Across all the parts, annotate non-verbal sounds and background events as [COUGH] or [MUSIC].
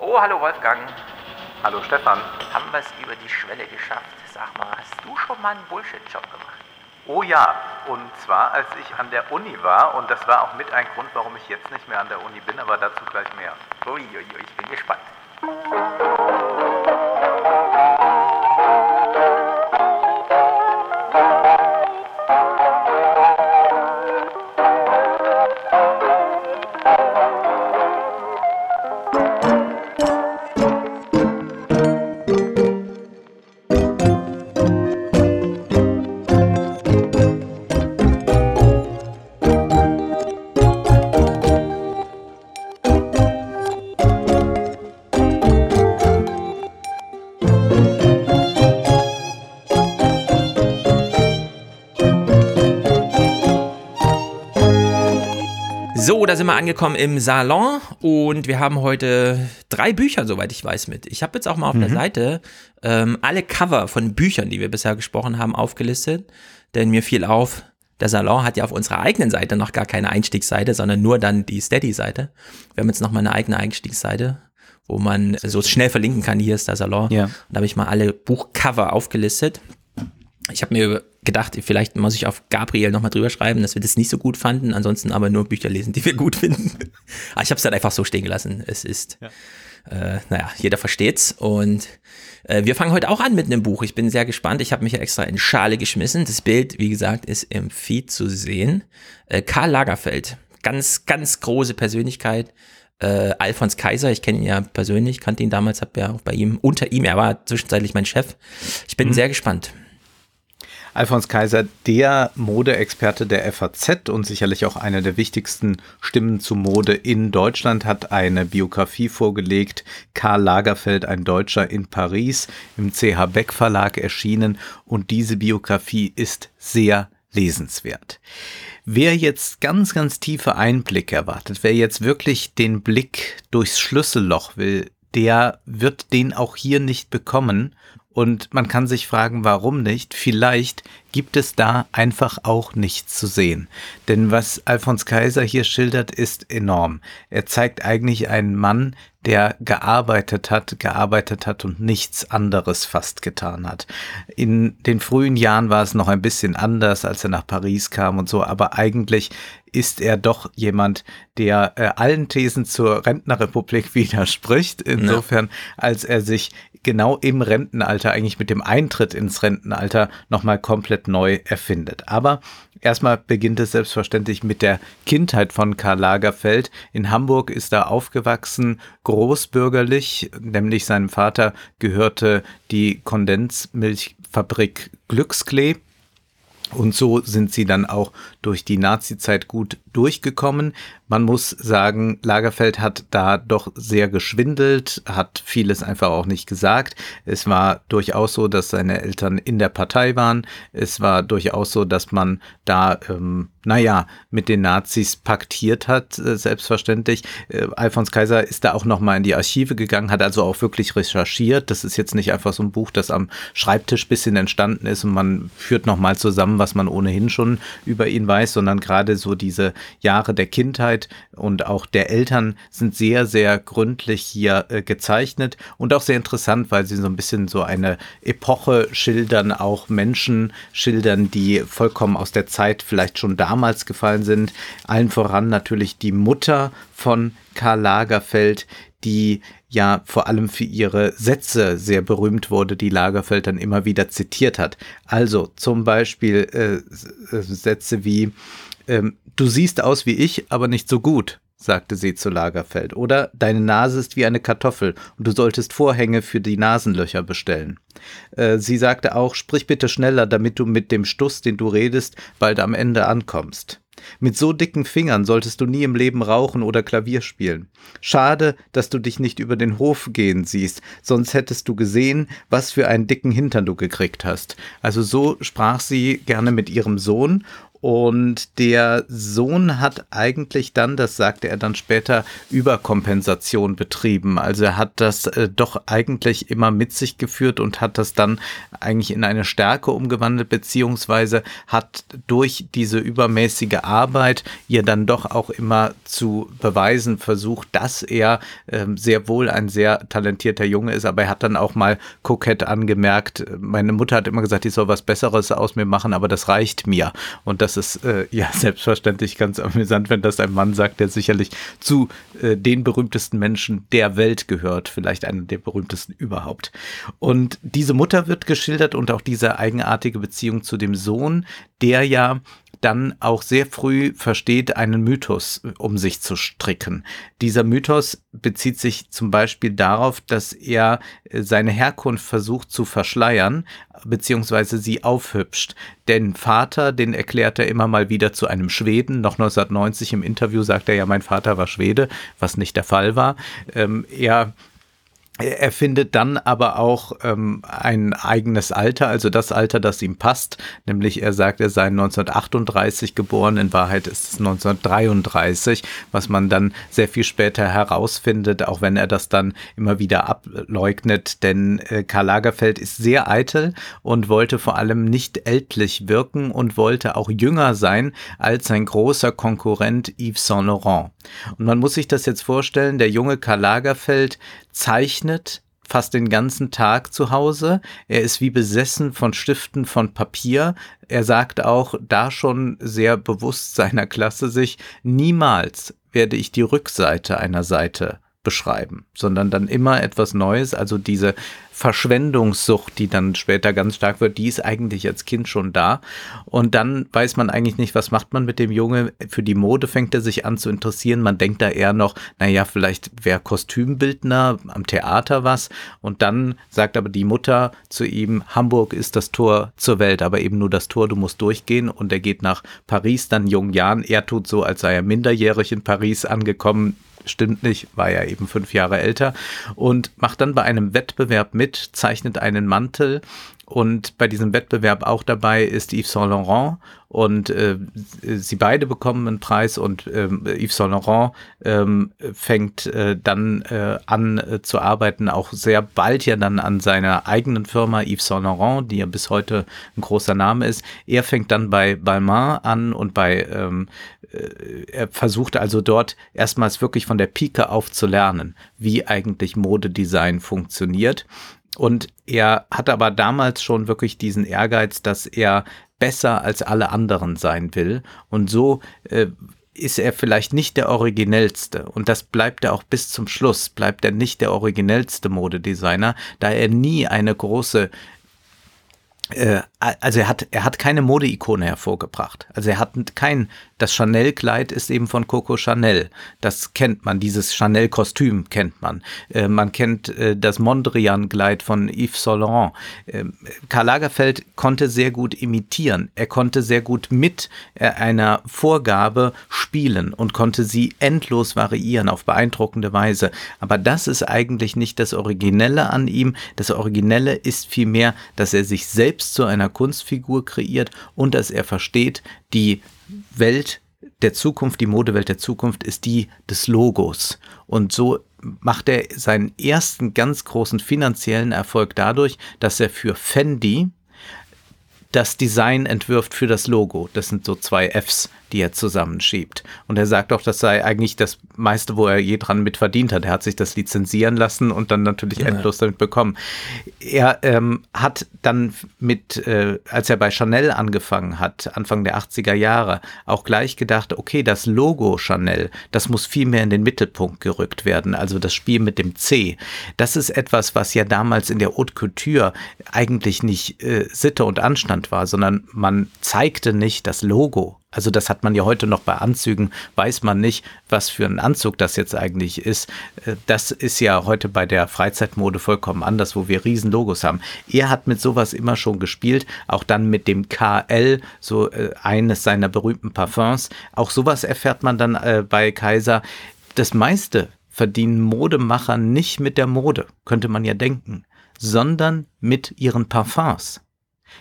Oh, hallo Wolfgang. Hallo Stefan. Haben wir es über die Schwelle geschafft? Sag mal, hast du schon mal einen Bullshit-Job gemacht? Oh ja, und zwar als ich an der Uni war und das war auch mit ein Grund, warum ich jetzt nicht mehr an der Uni bin, aber dazu gleich mehr. Uiuiui, ich bin gespannt. Da sind wir angekommen im Salon und wir haben heute drei Bücher, soweit ich weiß, mit. Ich habe jetzt auch mal auf der Seite ähm, alle Cover von Büchern, die wir bisher gesprochen haben, aufgelistet, denn mir fiel auf, der Salon hat ja auf unserer eigenen Seite noch gar keine Einstiegsseite, sondern nur dann die Steady-Seite. Wir haben jetzt noch mal eine eigene Einstiegsseite, wo man so schnell verlinken kann, hier ist der Salon. Ja. Und da habe ich mal alle Buchcover aufgelistet. Ich habe mir gedacht, vielleicht muss ich auf Gabriel nochmal drüber schreiben, dass wir das nicht so gut fanden, ansonsten aber nur Bücher lesen, die wir gut finden. [LAUGHS] aber ich habe es dann einfach so stehen gelassen. Es ist, äh, naja, jeder versteht's. Und äh, wir fangen heute auch an mit einem Buch. Ich bin sehr gespannt. Ich habe mich ja extra in Schale geschmissen. Das Bild, wie gesagt, ist im Feed zu sehen. Äh, Karl Lagerfeld, ganz, ganz große Persönlichkeit. Äh, Alfons Kaiser, ich kenne ihn ja persönlich, kannte ihn damals, habe ja auch bei ihm, unter ihm, er war zwischenzeitlich mein Chef. Ich bin sehr gespannt. Alfons Kaiser, der Modeexperte der FAZ und sicherlich auch einer der wichtigsten Stimmen zu Mode in Deutschland, hat eine Biografie vorgelegt. Karl Lagerfeld, ein Deutscher in Paris, im CH Beck Verlag erschienen. Und diese Biografie ist sehr lesenswert. Wer jetzt ganz, ganz tiefe Einblicke erwartet, wer jetzt wirklich den Blick durchs Schlüsselloch will, der wird den auch hier nicht bekommen. Und man kann sich fragen, warum nicht? Vielleicht gibt es da einfach auch nichts zu sehen. Denn was Alfons Kaiser hier schildert, ist enorm. Er zeigt eigentlich einen Mann, der gearbeitet hat, gearbeitet hat und nichts anderes fast getan hat. In den frühen Jahren war es noch ein bisschen anders, als er nach Paris kam und so, aber eigentlich ist er doch jemand, der äh, allen Thesen zur Rentnerrepublik [LAUGHS] widerspricht, insofern, als er sich genau im Rentenalter, eigentlich mit dem Eintritt ins Rentenalter, nochmal komplett neu erfindet. Aber erstmal beginnt es selbstverständlich mit der Kindheit von Karl Lagerfeld. In Hamburg ist er aufgewachsen, großbürgerlich, nämlich seinem Vater gehörte die Kondensmilchfabrik Glücksklee. Und so sind sie dann auch durch die Nazi-Zeit gut durchgekommen. Man muss sagen, Lagerfeld hat da doch sehr geschwindelt, hat vieles einfach auch nicht gesagt. Es war durchaus so, dass seine Eltern in der Partei waren. Es war durchaus so, dass man da, ähm, naja, mit den Nazis paktiert hat, äh, selbstverständlich. Äh, Alfons Kaiser ist da auch nochmal in die Archive gegangen, hat also auch wirklich recherchiert. Das ist jetzt nicht einfach so ein Buch, das am Schreibtisch bisschen entstanden ist und man führt nochmal zusammen, was man ohnehin schon über ihn weiß, sondern gerade so diese Jahre der Kindheit und auch der Eltern sind sehr, sehr gründlich hier äh, gezeichnet und auch sehr interessant, weil sie so ein bisschen so eine Epoche schildern, auch Menschen schildern, die vollkommen aus der Zeit vielleicht schon damals gefallen sind. Allen voran natürlich die Mutter von Karl Lagerfeld, die ja vor allem für ihre Sätze sehr berühmt wurde, die Lagerfeld dann immer wieder zitiert hat. Also zum Beispiel äh, äh, Sätze wie ähm, Du siehst aus wie ich, aber nicht so gut, sagte sie zu Lagerfeld. Oder Deine Nase ist wie eine Kartoffel und du solltest Vorhänge für die Nasenlöcher bestellen. Äh, sie sagte auch, sprich bitte schneller, damit du mit dem Stuss, den du redest, bald am Ende ankommst. Mit so dicken Fingern solltest du nie im Leben rauchen oder Klavier spielen. Schade, dass du dich nicht über den Hof gehen siehst, sonst hättest du gesehen, was für einen dicken Hintern du gekriegt hast. Also so sprach sie gerne mit ihrem Sohn Und der Sohn hat eigentlich dann, das sagte er dann später, Überkompensation betrieben. Also er hat das äh, doch eigentlich immer mit sich geführt und hat das dann eigentlich in eine Stärke umgewandelt, beziehungsweise hat durch diese übermäßige Arbeit ihr dann doch auch immer zu beweisen versucht, dass er äh, sehr wohl ein sehr talentierter Junge ist. Aber er hat dann auch mal kokett angemerkt, meine Mutter hat immer gesagt, ich soll was Besseres aus mir machen, aber das reicht mir. Und das ist äh, ja [LAUGHS] selbstverständlich ganz amüsant, wenn das ein Mann sagt, der sicherlich zu äh, den berühmtesten Menschen der Welt gehört, vielleicht einer der berühmtesten überhaupt. Und diese Mutter wird geschildert und auch diese eigenartige Beziehung zu dem Sohn, der ja dann auch sehr früh versteht, einen Mythos um sich zu stricken. Dieser Mythos bezieht sich zum Beispiel darauf, dass er äh, seine Herkunft versucht zu verschleiern, beziehungsweise sie aufhübscht. Den Vater, den erklärt er immer mal wieder zu einem Schweden. Noch 1990 im Interview sagt er ja, mein Vater war Schwede, was nicht der Fall war. Ähm, er er findet dann aber auch ähm, ein eigenes Alter, also das Alter, das ihm passt. Nämlich er sagt, er sei 1938 geboren. In Wahrheit ist es 1933, was man dann sehr viel später herausfindet, auch wenn er das dann immer wieder ableugnet. Denn äh, Karl Lagerfeld ist sehr eitel und wollte vor allem nicht ältlich wirken und wollte auch jünger sein als sein großer Konkurrent Yves Saint Laurent. Und man muss sich das jetzt vorstellen, der junge Karl Lagerfeld zeichnet fast den ganzen Tag zu Hause. Er ist wie besessen von Stiften, von Papier. Er sagt auch da schon sehr bewusst seiner Klasse sich, niemals werde ich die Rückseite einer Seite beschreiben, sondern dann immer etwas Neues. Also diese Verschwendungssucht, die dann später ganz stark wird, die ist eigentlich als Kind schon da. Und dann weiß man eigentlich nicht, was macht man mit dem Junge. Für die Mode fängt er sich an zu interessieren. Man denkt da eher noch, naja, vielleicht wäre Kostümbildner am Theater was. Und dann sagt aber die Mutter zu ihm, Hamburg ist das Tor zur Welt, aber eben nur das Tor, du musst durchgehen. Und er geht nach Paris, dann jungen Jahren. Er tut so, als sei er minderjährig in Paris angekommen stimmt nicht, war ja eben fünf Jahre älter und macht dann bei einem Wettbewerb mit, zeichnet einen Mantel und bei diesem Wettbewerb auch dabei ist Yves Saint Laurent und äh, sie beide bekommen einen Preis und äh, Yves Saint Laurent äh, fängt dann äh, an äh, zu arbeiten, auch sehr bald ja dann an seiner eigenen Firma Yves Saint Laurent, die ja bis heute ein großer Name ist. Er fängt dann bei Balmain an und bei ähm, äh, er versucht also dort erstmals wirklich von der Pike auf zu lernen, wie eigentlich Modedesign funktioniert. Und er hat aber damals schon wirklich diesen Ehrgeiz, dass er besser als alle anderen sein will. Und so äh, ist er vielleicht nicht der originellste. Und das bleibt er auch bis zum Schluss, bleibt er nicht der originellste Modedesigner, da er nie eine große äh, also er hat, er hat keine Modeikone hervorgebracht. Also er hat kein, das Chanel-Kleid ist eben von Coco Chanel. Das kennt man, dieses Chanel-Kostüm kennt man. Äh, man kennt äh, das Mondrian-Kleid von Yves Saint Laurent. Äh, Karl Lagerfeld konnte sehr gut imitieren. Er konnte sehr gut mit äh, einer Vorgabe spielen und konnte sie endlos variieren auf beeindruckende Weise. Aber das ist eigentlich nicht das Originelle an ihm. Das Originelle ist vielmehr, dass er sich selbst zu einer Kunstfigur kreiert und dass er versteht, die Welt der Zukunft, die Modewelt der Zukunft ist die des Logos. Und so macht er seinen ersten ganz großen finanziellen Erfolg dadurch, dass er für Fendi das Design entwirft für das Logo. Das sind so zwei Fs, die er zusammenschiebt. Und er sagt auch, das sei eigentlich das meiste, wo er je dran mit verdient hat. Er hat sich das lizenzieren lassen und dann natürlich ja. endlos damit bekommen. Er ähm, hat dann mit, äh, als er bei Chanel angefangen hat, Anfang der 80er Jahre, auch gleich gedacht, okay, das Logo Chanel, das muss viel mehr in den Mittelpunkt gerückt werden. Also das Spiel mit dem C. Das ist etwas, was ja damals in der Haute Couture eigentlich nicht äh, Sitte und Anstand war, sondern man zeigte nicht das Logo also das hat man ja heute noch bei Anzügen, weiß man nicht, was für ein Anzug das jetzt eigentlich ist. Äh, das ist ja heute bei der Freizeitmode vollkommen anders, wo wir riesen Logos haben. Er hat mit sowas immer schon gespielt, auch dann mit dem KL, so äh, eines seiner berühmten Parfums. Auch sowas erfährt man dann äh, bei Kaiser. Das meiste verdienen Modemacher nicht mit der Mode, könnte man ja denken, sondern mit ihren Parfums.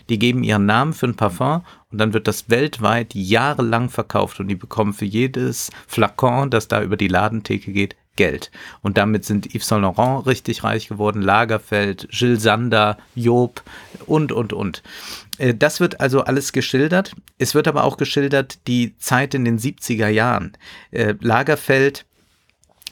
Die geben ihren Namen für ein Parfum und dann wird das weltweit jahrelang verkauft und die bekommen für jedes Flakon, das da über die Ladentheke geht, Geld. Und damit sind Yves Saint Laurent richtig reich geworden, Lagerfeld, Gilles Sander, Job und, und, und. Äh, das wird also alles geschildert. Es wird aber auch geschildert die Zeit in den 70er Jahren. Äh, Lagerfeld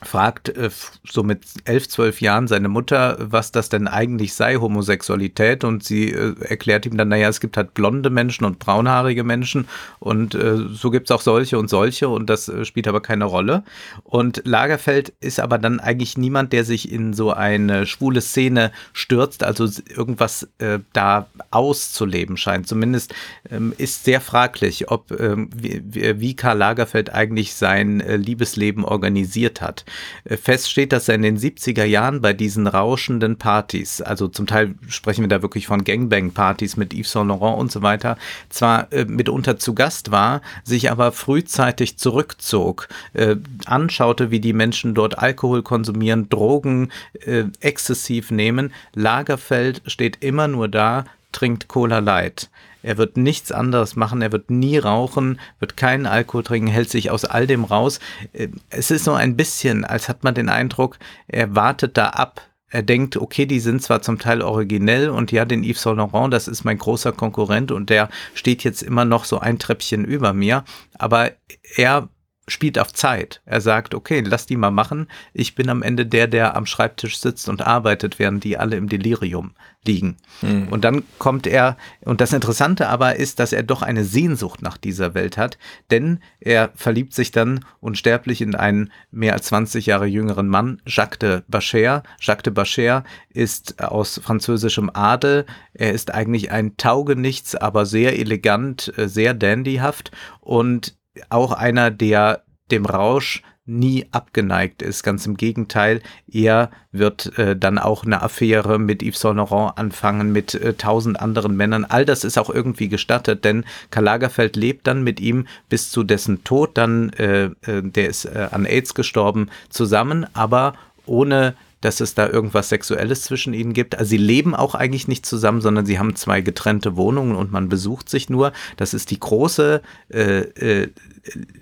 fragt äh, so mit elf, zwölf Jahren seine Mutter, was das denn eigentlich sei, Homosexualität. Und sie äh, erklärt ihm dann, naja, es gibt halt blonde Menschen und braunhaarige Menschen und äh, so gibt es auch solche und solche und das äh, spielt aber keine Rolle. Und Lagerfeld ist aber dann eigentlich niemand, der sich in so eine schwule Szene stürzt, also irgendwas äh, da auszuleben scheint. Zumindest ähm, ist sehr fraglich, ob ähm, wie, wie Karl Lagerfeld eigentlich sein äh, Liebesleben organisiert hat. Äh, fest steht, dass er in den 70er Jahren bei diesen rauschenden Partys, also zum Teil sprechen wir da wirklich von Gangbang-Partys mit Yves Saint Laurent und so weiter, zwar äh, mitunter zu Gast war, sich aber frühzeitig zurückzog, äh, anschaute, wie die Menschen dort Alkohol konsumieren, Drogen äh, exzessiv nehmen. Lagerfeld steht immer nur da, trinkt Cola Light. Er wird nichts anderes machen, er wird nie rauchen, wird keinen Alkohol trinken, hält sich aus all dem raus. Äh, es ist so ein bisschen, als hat man den Eindruck, er wartet da ab. Er denkt, okay, die sind zwar zum Teil originell und ja, den Yves Saint Laurent, das ist mein großer Konkurrent und der steht jetzt immer noch so ein Treppchen über mir, aber er spielt auf Zeit. Er sagt, okay, lass die mal machen. Ich bin am Ende der, der am Schreibtisch sitzt und arbeitet, während die alle im Delirium liegen. Mhm. Und dann kommt er, und das Interessante aber ist, dass er doch eine Sehnsucht nach dieser Welt hat, denn er verliebt sich dann unsterblich in einen mehr als 20 Jahre jüngeren Mann, Jacques de Bacher. Jacques de Bacher ist aus französischem Adel. Er ist eigentlich ein Taugenichts, aber sehr elegant, äh, sehr dandyhaft und auch einer, der dem Rausch nie abgeneigt ist. Ganz im Gegenteil, er wird äh, dann auch eine Affäre mit Yves Saint Laurent anfangen, mit äh, tausend anderen Männern. All das ist auch irgendwie gestattet, denn Karl Lagerfeld lebt dann mit ihm bis zu dessen Tod, dann, äh, äh der ist äh, an AIDS gestorben, zusammen, aber ohne dass es da irgendwas Sexuelles zwischen ihnen gibt. Also sie leben auch eigentlich nicht zusammen, sondern sie haben zwei getrennte Wohnungen und man besucht sich nur. Das ist die große äh, äh,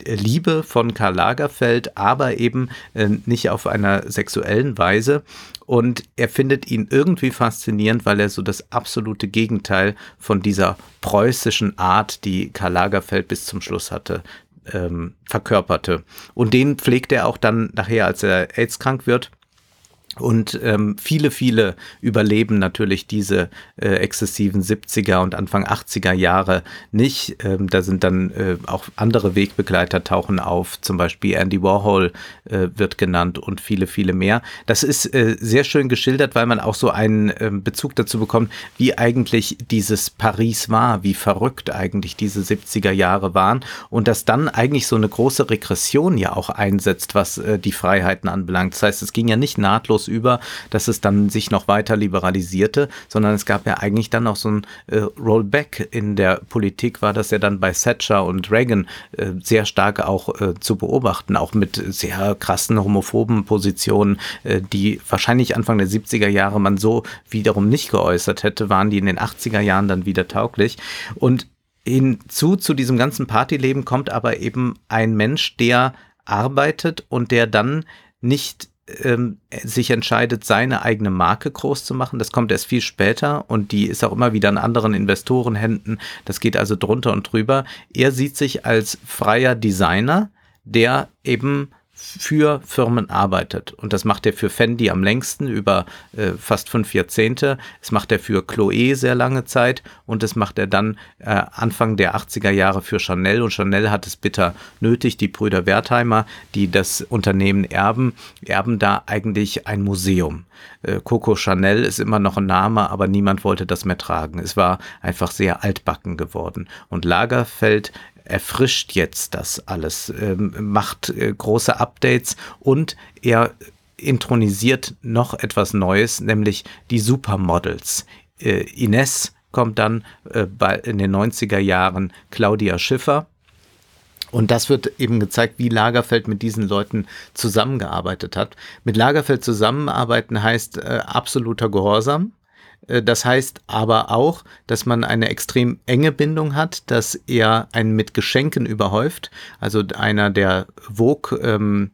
Liebe von Karl Lagerfeld, aber eben äh, nicht auf einer sexuellen Weise. Und er findet ihn irgendwie faszinierend, weil er so das absolute Gegenteil von dieser preußischen Art, die Karl Lagerfeld bis zum Schluss hatte, ähm, verkörperte. Und den pflegt er auch dann nachher, als er AIDS-krank wird und ähm, viele, viele überleben natürlich diese äh, exzessiven 70er und Anfang 80er Jahre nicht. Ähm, da sind dann äh, auch andere Wegbegleiter tauchen auf, zum Beispiel Andy Warhol äh, wird genannt und viele, viele mehr. Das ist äh, sehr schön geschildert, weil man auch so einen äh, Bezug dazu bekommt, wie eigentlich dieses Paris war, wie verrückt eigentlich diese 70er Jahre waren und dass dann eigentlich so eine große Regression ja auch einsetzt, was äh, die Freiheiten anbelangt. Das heißt, es ging ja nicht nahtlos nahtlos über, dass es dann sich noch weiter liberalisierte, sondern es gab ja eigentlich dann auch so ein äh, Rollback in der Politik, war das ja dann bei Thatcher und Reagan äh, sehr stark auch äh, zu beobachten, auch mit sehr krassen homophoben Positionen, äh, die wahrscheinlich Anfang der 70er Jahre man so wiederum nicht geäußert hätte, waren die in den 80er Jahren dann wieder tauglich. Und hinzu zu diesem ganzen Partyleben kommt aber eben ein Mensch, der arbeitet und der dann nicht ähm, sich entscheidet, seine eigene Marke groß zu machen. Das kommt erst viel später und die ist auch immer wieder in anderen Investorenhänden. Das geht also drunter und drüber. Er sieht sich als freier Designer, der eben für Firmen arbeitet. Und das macht er für Fendi am längsten, über äh, fast fünf Jahrzehnte. Das macht er für Chloé sehr lange Zeit und das macht er dann äh, Anfang der 80er Jahre für Chanel. Und Chanel hat es bitter nötig. Die Brüder Wertheimer, die das Unternehmen erben, erben da eigentlich ein Museum. Äh, Coco Chanel ist immer noch ein Name, aber niemand wollte das mehr tragen. Es war einfach sehr altbacken geworden. Und Lagerfeld erfrischt jetzt das alles, ähm, macht äh, große Updates und er intronisiert noch etwas Neues, nämlich die Supermodels. Äh, Ines kommt dann äh, in den 90er Jahren Claudia Schiffer. Und das wird eben gezeigt, wie Lagerfeld mit diesen Leuten zusammengearbeitet hat. Mit Lagerfeld zusammenarbeiten heißt äh, absoluter Gehorsam das heißt aber auch, dass man eine extrem enge Bindung hat, dass er einen mit Geschenken überhäuft. Also einer der Vogue ähm,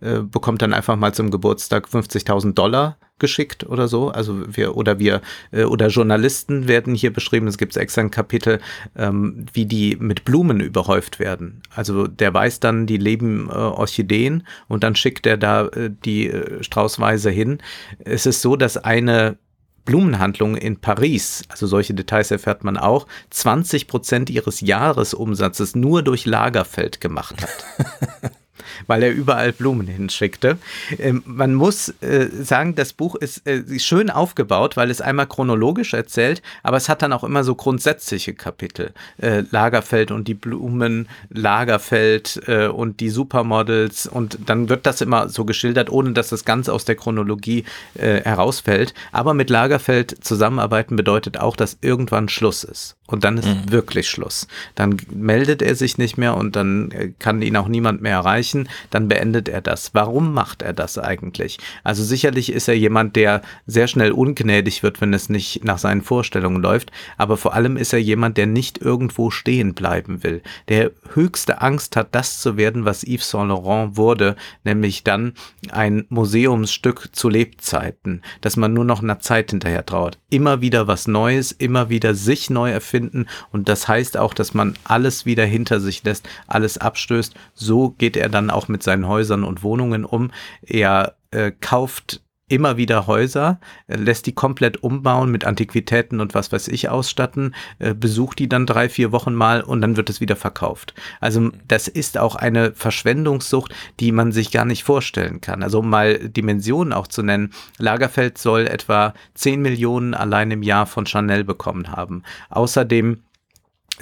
äh, bekommt dann einfach mal zum Geburtstag 50.000 Dollar geschickt oder so. Also wir oder wir äh, oder Journalisten werden hier beschrieben. Es gibt extra ein Kapitel, ähm, wie die mit Blumen überhäuft werden. Also der weiß dann, die leben äh, Orchideen und dann schickt er da äh, die äh, Straußweise hin. Es ist so, dass eine Blumenhandlung in Paris, also solche Details erfährt man auch, 20 Prozent ihres Jahresumsatzes nur durch Lagerfeld gemacht hat. [LAUGHS] weil er überall Blumen hinschickte. Ähm, man muss äh, sagen, das Buch ist äh, schön aufgebaut, weil es einmal chronologisch erzählt, aber es hat dann auch immer so grundsätzliche Kapitel. Äh, Lagerfeld und die Blumen, Lagerfeld und die Supermodels und dann wird das immer so geschildert, ohne dass das ganz aus der Chronologie herausfällt. Aber mit Lagerfeld zusammenarbeiten bedeutet auch, dass irgendwann Schluss ist. Und dann ist mhm. wirklich Schluss. Dann meldet er sich nicht mehr und dann äh, kann ihn auch niemand mehr erreichen. Dann beendet er das. Warum macht er das eigentlich? Also sicherlich ist er jemand, der sehr schnell ungnädig wird, wenn es nicht nach seinen Vorstellungen läuft. Aber vor allem ist er jemand, der nicht irgendwo stehen bleiben will. Der höchste Angst hat, das zu werden, was Yves Saint Laurent wurde, nämlich dann ein Museumsstück zu Lebzeiten, dass man nur noch einer Zeit hinterher trauert. Immer wieder was Neues, immer wieder sich neu erfinden finden. Und das heißt auch, dass man alles wieder hinter sich lässt, alles abstößt. So geht er dann auch mit seinen Häusern und Wohnungen um. Er äh, kauft immer wieder Häuser, lässt die komplett umbauen mit Antiquitäten und was weiß ich ausstatten, äh, besucht die dann drei, vier Wochen mal und dann wird es wieder verkauft. Also das ist auch eine Verschwendungssucht, die man sich gar nicht vorstellen kann. Also um mal Dimensionen auch zu nennen, Lagerfeld soll etwa 10 Millionen allein im Jahr von Chanel bekommen haben. Außerdem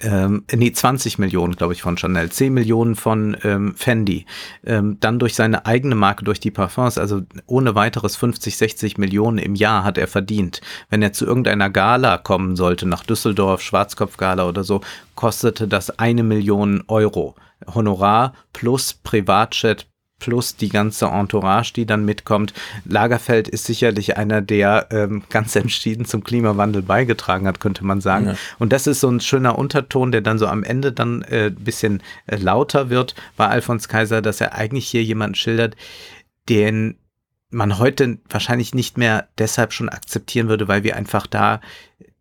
ähm, nee, 20 Millionen, glaube ich, von Chanel, 10 Millionen von ähm, Fendi, ähm, dann durch seine eigene Marke, durch die Parfums, also ohne weiteres 50, 60 Millionen im Jahr hat er verdient. Wenn er zu irgendeiner Gala kommen sollte, nach Düsseldorf, Schwarzkopfgala oder so, kostete das eine Million Euro. Honorar plus Privatjet plus die ganze Entourage, die dann mitkommt. Lagerfeld ist sicherlich einer, der ähm, ganz [LAUGHS] entschieden zum Klimawandel beigetragen hat, könnte man sagen. Ja. Und das ist so ein schöner Unterton, der dann so am Ende dann ein äh, bisschen äh, lauter wird bei Alfons Kaiser, dass er eigentlich hier jemanden schildert, den man heute wahrscheinlich nicht mehr deshalb schon akzeptieren würde, weil wir einfach da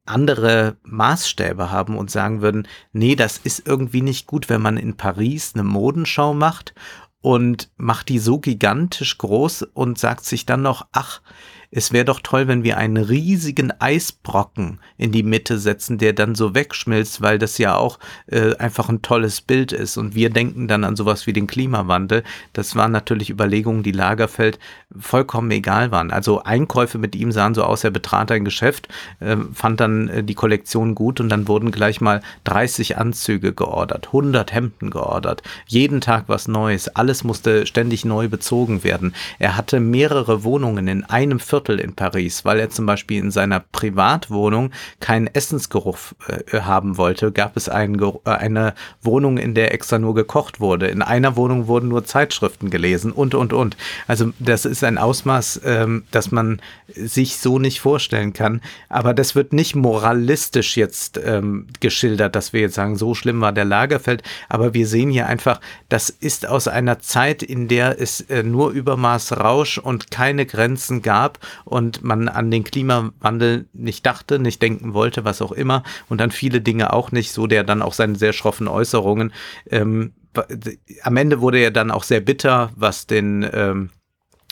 andere Maßstäbe haben und sagen würden, nee, das ist irgendwie nicht gut, wenn man in Paris eine Modenschau macht und macht die so gigantisch groß und sagt sich dann noch, ach, es wäre doch toll, wenn wir einen riesigen Eisbrocken in die Mitte setzen, der dann so wegschmilzt, weil das ja auch äh, einfach ein tolles Bild ist. Und wir denken dann an sowas wie den Klimawandel. Das waren natürlich Überlegungen, die Lagerfeld vollkommen egal waren. Also Einkäufe mit ihm sahen so aus, er betrat ein Geschäft, äh, fand dann äh, die Kollektion gut und dann wurden gleich mal 30 Anzüge geordert, 100 Hemden geordert, jeden Tag was Neues, alles musste ständig neu bezogen werden. Er hatte mehrere Wohnungen in einem Viertel Viertel in Paris, weil er zum Beispiel in seiner Privatwohnung keinen Essensgeruch äh, haben wollte, gab es ein, äh, eine Wohnung, in der extra nur gekocht wurde. In einer Wohnung wurden nur Zeitschriften gelesen und, und, und. Also das ist ein Ausmaß, ähm, das man sich so nicht vorstellen kann. Aber das wird nicht moralistisch jetzt ähm, geschildert, dass wir jetzt sagen, so schlimm war der Lagerfeld. Aber wir sehen hier einfach, das ist aus einer Zeit, in der es äh, nur Übermaß Rausch und keine Grenzen gab und man an den Klimawandel nicht dachte, nicht denken wollte, was auch immer und dann viele Dinge auch nicht, so der dann auch seine sehr schroffen Äußerungen. Ähm, am Ende wurde er dann auch sehr bitter, was den ähm,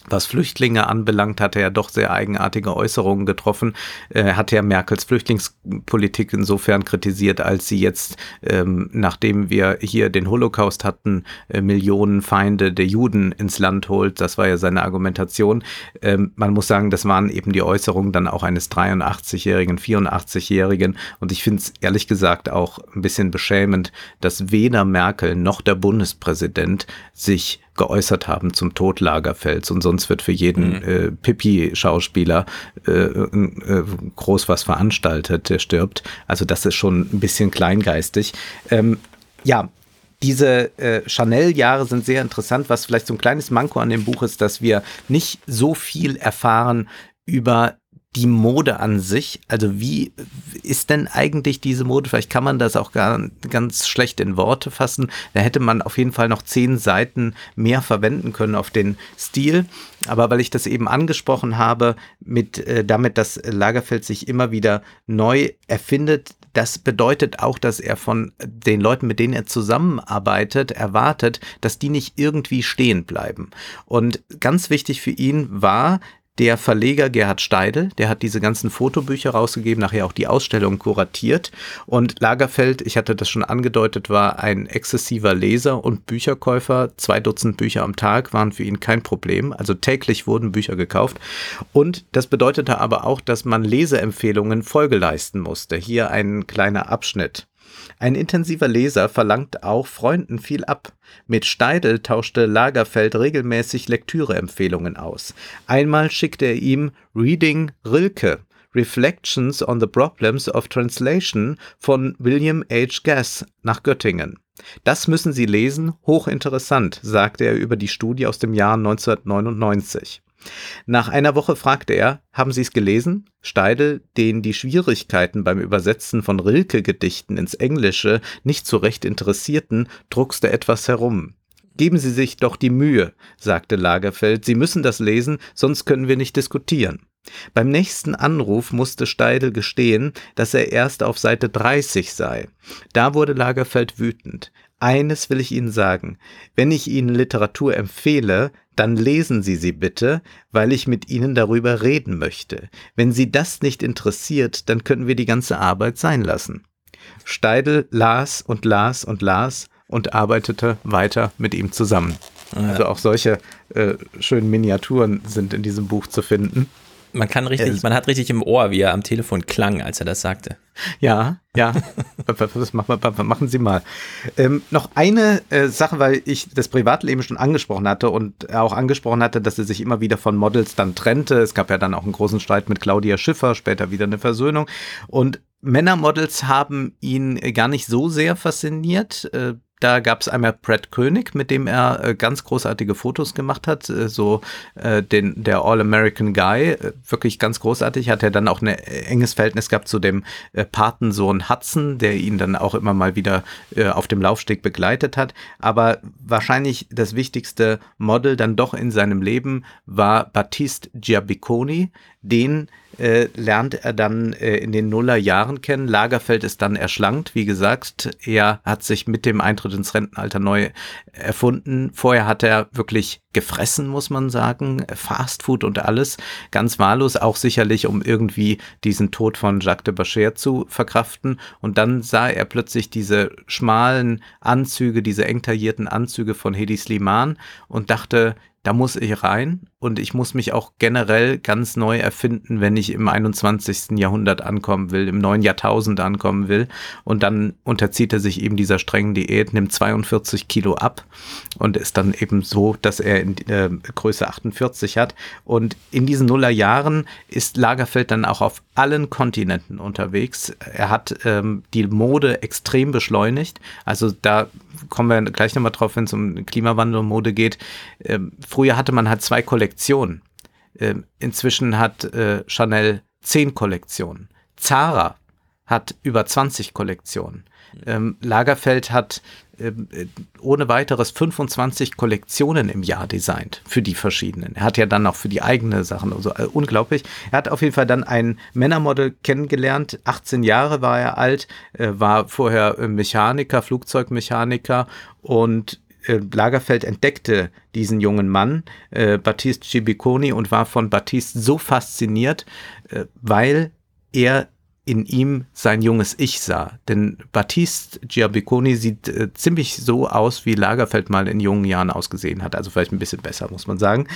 was Flüchtlinge anbelangt, hat er ja doch sehr eigenartige Äußerungen getroffen. Er hat ja Merkels Flüchtlingspolitik insofern kritisiert, als sie jetzt, ähm, nachdem wir hier den Holocaust hatten, äh, Millionen Feinde der Juden ins Land holt. Das war ja seine Argumentation. Ähm, man muss sagen, das waren eben die Äußerungen dann auch eines 83-jährigen, 84-jährigen. Und ich finde es ehrlich gesagt auch ein bisschen beschämend, dass weder Merkel noch der Bundespräsident sich geäußert haben zum Tod Lagerfelds und sonst wird für jeden mhm. äh, Pippi-Schauspieler äh, äh, groß was veranstaltet, der stirbt. Also das ist schon ein bisschen kleingeistig. Ähm, ja, diese äh, Chanel-Jahre sind sehr interessant. Was vielleicht so ein kleines Manko an dem Buch ist, dass wir nicht so viel erfahren über die Mode an sich, also wie ist denn eigentlich diese Mode? Vielleicht kann man das auch gar, ganz schlecht in Worte fassen. Da hätte man auf jeden Fall noch zehn Seiten mehr verwenden können auf den Stil. Aber weil ich das eben angesprochen habe, mit äh, damit, dass Lagerfeld sich immer wieder neu erfindet, das bedeutet auch, dass er von den Leuten, mit denen er zusammenarbeitet, erwartet, dass die nicht irgendwie stehen bleiben. Und ganz wichtig für ihn war, der Verleger Gerhard Steidel, der hat diese ganzen Fotobücher rausgegeben, nachher auch die Ausstellung kuratiert. Und Lagerfeld, ich hatte das schon angedeutet, war ein exzessiver Leser und Bücherkäufer. Zwei Dutzend Bücher am Tag waren für ihn kein Problem. Also täglich wurden Bücher gekauft. Und das bedeutete aber auch, dass man Leseempfehlungen Folge leisten musste. Hier ein kleiner Abschnitt. Ein intensiver Leser verlangt auch Freunden viel ab. Mit Steidel tauschte Lagerfeld regelmäßig Lektüreempfehlungen aus. Einmal schickte er ihm Reading Rilke, Reflections on the Problems of Translation von William H. Gass nach Göttingen. Das müssen Sie lesen, hochinteressant, sagte er über die Studie aus dem Jahr 1999. Nach einer Woche fragte er, haben Sie es gelesen? Steidel, den die Schwierigkeiten beim Übersetzen von Rilke-Gedichten ins Englische nicht so recht interessierten, druckste etwas herum. Geben Sie sich doch die Mühe, sagte Lagerfeld, Sie müssen das lesen, sonst können wir nicht diskutieren. Beim nächsten Anruf musste Steidel gestehen, dass er erst auf Seite 30 sei. Da wurde Lagerfeld wütend. Eines will ich Ihnen sagen. Wenn ich Ihnen Literatur empfehle, dann lesen Sie sie bitte, weil ich mit Ihnen darüber reden möchte. Wenn Sie das nicht interessiert, dann können wir die ganze Arbeit sein lassen. Steidel las und las und las und arbeitete weiter mit ihm zusammen. Also auch solche äh, schönen Miniaturen sind in diesem Buch zu finden. Man kann richtig, man hat richtig im Ohr, wie er am Telefon klang, als er das sagte. Ja, ja. [LAUGHS] das machen, Sie mal. Ähm, noch eine äh, Sache, weil ich das Privatleben schon angesprochen hatte und auch angesprochen hatte, dass er sich immer wieder von Models dann trennte. Es gab ja dann auch einen großen Streit mit Claudia Schiffer, später wieder eine Versöhnung. Und Männermodels haben ihn gar nicht so sehr fasziniert. Äh, da gab es einmal Brad König, mit dem er äh, ganz großartige Fotos gemacht hat, äh, so äh, den der All-American Guy, äh, wirklich ganz großartig. Hat er dann auch ein äh, enges Verhältnis gehabt zu dem äh, Patensohn Hudson, der ihn dann auch immer mal wieder auf dem Laufsteg begleitet hat. Aber wahrscheinlich das wichtigste Model dann doch in seinem Leben war Battiste Giabiconi, den äh, lernt er dann äh, in den Nullerjahren kennen. Lagerfeld ist dann erschlankt. Wie gesagt, er hat sich mit dem Eintritt ins Rentenalter neu erfunden. Vorher hat er wirklich gefressen, muss man sagen. Fastfood und alles. Ganz wahllos, auch sicherlich, um irgendwie diesen Tod von Jacques de Bacher zu verkraften. Und dann sah er plötzlich diese schmalen Anzüge, diese eng taillierten Anzüge von Hedi Sliman und dachte, da muss ich rein und ich muss mich auch generell ganz neu erfinden, wenn ich im 21. Jahrhundert ankommen will, im neuen Jahrtausend ankommen will. Und dann unterzieht er sich eben dieser strengen Diät, nimmt 42 Kilo ab und ist dann eben so, dass er in äh, Größe 48 hat. Und in diesen Nullerjahren ist Lagerfeld dann auch auf allen Kontinenten unterwegs. Er hat ähm, die Mode extrem beschleunigt. Also da kommen wir gleich nochmal drauf, wenn es um Klimawandel und Mode geht. Ähm, früher hatte man halt zwei Kollektionen. Ähm, inzwischen hat äh, Chanel zehn Kollektionen. Zara hat über 20 Kollektionen. Ähm, Lagerfeld hat ähm, äh, ohne weiteres 25 Kollektionen im Jahr designt für die verschiedenen. Er hat ja dann auch für die eigene Sachen, also unglaublich. Er hat auf jeden Fall dann ein Männermodel kennengelernt. 18 Jahre war er alt, äh, war vorher Mechaniker, Flugzeugmechaniker und Lagerfeld entdeckte diesen jungen Mann, Battiste Cibiconi, und war von Battiste so fasziniert, weil er in ihm sein junges Ich sah. Denn Battiste Giabiconi sieht äh, ziemlich so aus, wie Lagerfeld mal in jungen Jahren ausgesehen hat. Also vielleicht ein bisschen besser, muss man sagen.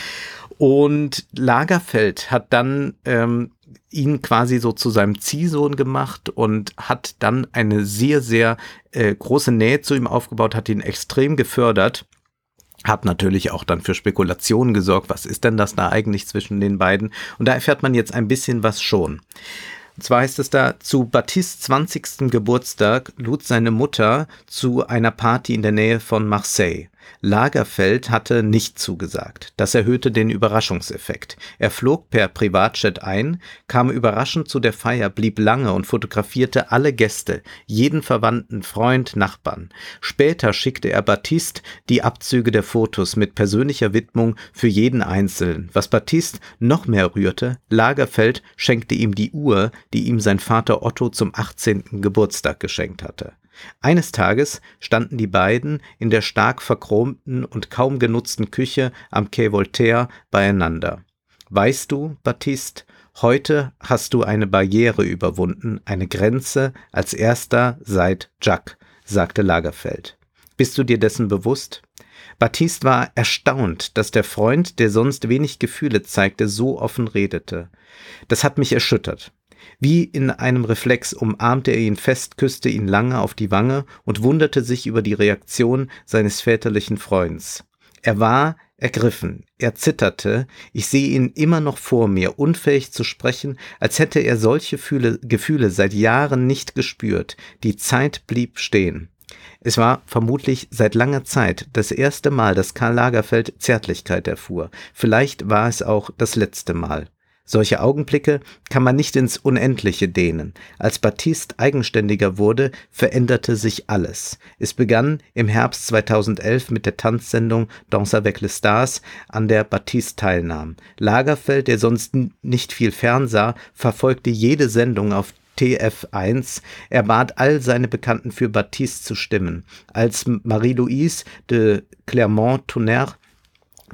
Und Lagerfeld hat dann ähm, ihn quasi so zu seinem Ziehsohn gemacht und hat dann eine sehr, sehr äh, große Nähe zu ihm aufgebaut, hat ihn extrem gefördert hat natürlich auch dann für Spekulationen gesorgt. Was ist denn das da eigentlich zwischen den beiden? Und da erfährt man jetzt ein bisschen was schon. Und zwar heißt es da, zu Batistes 20. Geburtstag lud seine Mutter zu einer Party in der Nähe von Marseille. Lagerfeld hatte nicht zugesagt. Das erhöhte den Überraschungseffekt. Er flog per Privatjet ein, kam überraschend zu der Feier, blieb lange und fotografierte alle Gäste, jeden Verwandten, Freund, Nachbarn. Später schickte er Baptiste die Abzüge der Fotos mit persönlicher Widmung für jeden Einzelnen. Was Baptiste noch mehr rührte, Lagerfeld schenkte ihm die Uhr, die ihm sein Vater Otto zum 18. Geburtstag geschenkt hatte. Eines Tages standen die beiden in der stark verchromten und kaum genutzten Küche am Quai Voltaire beieinander. Weißt du, Baptiste, heute hast du eine Barriere überwunden, eine Grenze, als erster seit Jacques, sagte Lagerfeld. Bist du dir dessen bewusst? Baptiste war erstaunt, dass der Freund, der sonst wenig Gefühle zeigte, so offen redete. Das hat mich erschüttert. Wie in einem Reflex umarmte er ihn fest, küsste ihn lange auf die Wange und wunderte sich über die Reaktion seines väterlichen Freunds. Er war ergriffen, er zitterte, ich sehe ihn immer noch vor mir, unfähig zu sprechen, als hätte er solche Fühle, Gefühle seit Jahren nicht gespürt. Die Zeit blieb stehen. Es war vermutlich seit langer Zeit das erste Mal, dass Karl Lagerfeld Zärtlichkeit erfuhr. Vielleicht war es auch das letzte Mal. Solche Augenblicke kann man nicht ins Unendliche dehnen. Als Baptiste eigenständiger wurde, veränderte sich alles. Es begann im Herbst 2011 mit der Tanzsendung Danse avec les Stars, an der Baptiste teilnahm. Lagerfeld, der sonst nicht viel fernsah, verfolgte jede Sendung auf TF1. Er bat all seine Bekannten für Baptiste zu stimmen. Als Marie-Louise de Clermont-Tonnerre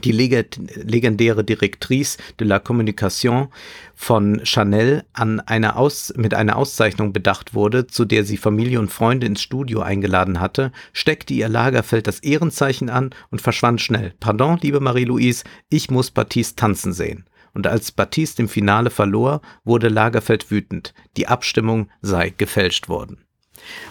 die legendäre Directrice de la Communication von Chanel an eine Aus mit einer Auszeichnung bedacht wurde, zu der sie Familie und Freunde ins Studio eingeladen hatte, steckte ihr Lagerfeld das Ehrenzeichen an und verschwand schnell. Pardon, liebe Marie-Louise, ich muss Baptiste tanzen sehen. Und als Baptiste im Finale verlor, wurde Lagerfeld wütend. Die Abstimmung sei gefälscht worden.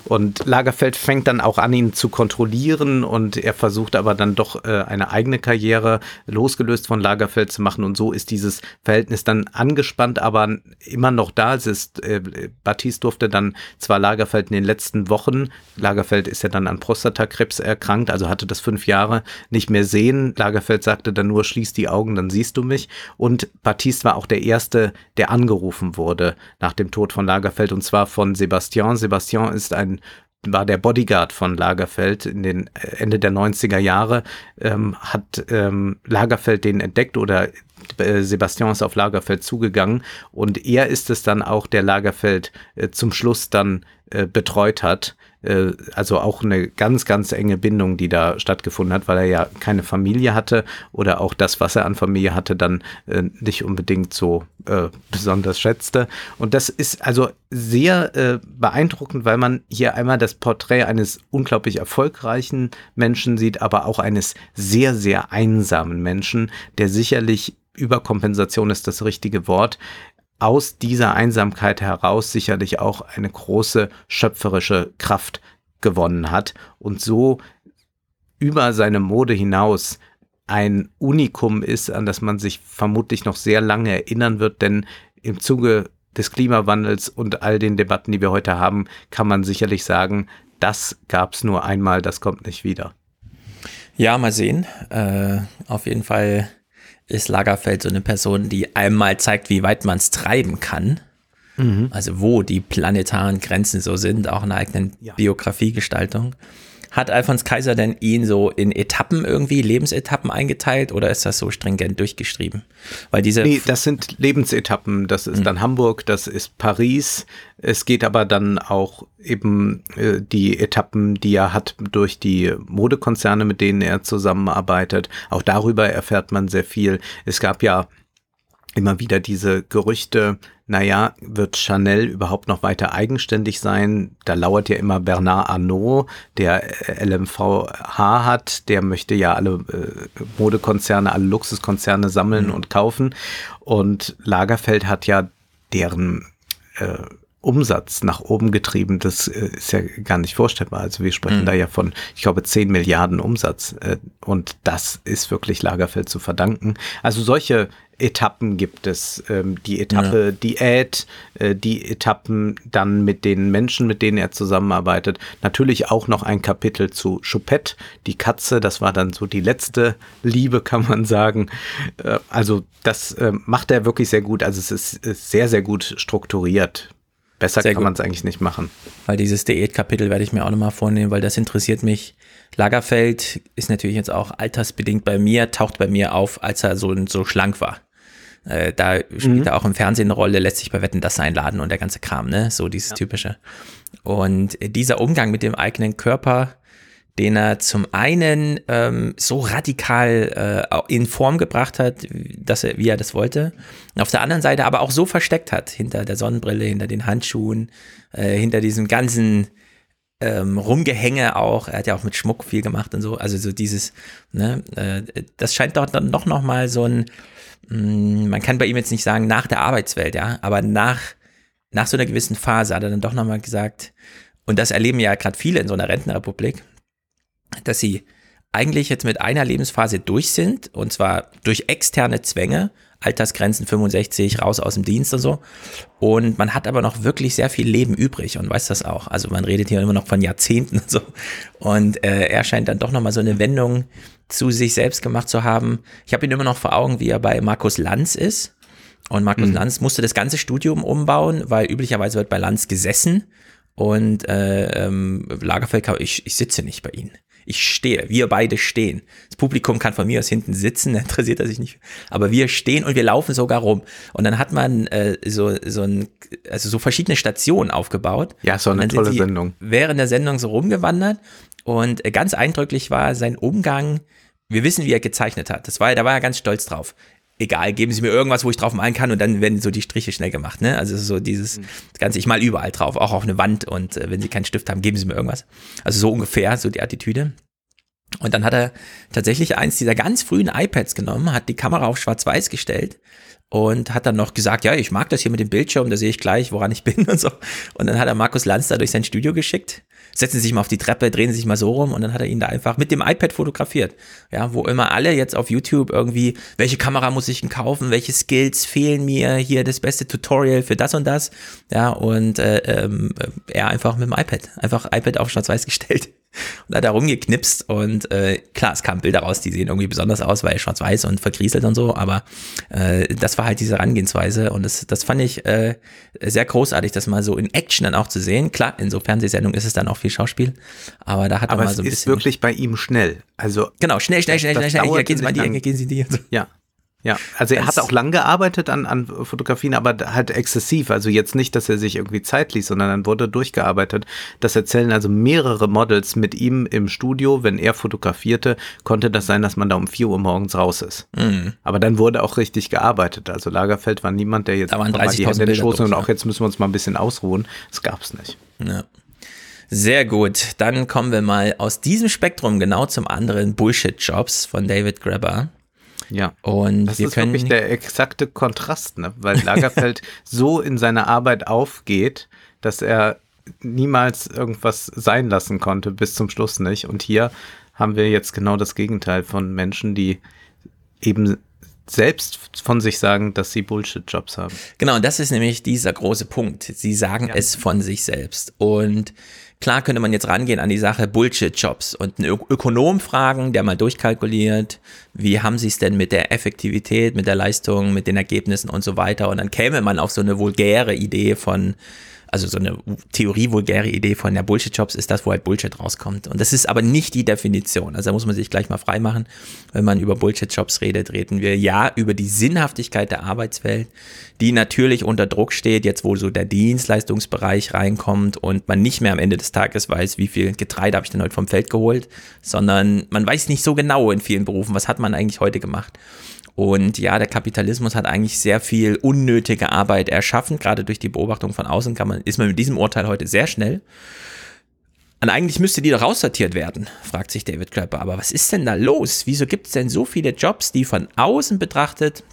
Und Lagerfeld fängt dann auch an, ihn zu kontrollieren und er versucht aber dann doch äh, eine eigene Karriere losgelöst von Lagerfeld zu machen und so ist dieses Verhältnis dann angespannt, aber immer noch da. Es ist, äh, Baptiste durfte dann zwar Lagerfeld in den letzten Wochen, Lagerfeld ist ja dann an Prostatakrebs erkrankt, also hatte das fünf Jahre nicht mehr sehen. Lagerfeld sagte dann nur, schließ die Augen, dann siehst du mich. Und Baptiste war auch der Erste, der angerufen wurde nach dem Tod von Lagerfeld und zwar von Sebastian. Sebastian ist ist ein war der Bodyguard von Lagerfeld in den äh, Ende der 90er Jahre, ähm, hat ähm, Lagerfeld den entdeckt oder äh, Sebastian ist auf Lagerfeld zugegangen und er ist es dann auch, der Lagerfeld äh, zum Schluss dann äh, betreut hat. Äh, also auch eine ganz, ganz enge Bindung, die da stattgefunden hat, weil er ja keine Familie hatte oder auch das, was er an Familie hatte, dann äh, nicht unbedingt so äh, besonders schätzte. Und das ist also sehr äh, beeindruckend, weil man hier einmal das Porträt eines unglaublich erfolgreichen Menschen sieht, aber auch eines sehr, sehr einsamen Menschen, der sicherlich Überkompensation ist das richtige Wort, aus dieser Einsamkeit heraus sicherlich auch eine große schöpferische Kraft gewonnen hat und so über seine Mode hinaus ein Unikum ist, an das man sich vermutlich noch sehr lange erinnern wird, denn im Zuge des Klimawandels und all den Debatten, die wir heute haben, kann man sicherlich sagen, das gab es nur einmal, das kommt nicht wieder. Ja, mal sehen. Äh, auf jeden Fall ist Lagerfeld so eine Person, die einmal zeigt, wie weit man es treiben kann. Mhm. Also wo die planetaren Grenzen so sind, auch in der eigenen ja. Biografiegestaltung. Hat Alfons Kaiser denn ihn so in Etappen irgendwie, Lebensetappen eingeteilt oder ist das so stringent durchgeschrieben? Weil diese. Nee, das sind Lebensetappen. Das ist mhm. dann Hamburg, das ist Paris. Es geht aber dann auch eben äh, die Etappen, die er hat durch die Modekonzerne, mit denen er zusammenarbeitet. Auch darüber erfährt man sehr viel. Es gab ja immer wieder diese Gerüchte, naja, wird Chanel überhaupt noch weiter eigenständig sein? Da lauert ja immer Bernard Arnault, der LMVH hat, der möchte ja alle äh, Modekonzerne, alle Luxuskonzerne sammeln mhm. und kaufen. Und Lagerfeld hat ja deren äh, Umsatz nach oben getrieben, das äh, ist ja gar nicht vorstellbar. Also wir sprechen mhm. da ja von, ich glaube, 10 Milliarden Umsatz. Äh, und das ist wirklich Lagerfeld zu verdanken. Also solche Etappen gibt es. Ähm, die Etappe ja. Diät, äh, die Etappen dann mit den Menschen, mit denen er zusammenarbeitet. Natürlich auch noch ein Kapitel zu Choupette, die Katze. Das war dann so die letzte Liebe, kann man sagen. Also das macht er wirklich sehr gut. Also es ist sehr, sehr gut strukturiert. Besser Sehr kann man es eigentlich nicht machen. Weil dieses Diätkapitel werde ich mir auch nochmal vornehmen, weil das interessiert mich. Lagerfeld ist natürlich jetzt auch altersbedingt bei mir, taucht bei mir auf, als er so, so schlank war. Äh, da spielt mhm. er auch im Fernsehen eine Rolle, lässt sich bei Wetten das einladen und der ganze Kram, ne? So dieses ja. typische. Und dieser Umgang mit dem eigenen Körper, den er zum einen ähm, so radikal äh, in Form gebracht hat, dass er, wie er das wollte, auf der anderen Seite aber auch so versteckt hat, hinter der Sonnenbrille, hinter den Handschuhen, äh, hinter diesem ganzen ähm, Rumgehänge auch. Er hat ja auch mit Schmuck viel gemacht und so. Also so dieses, ne, äh, das scheint doch dann doch noch mal so ein, mh, mm, man kann bei ihm jetzt nicht sagen nach der Arbeitswelt, ja, aber nach nach so einer gewissen Phase hat er dann doch noch mal gesagt, und das erleben ja gerade viele in so einer Rentenrepublik, dass sie eigentlich jetzt mit einer Lebensphase durch sind, und zwar durch externe Zwänge, Altersgrenzen 65, raus aus dem Dienst und so. Und man hat aber noch wirklich sehr viel Leben übrig und weiß das auch. Also man redet hier immer noch von Jahrzehnten und so. Und äh, er scheint dann doch nochmal so eine Wendung zu sich selbst gemacht zu haben. Ich habe ihn immer noch vor Augen, wie er bei Markus Lanz ist. Und Markus mhm. Lanz musste das ganze Studium umbauen, weil üblicherweise wird bei Lanz gesessen. Und äh, ähm, Lagerfeld, ich, ich sitze nicht bei Ihnen. Ich stehe, wir beide stehen. Das Publikum kann von mir aus hinten sitzen, da [LAUGHS] interessiert er sich nicht. Aber wir stehen und wir laufen sogar rum. Und dann hat man äh, so, so, ein, also so verschiedene Stationen aufgebaut. Ja, so eine tolle Sendung. Während der Sendung so rumgewandert. Und äh, ganz eindrücklich war sein Umgang. Wir wissen, wie er gezeichnet hat. Das war, da war er ganz stolz drauf egal, geben Sie mir irgendwas, wo ich drauf malen kann und dann werden so die Striche schnell gemacht. Ne? Also so dieses mhm. Ganze, ich mal überall drauf, auch auf eine Wand und äh, wenn Sie keinen Stift haben, geben Sie mir irgendwas. Also so ungefähr, so die Attitüde. Und dann hat er tatsächlich eins dieser ganz frühen iPads genommen, hat die Kamera auf schwarz-weiß gestellt und hat dann noch gesagt, ja, ich mag das hier mit dem Bildschirm, da sehe ich gleich, woran ich bin [LAUGHS] und so. Und dann hat er Markus Lanz da durch sein Studio geschickt setzen Sie sich mal auf die Treppe, drehen Sie sich mal so rum und dann hat er ihn da einfach mit dem iPad fotografiert. Ja, wo immer alle jetzt auf YouTube irgendwie, welche Kamera muss ich denn kaufen, welche Skills fehlen mir, hier das beste Tutorial für das und das. Ja, und äh, ähm, er einfach mit dem iPad, einfach iPad auf schwarz-weiß gestellt und hat da rumgeknipst und äh, klar, es kamen Bilder raus, die sehen irgendwie besonders aus, weil schwarz-weiß und vergrieselt und so, aber äh, das war halt diese Herangehensweise und das, das fand ich äh, sehr großartig, das mal so in Action dann auch zu sehen. Klar, in so Fernsehsendungen ist es dann auch viel Schauspiel, aber da hat aber man mal so ein bisschen. Aber es ist wirklich bei ihm schnell. Also genau, schnell, schnell, schnell, schnell, schnell. Hier, gehen Sie mal die Ecke, gehen Sie die. Ja, ja, also er das hat auch lang gearbeitet an, an Fotografien, aber halt exzessiv. Also jetzt nicht, dass er sich irgendwie Zeit ließ, sondern dann wurde durchgearbeitet. Das erzählen also mehrere Models mit ihm im Studio. Wenn er fotografierte, konnte das sein, dass man da um 4 Uhr morgens raus ist. Mhm. Aber dann wurde auch richtig gearbeitet. Also Lagerfeld war niemand, der jetzt da waren 30 die Hände Schoß und auch jetzt müssen wir uns mal ein bisschen ausruhen. Das gab's nicht. Ja. Sehr gut. Dann kommen wir mal aus diesem Spektrum genau zum anderen Bullshit-Jobs von David Grabber. Ja. Und das wir ist können wirklich der exakte Kontrast, ne? weil Lagerfeld [LAUGHS] so in seiner Arbeit aufgeht, dass er niemals irgendwas sein lassen konnte, bis zum Schluss nicht. Und hier haben wir jetzt genau das Gegenteil von Menschen, die eben selbst von sich sagen, dass sie Bullshit-Jobs haben. Genau, das ist nämlich dieser große Punkt. Sie sagen ja. es von sich selbst. Und Klar könnte man jetzt rangehen an die Sache Bullshit-Jobs und einen Ökonom fragen, der mal durchkalkuliert, wie haben sie es denn mit der Effektivität, mit der Leistung, mit den Ergebnissen und so weiter. Und dann käme man auf so eine vulgäre Idee von, also so eine Theorie-vulgäre Idee von der Bullshit-Jobs ist das, wo halt Bullshit rauskommt. Und das ist aber nicht die Definition. Also da muss man sich gleich mal freimachen. Wenn man über Bullshit-Jobs redet, reden wir ja über die Sinnhaftigkeit der Arbeitswelt, die natürlich unter Druck steht, jetzt wo so der Dienstleistungsbereich reinkommt und man nicht mehr am Ende des Tages weiß, wie viel Getreide habe ich denn heute vom Feld geholt, sondern man weiß nicht so genau in vielen Berufen, was hat man eigentlich heute gemacht. Und ja, der Kapitalismus hat eigentlich sehr viel unnötige Arbeit erschaffen. Gerade durch die Beobachtung von außen kann man, ist man mit diesem Urteil heute sehr schnell. Und eigentlich müsste die doch raussortiert werden, fragt sich David Klöpper. Aber was ist denn da los? Wieso gibt es denn so viele Jobs, die von außen betrachtet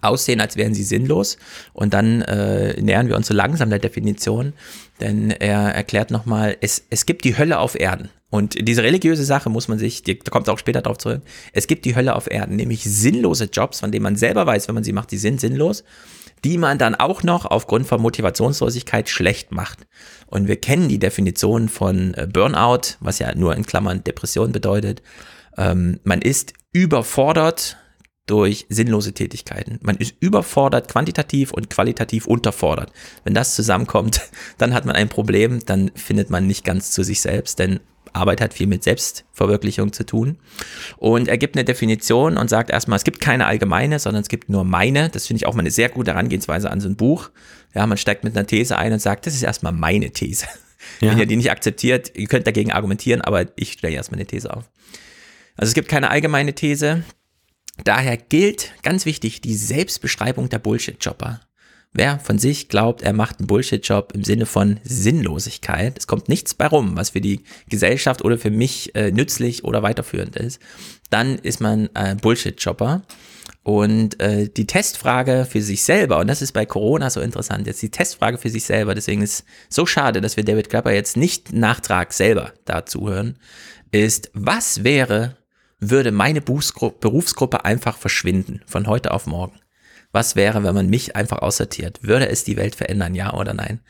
aussehen, als wären sie sinnlos. Und dann äh, nähern wir uns so langsam der Definition, denn er erklärt nochmal, es, es gibt die Hölle auf Erden. Und diese religiöse Sache muss man sich, die, da kommt es auch später drauf zurück, es gibt die Hölle auf Erden, nämlich sinnlose Jobs, von denen man selber weiß, wenn man sie macht, die sind sinnlos, die man dann auch noch aufgrund von Motivationslosigkeit schlecht macht. Und wir kennen die Definition von äh, Burnout, was ja nur in Klammern Depression bedeutet. Ähm, man ist überfordert durch sinnlose Tätigkeiten. Man ist überfordert quantitativ und qualitativ unterfordert. Wenn das zusammenkommt, [LAUGHS] dann hat man ein Problem, dann findet man nicht ganz zu sich selbst, denn Arbeit hat viel mit Selbstverwirklichung zu tun. Und er gibt eine Definition und sagt erstmal, es gibt keine allgemeine, sondern es gibt nur meine. Das finde ich auch mal eine sehr gute Herangehensweise an so ein Buch. Ja, man steigt mit einer These ein und sagt, das ist erstmal meine These. Ja. Wenn ihr die nicht akzeptiert, ihr könnt dagegen argumentieren, aber ich stelle erstmal eine These auf. Also es gibt keine allgemeine These. Daher gilt, ganz wichtig, die Selbstbeschreibung der Bullshit-Jobber. Wer von sich glaubt, er macht einen Bullshit-Job im Sinne von Sinnlosigkeit, es kommt nichts bei rum, was für die Gesellschaft oder für mich äh, nützlich oder weiterführend ist, dann ist man äh, Bullshit-Jobber. Und äh, die Testfrage für sich selber, und das ist bei Corona so interessant, jetzt die Testfrage für sich selber, deswegen ist so schade, dass wir David Clapper jetzt nicht Nachtrag selber dazu hören, ist, was wäre, würde meine Berufsgruppe einfach verschwinden von heute auf morgen? Was wäre, wenn man mich einfach aussortiert? Würde es die Welt verändern, ja oder nein?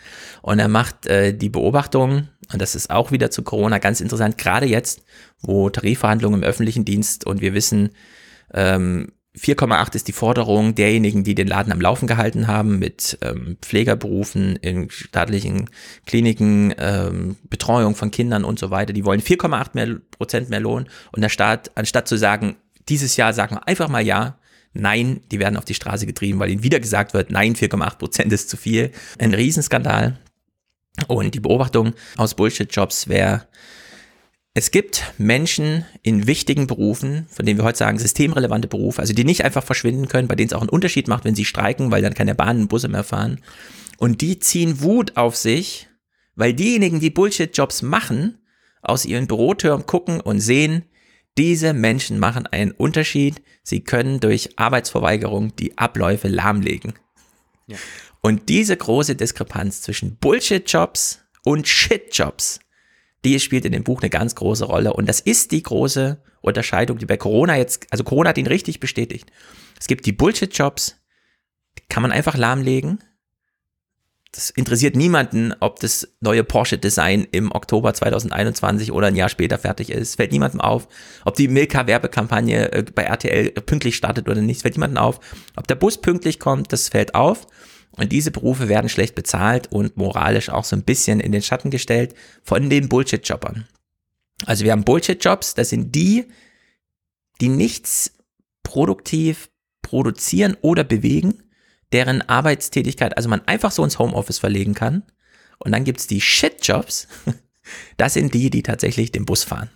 Und er macht äh, die Beobachtung, und das ist auch wieder zu Corona ganz interessant, gerade jetzt, wo Tarifverhandlungen im öffentlichen Dienst und wir wissen, ähm, 4,8 ist die Forderung derjenigen, die den Laden am Laufen gehalten haben mit ähm, Pflegerberufen in staatlichen Kliniken, ähm, Betreuung von Kindern und so weiter. Die wollen 4,8 mehr, Prozent mehr Lohn und der Staat, anstatt zu sagen, dieses Jahr sagen wir einfach mal ja, nein, die werden auf die Straße getrieben, weil ihnen wieder gesagt wird, nein, 4,8 Prozent ist zu viel. Ein Riesenskandal. Und die Beobachtung aus Bullshit-Jobs wäre, es gibt Menschen in wichtigen Berufen, von denen wir heute sagen, systemrelevante Berufe, also die nicht einfach verschwinden können, bei denen es auch einen Unterschied macht, wenn sie streiken, weil dann keine Bahnen und Busse mehr fahren. Und die ziehen Wut auf sich, weil diejenigen, die Bullshit-Jobs machen, aus ihren Bürotürmen gucken und sehen, diese Menschen machen einen Unterschied. Sie können durch Arbeitsverweigerung die Abläufe lahmlegen. Ja. Und diese große Diskrepanz zwischen Bullshit-Jobs und Shit-Jobs, die spielt in dem Buch eine ganz große Rolle. Und das ist die große Unterscheidung, die bei Corona jetzt, also Corona hat ihn richtig bestätigt. Es gibt die Bullshit-Jobs, die kann man einfach lahmlegen. Das interessiert niemanden, ob das neue Porsche-Design im Oktober 2021 oder ein Jahr später fertig ist. Fällt niemandem auf. Ob die Milka-Werbekampagne äh, bei RTL pünktlich startet oder nicht, fällt niemandem auf. Ob der Bus pünktlich kommt, das fällt auf. Und diese Berufe werden schlecht bezahlt und moralisch auch so ein bisschen in den Schatten gestellt von den Bullshit-Jobbern. Also wir haben Bullshit-Jobs, das sind die, die nichts produktiv produzieren oder bewegen, deren Arbeitstätigkeit, also man einfach so ins Homeoffice verlegen kann. Und dann gibt's die Shit-Jobs, [LAUGHS] das sind die, die tatsächlich den Bus fahren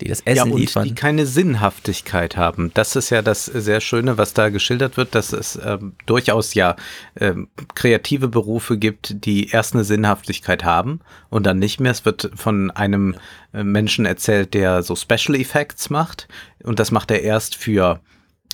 die das Essen ja, und liefern. Die keine Sinnhaftigkeit haben. Das ist ja das sehr Schöne, was da geschildert wird, dass es ähm, durchaus ja ähm, kreative Berufe gibt, die erst eine Sinnhaftigkeit haben und dann nicht mehr. Es wird von einem äh, Menschen erzählt, der so Special Effects macht und das macht er erst für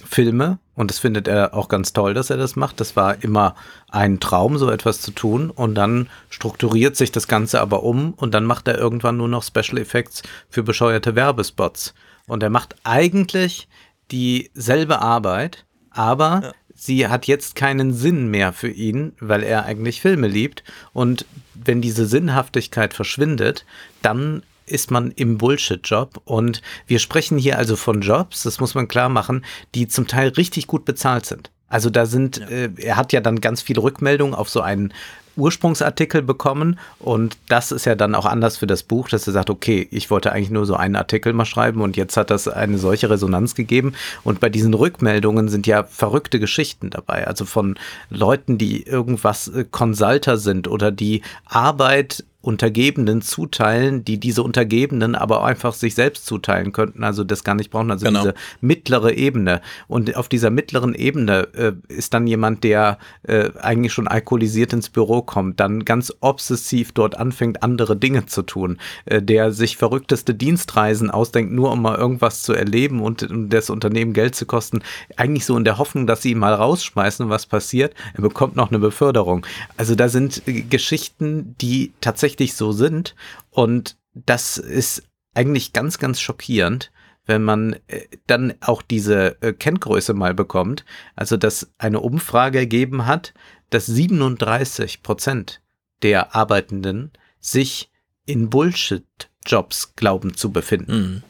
Filme und das findet er auch ganz toll, dass er das macht. Das war immer ein Traum, so etwas zu tun und dann strukturiert sich das Ganze aber um und dann macht er irgendwann nur noch Special Effects für bescheuerte Werbespots. Und er macht eigentlich dieselbe Arbeit, aber ja. sie hat jetzt keinen Sinn mehr für ihn, weil er eigentlich Filme liebt. Und wenn diese Sinnhaftigkeit verschwindet, dann ist man im Bullshit-Job. Und wir sprechen hier also von Jobs, das muss man klar machen, die zum Teil richtig gut bezahlt sind. Also da sind, ja. äh, er hat ja dann ganz viele Rückmeldungen auf so einen Ursprungsartikel bekommen und das ist ja dann auch anders für das Buch, dass er sagt, okay, ich wollte eigentlich nur so einen Artikel mal schreiben und jetzt hat das eine solche Resonanz gegeben und bei diesen Rückmeldungen sind ja verrückte Geschichten dabei, also von Leuten, die irgendwas äh, Consulter sind oder die Arbeit Untergebenen zuteilen, die diese Untergebenen aber einfach sich selbst zuteilen könnten, also das gar nicht brauchen, also genau. diese mittlere Ebene. Und auf dieser mittleren Ebene äh, ist dann jemand, der äh, eigentlich schon alkoholisiert ins Büro kommt, dann ganz obsessiv dort anfängt, andere Dinge zu tun, äh, der sich verrückteste Dienstreisen ausdenkt, nur um mal irgendwas zu erleben und um das Unternehmen Geld zu kosten, eigentlich so in der Hoffnung, dass sie ihn mal rausschmeißen, was passiert, er bekommt noch eine Beförderung. Also da sind äh, Geschichten, die tatsächlich tatsächlich so sind. Und das ist eigentlich ganz, ganz schockierend, wenn man äh, dann auch diese äh, Kenngröße mal bekommt. Also, dass eine Umfrage ergeben hat, dass 37 Prozent der Arbeitenden sich in Bullshit-Jobs glauben zu befinden. Mhm.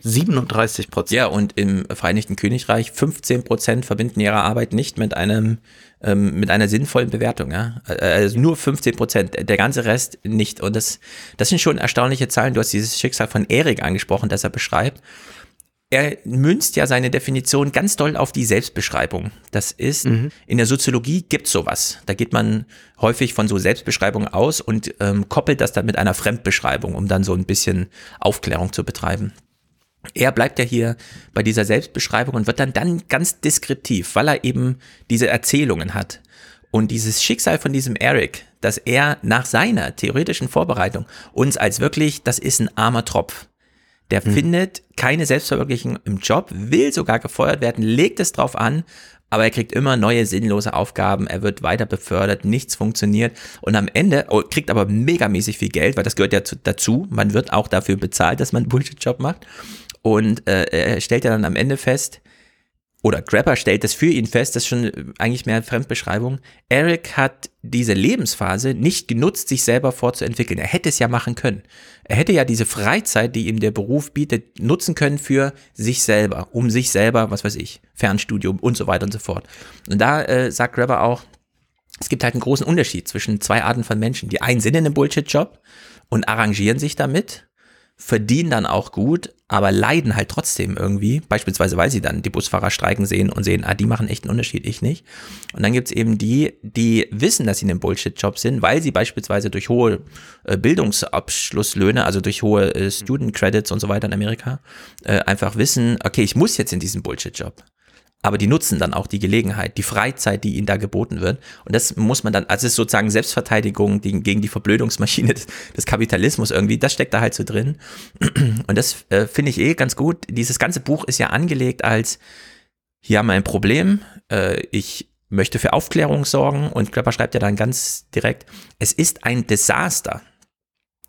37 Prozent. Ja, und im Vereinigten Königreich 15 Prozent verbinden ihre Arbeit nicht mit einem ähm, mit einer sinnvollen Bewertung. Ja? Also nur 15 Prozent, der ganze Rest nicht. Und das, das sind schon erstaunliche Zahlen. Du hast dieses Schicksal von Erik angesprochen, das er beschreibt. Er münzt ja seine Definition ganz doll auf die Selbstbeschreibung. Das ist, mhm. in der Soziologie gibt sowas. Da geht man häufig von so Selbstbeschreibungen aus und ähm, koppelt das dann mit einer Fremdbeschreibung, um dann so ein bisschen Aufklärung zu betreiben. Er bleibt ja hier bei dieser Selbstbeschreibung und wird dann, dann ganz deskriptiv, weil er eben diese Erzählungen hat. Und dieses Schicksal von diesem Eric, dass er nach seiner theoretischen Vorbereitung uns als wirklich, das ist ein armer Tropf. Der hm. findet keine Selbstverwirklichung im Job, will sogar gefeuert werden, legt es drauf an, aber er kriegt immer neue sinnlose Aufgaben, er wird weiter befördert, nichts funktioniert und am Ende oh, kriegt aber megamäßig viel Geld, weil das gehört ja zu, dazu, man wird auch dafür bezahlt, dass man einen Bullshit-Job macht und äh, er stellt ja dann am Ende fest, oder Grabber stellt das für ihn fest, das ist schon eigentlich mehr Fremdbeschreibung. Eric hat diese Lebensphase nicht genutzt, sich selber fortzuentwickeln. Er hätte es ja machen können. Er hätte ja diese Freizeit, die ihm der Beruf bietet, nutzen können für sich selber, um sich selber, was weiß ich, Fernstudium und so weiter und so fort. Und da äh, sagt Grabber auch, es gibt halt einen großen Unterschied zwischen zwei Arten von Menschen. Die einen sind in einem Bullshit-Job und arrangieren sich damit verdienen dann auch gut, aber leiden halt trotzdem irgendwie. Beispielsweise, weil sie dann die Busfahrer streiken sehen und sehen, ah, die machen echt einen Unterschied, ich nicht. Und dann gibt's eben die, die wissen, dass sie in einem Bullshit-Job sind, weil sie beispielsweise durch hohe äh, Bildungsabschlusslöhne, also durch hohe äh, Student Credits und so weiter in Amerika, äh, einfach wissen, okay, ich muss jetzt in diesen Bullshit-Job aber die nutzen dann auch die Gelegenheit, die Freizeit, die ihnen da geboten wird. Und das muss man dann, also es ist sozusagen Selbstverteidigung gegen die Verblödungsmaschine des, Kapitalismus irgendwie, das steckt da halt so drin. Und das äh, finde ich eh ganz gut. Dieses ganze Buch ist ja angelegt als, hier haben wir ein Problem, äh, ich möchte für Aufklärung sorgen und Klöpper schreibt ja dann ganz direkt, es ist ein Desaster,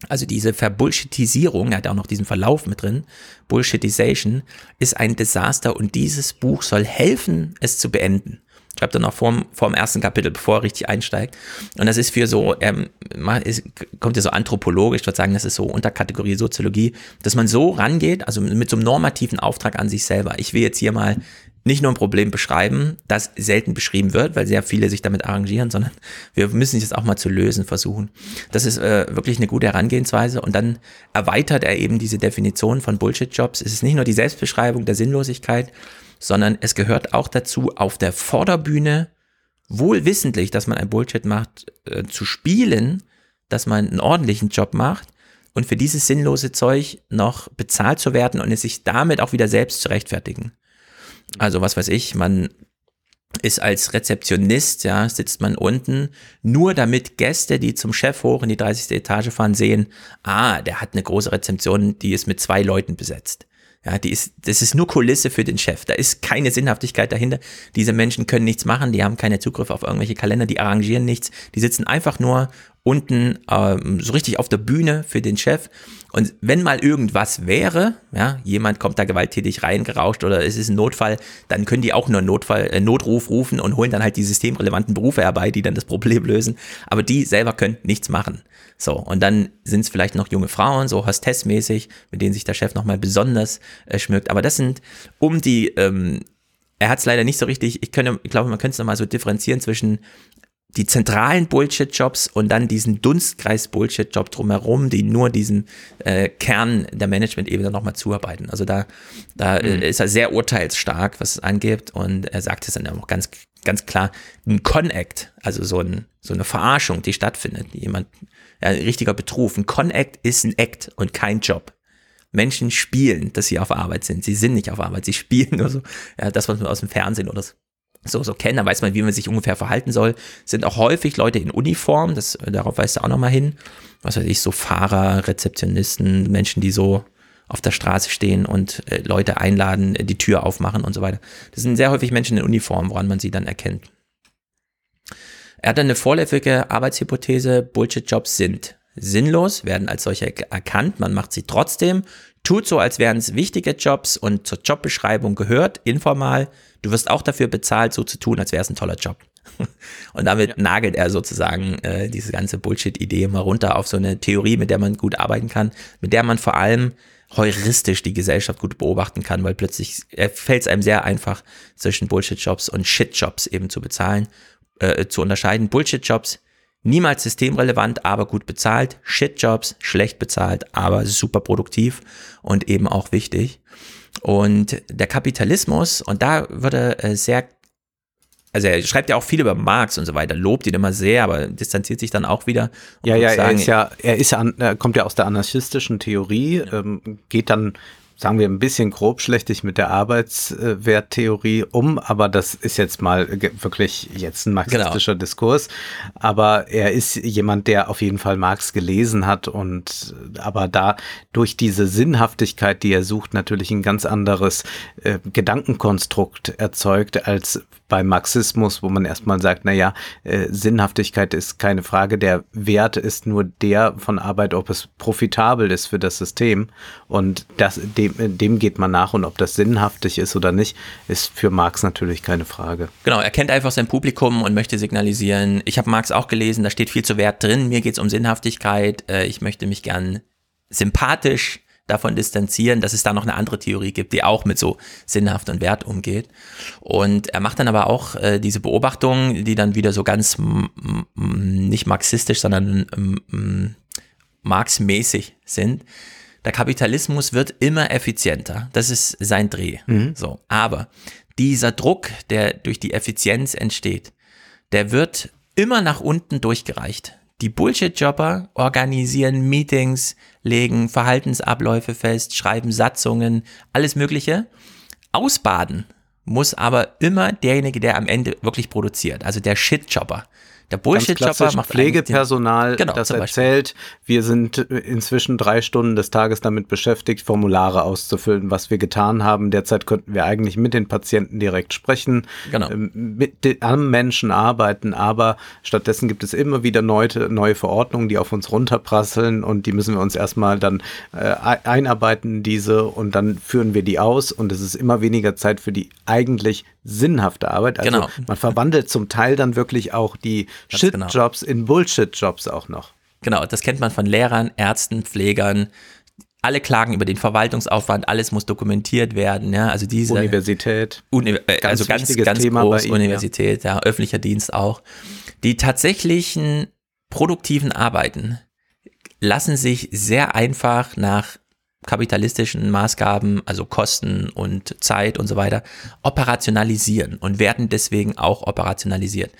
also diese Verbullshitisierung, er hat auch noch diesen Verlauf mit drin, Bullshitization, ist ein Desaster und dieses Buch soll helfen, es zu beenden. Schreibt er noch vor, vor dem ersten Kapitel, bevor er richtig einsteigt. Und das ist für so, ähm, ist, kommt ja so anthropologisch, ich würde sagen, das ist so Unterkategorie Soziologie, dass man so rangeht, also mit so einem normativen Auftrag an sich selber. Ich will jetzt hier mal nicht nur ein Problem beschreiben, das selten beschrieben wird, weil sehr viele sich damit arrangieren, sondern wir müssen es auch mal zu lösen versuchen. Das ist äh, wirklich eine gute Herangehensweise und dann erweitert er eben diese Definition von Bullshit-Jobs. Es ist nicht nur die Selbstbeschreibung der Sinnlosigkeit, sondern es gehört auch dazu, auf der Vorderbühne wohl wissentlich, dass man ein Bullshit macht, äh, zu spielen, dass man einen ordentlichen Job macht und für dieses sinnlose Zeug noch bezahlt zu werden und es sich damit auch wieder selbst zu rechtfertigen. Also was weiß ich, man ist als Rezeptionist, ja, sitzt man unten, nur damit Gäste, die zum Chef hoch in die 30. Etage fahren, sehen, ah, der hat eine große Rezeption, die ist mit zwei Leuten besetzt. Ja, die ist, das ist nur Kulisse für den Chef. Da ist keine Sinnhaftigkeit dahinter. Diese Menschen können nichts machen, die haben keine Zugriff auf irgendwelche Kalender, die arrangieren nichts. Die sitzen einfach nur unten ähm, so richtig auf der Bühne für den Chef. Und wenn mal irgendwas wäre, ja, jemand kommt da gewalttätig reingerauscht oder es ist ein Notfall, dann können die auch nur Notfall, äh, Notruf rufen und holen dann halt die systemrelevanten Berufe herbei, die dann das Problem lösen. Aber die selber können nichts machen. So, und dann sind es vielleicht noch junge Frauen, so hostessmäßig, mit denen sich der Chef nochmal besonders äh, schmückt. Aber das sind um die ähm, er hat es leider nicht so richtig, ich, könnte, ich glaube, man könnte es nochmal so differenzieren zwischen die zentralen Bullshit-Jobs und dann diesen Dunstkreis-Bullshit-Job drumherum, die nur diesen äh, Kern der Management-Ebene nochmal zuarbeiten. Also da, da äh, mhm. ist er sehr urteilsstark, was es angeht und er sagt es dann auch ganz ganz klar ein Con-Act, also so, ein, so eine Verarschung, die stattfindet. Jemand, ja, ein richtiger Betrug. Ein Con-Act ist ein Act und kein Job. Menschen spielen, dass sie auf Arbeit sind. Sie sind nicht auf Arbeit, sie spielen nur so, ja, das, was man aus dem Fernsehen oder so, so kennen, da weiß man, wie man sich ungefähr verhalten soll. Sind auch häufig Leute in Uniform, das, darauf weist du auch nochmal hin. Was weiß ich, so Fahrer, Rezeptionisten, Menschen, die so auf der Straße stehen und äh, Leute einladen, die Tür aufmachen und so weiter. Das sind sehr häufig Menschen in Uniform, woran man sie dann erkennt. Er hat eine vorläufige Arbeitshypothese, Bullshit-Jobs sind sinnlos, werden als solche erkannt, man macht sie trotzdem, tut so, als wären es wichtige Jobs und zur Jobbeschreibung gehört, informal, du wirst auch dafür bezahlt, so zu tun, als wäre es ein toller Job. [LAUGHS] Und damit ja. nagelt er sozusagen äh, diese ganze Bullshit-Idee mal runter auf so eine Theorie, mit der man gut arbeiten kann, mit der man vor allem heuristisch die Gesellschaft gut beobachten kann, weil plötzlich äh, fällt es einem sehr einfach, zwischen Bullshit-Jobs und Shit-Jobs eben zu bezahlen, äh, zu unterscheiden. Bullshit-Jobs niemals systemrelevant, aber gut bezahlt. Shit-Jobs schlecht bezahlt, aber super produktiv und eben auch wichtig. Und der Kapitalismus, und da würde äh, sehr also er schreibt ja auch viel über Marx und so weiter, lobt ihn immer sehr, aber distanziert sich dann auch wieder. Ja, ja, sagen, er ist ja, er ist ja, er kommt ja aus der anarchistischen Theorie, ja. ähm, geht dann sagen wir, ein bisschen grobschlächtig mit der Arbeitswerttheorie um, aber das ist jetzt mal wirklich jetzt ein marxistischer genau. Diskurs. Aber er ist jemand, der auf jeden Fall Marx gelesen hat und aber da durch diese Sinnhaftigkeit, die er sucht, natürlich ein ganz anderes äh, Gedankenkonstrukt erzeugt als beim Marxismus, wo man erstmal sagt, na ja, äh, Sinnhaftigkeit ist keine Frage, der Wert ist nur der von Arbeit, ob es profitabel ist für das System und das, dem dem, dem geht man nach und ob das sinnhaftig ist oder nicht, ist für Marx natürlich keine Frage. Genau, er kennt einfach sein Publikum und möchte signalisieren, ich habe Marx auch gelesen, da steht viel zu Wert drin, mir geht es um Sinnhaftigkeit, äh, ich möchte mich gern sympathisch davon distanzieren, dass es da noch eine andere Theorie gibt, die auch mit so sinnhaft und Wert umgeht. Und er macht dann aber auch äh, diese Beobachtungen, die dann wieder so ganz nicht marxistisch, sondern marxmäßig sind der Kapitalismus wird immer effizienter. Das ist sein Dreh. Mhm. So. Aber dieser Druck, der durch die Effizienz entsteht, der wird immer nach unten durchgereicht. Die Bullshit-Jobber organisieren Meetings, legen Verhaltensabläufe fest, schreiben Satzungen, alles Mögliche. Ausbaden muss aber immer derjenige, der am Ende wirklich produziert, also der Shit-Jobber. Der Bullshit-Jobber macht Pflegepersonal, genau, das erzählt, wir sind inzwischen drei Stunden des Tages damit beschäftigt, Formulare auszufüllen, was wir getan haben. Derzeit könnten wir eigentlich mit den Patienten direkt sprechen, genau. Ähm, mit den, am Menschen arbeiten, aber stattdessen gibt es immer wieder neue, neue Verordnungen, die auf uns runterprasseln und die müssen wir uns erstmal dann äh, einarbeiten, diese, und dann führen wir die aus und es ist immer weniger Zeit für die eigentlich sinnhafte Arbeit. Also genau. man verwandelt zum Teil dann wirklich auch die Shit-Jobs genau. in Bullshit-Jobs auch noch. Genau, das kennt man von Lehrern, Ärzten, Pflegern. Alle klagen über den Verwaltungsaufwand, alles muss dokumentiert werden. Ja, also diese Universität, Uni ganz also ganz ganz Thema groß Ihnen, Universität, ja. ja, öffentlicher Dienst auch. Die tatsächlichen produktiven Arbeiten lassen sich sehr einfach nach kapitalistischen Maßgaben, also Kosten und Zeit und so weiter, operationalisieren und werden deswegen auch operationalisiert.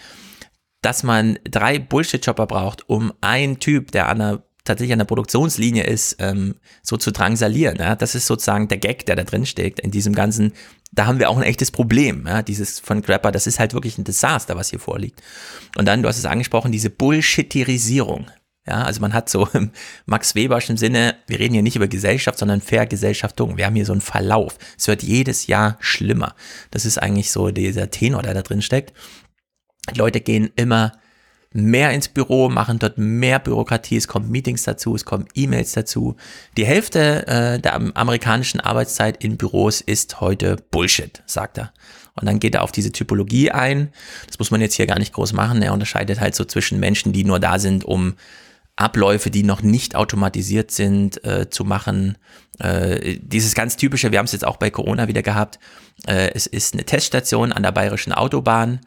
Dass man drei Bullshit-Chopper braucht, um einen Typ, der an einer, tatsächlich an der Produktionslinie ist, ähm, so zu drangsalieren. Ja? Das ist sozusagen der Gag, der da drin steckt in diesem ganzen, da haben wir auch ein echtes Problem. Ja? Dieses von Grapper, das ist halt wirklich ein Desaster, was hier vorliegt. Und dann, du hast es angesprochen, diese Bullshitterisierung. Ja, also man hat so im Max Weberschen Sinne, wir reden hier nicht über Gesellschaft, sondern Vergesellschaftung. Wir haben hier so einen Verlauf. Es wird jedes Jahr schlimmer. Das ist eigentlich so dieser Tenor, der da drin steckt. Die Leute gehen immer mehr ins Büro, machen dort mehr Bürokratie, es kommen Meetings dazu, es kommen E-Mails dazu. Die Hälfte äh, der amerikanischen Arbeitszeit in Büros ist heute Bullshit, sagt er. Und dann geht er auf diese Typologie ein. Das muss man jetzt hier gar nicht groß machen. Er unterscheidet halt so zwischen Menschen, die nur da sind, um Abläufe, die noch nicht automatisiert sind, äh, zu machen. Äh, dieses ganz typische, wir haben es jetzt auch bei Corona wieder gehabt, äh, es ist eine Teststation an der bayerischen Autobahn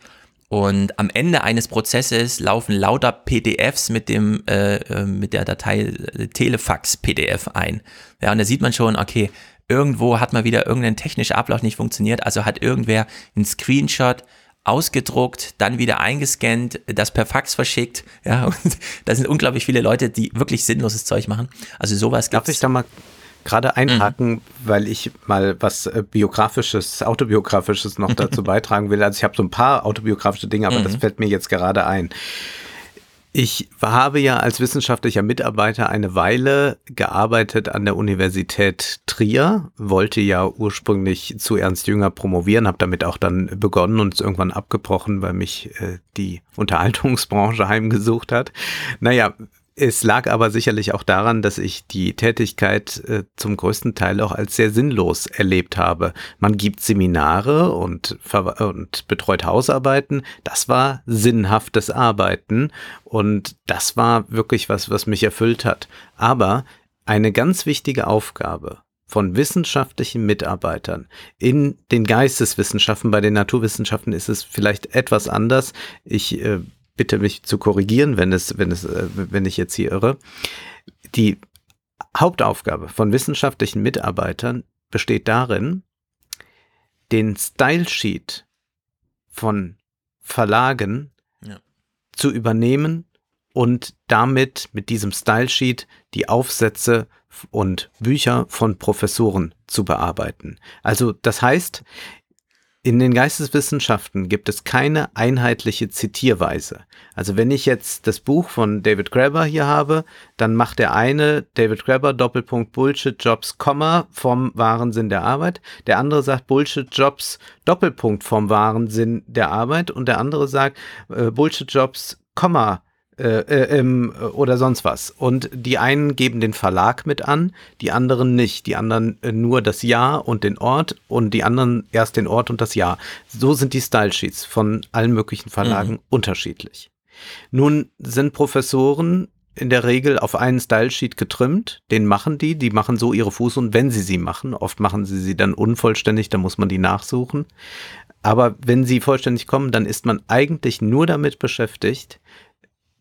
und am Ende eines Prozesses laufen lauter PDFs mit dem äh, äh mit der Datei äh, Telefax PDF ein. Ja, und da sieht man schon, okay, irgendwo hat mal wieder irgendein technischer Ablauf nicht funktioniert, also hat irgendwer einen Screenshot ausgedruckt, dann wieder eingescannt, das per Fax verschickt. Ja, [LAUGHS] und da sind unglaublich viele Leute, die wirklich sinnloses Zeug machen. Also sowas gibt es. Darf ich da mal gerade einhaken, mhm. weil ich mal was äh, biografisches, autobiografisches noch [LAUGHS] dazu beitragen will. Also ich habe so ein paar autobiografische Dinge, aber mhm. das fällt mir jetzt gerade ein. Ich habe ja als wissenschaftlicher Mitarbeiter eine Weile gearbeitet an der Universität Trier, wollte ja ursprünglich zu Ernst Jünger promovieren, habe damit auch dann begonnen und es irgendwann abgebrochen, weil mich äh, die Unterhaltungsbranche [LAUGHS] heimgesucht hat. Naja, es lag aber sicherlich auch daran, dass ich die Tätigkeit äh, zum größten Teil auch als sehr sinnlos erlebt habe. Man gibt Seminare und, und betreut Hausarbeiten. Das war sinnhaftes Arbeiten und das war wirklich was, was mich erfüllt hat. Aber eine ganz wichtige Aufgabe von wissenschaftlichen Mitarbeitern in den Geisteswissenschaften, bei den Naturwissenschaften ist es vielleicht etwas anders. Ich äh, bitte mich zu korrigieren, wenn es, wenn es, äh, wenn ich jetzt hier irre. Die Hauptaufgabe von wissenschaftlichen Mitarbeitern besteht darin, den Style Sheet von Verlagen ja. zu übernehmen und damit mit diesem Style Sheet die Aufsätze und Bücher von Professoren zu bearbeiten. Also das heißt, in den Geisteswissenschaften gibt es keine einheitliche Zitierweise. Also wenn ich jetzt das Buch von David Graeber hier habe, dann macht der eine David Graeber Doppelpunkt Bullshit Jobs Komma vom wahren Sinn der Arbeit, der andere sagt Bullshit Jobs Doppelpunkt vom wahren Sinn der Arbeit und der andere sagt äh, Bullshit Jobs Komma äh, äh, ähm, oder sonst was. Und die einen geben den Verlag mit an, die anderen nicht. Die anderen äh, nur das Jahr und den Ort und die anderen erst den Ort und das Jahr. So sind die Style Sheets von allen möglichen Verlagen mhm. unterschiedlich. Nun sind Professoren in der Regel auf einen Style Sheet getrimmt. Den machen die, die machen so ihre Fuß und wenn sie sie machen, oft machen sie sie dann unvollständig, da muss man die nachsuchen. Aber wenn sie vollständig kommen, dann ist man eigentlich nur damit beschäftigt,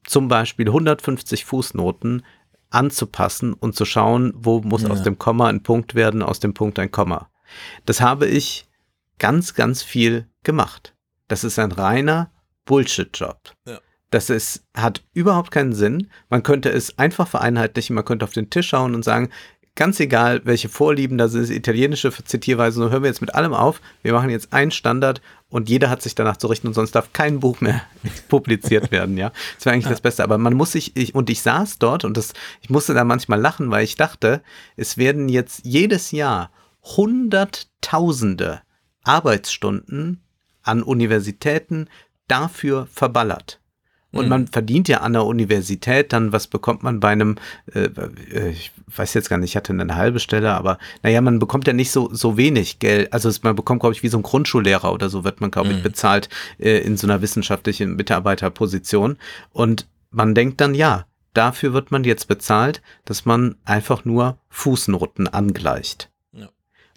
zum Beispiel 150 Fußnoten anzupassen und zu schauen, wo muss ja. aus dem Komma ein Punkt werden, aus dem Punkt ein Komma. Das habe ich ganz, ganz viel gemacht. Das ist ein reiner Bullshit-Job. Ja. Das ist, hat überhaupt keinen Sinn. Man könnte es einfach vereinheitlichen, man könnte auf den Tisch schauen und sagen, ganz egal, welche Vorlieben da sind, italienische Zitierweise, so hören wir jetzt mit allem auf. Wir machen jetzt einen Standard und jeder hat sich danach zu richten und sonst darf kein Buch mehr [LAUGHS] publiziert werden, ja. Das wäre eigentlich ja. das Beste. Aber man muss sich, ich, und ich saß dort und das, ich musste da manchmal lachen, weil ich dachte, es werden jetzt jedes Jahr Hunderttausende Arbeitsstunden an Universitäten dafür verballert. Und mhm. man verdient ja an der Universität dann, was bekommt man bei einem, äh, äh, ich weiß jetzt gar nicht, ich hatte eine halbe Stelle, aber naja, man bekommt ja nicht so, so wenig Geld. Also man bekommt, glaube ich, wie so ein Grundschullehrer oder so wird man, glaube mhm. ich, bezahlt äh, in so einer wissenschaftlichen Mitarbeiterposition. Und man denkt dann, ja, dafür wird man jetzt bezahlt, dass man einfach nur Fußnoten angleicht.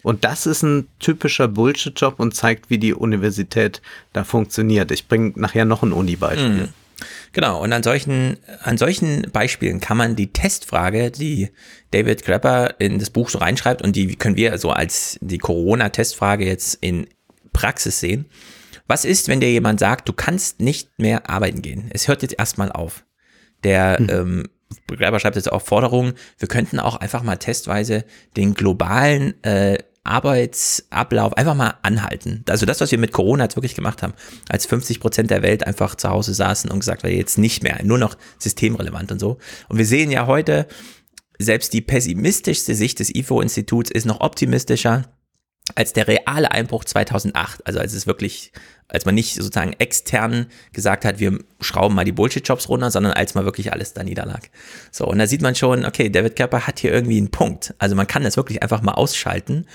Und das ist ein typischer Bullshit-Job und zeigt, wie die Universität da funktioniert. Ich bringe nachher noch ein Uni-Beispiel. Mhm. Genau, und an solchen, an solchen Beispielen kann man die Testfrage, die David Grapper in das Buch so reinschreibt, und die können wir so als die Corona-Testfrage jetzt in Praxis sehen. Was ist, wenn dir jemand sagt, du kannst nicht mehr arbeiten gehen? Es hört jetzt erstmal auf. Der hm. ähm, Grapper schreibt jetzt auch Forderungen, wir könnten auch einfach mal testweise den globalen äh, Arbeitsablauf einfach mal anhalten. Also das, was wir mit Corona jetzt wirklich gemacht haben, als 50 Prozent der Welt einfach zu Hause saßen und gesagt, wir jetzt nicht mehr, nur noch systemrelevant und so. Und wir sehen ja heute, selbst die pessimistischste Sicht des IFO-Instituts ist noch optimistischer als der reale Einbruch 2008, also als es wirklich, als man nicht sozusagen extern gesagt hat, wir schrauben mal die Bullshit-Jobs runter, sondern als mal wirklich alles da niederlag. So, und da sieht man schon, okay, David Kepper hat hier irgendwie einen Punkt. Also man kann das wirklich einfach mal ausschalten.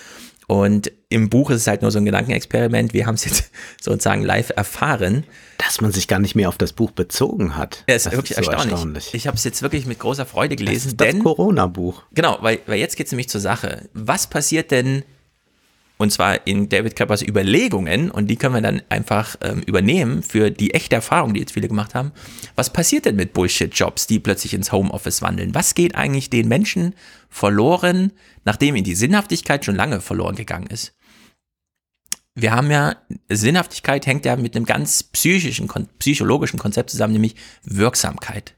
Und im Buch ist es halt nur so ein Gedankenexperiment. Wir haben es jetzt [LAUGHS] sozusagen live erfahren. Dass man sich gar nicht mehr auf das Buch bezogen hat. Ja, ist das wirklich ist so erstaunlich. erstaunlich. Ich habe es jetzt wirklich mit großer Freude gelesen. Das ist das Corona-Buch. Genau, weil, weil jetzt geht es nämlich zur Sache. Was passiert denn, und zwar in David Kappers Überlegungen, und die können wir dann einfach ähm, übernehmen für die echte Erfahrung, die jetzt viele gemacht haben. Was passiert denn mit Bullshit-Jobs, die plötzlich ins Homeoffice wandeln? Was geht eigentlich den Menschen verloren, nachdem ihnen die Sinnhaftigkeit schon lange verloren gegangen ist? wir haben ja, Sinnhaftigkeit hängt ja mit einem ganz psychischen, psychologischen Konzept zusammen, nämlich Wirksamkeit.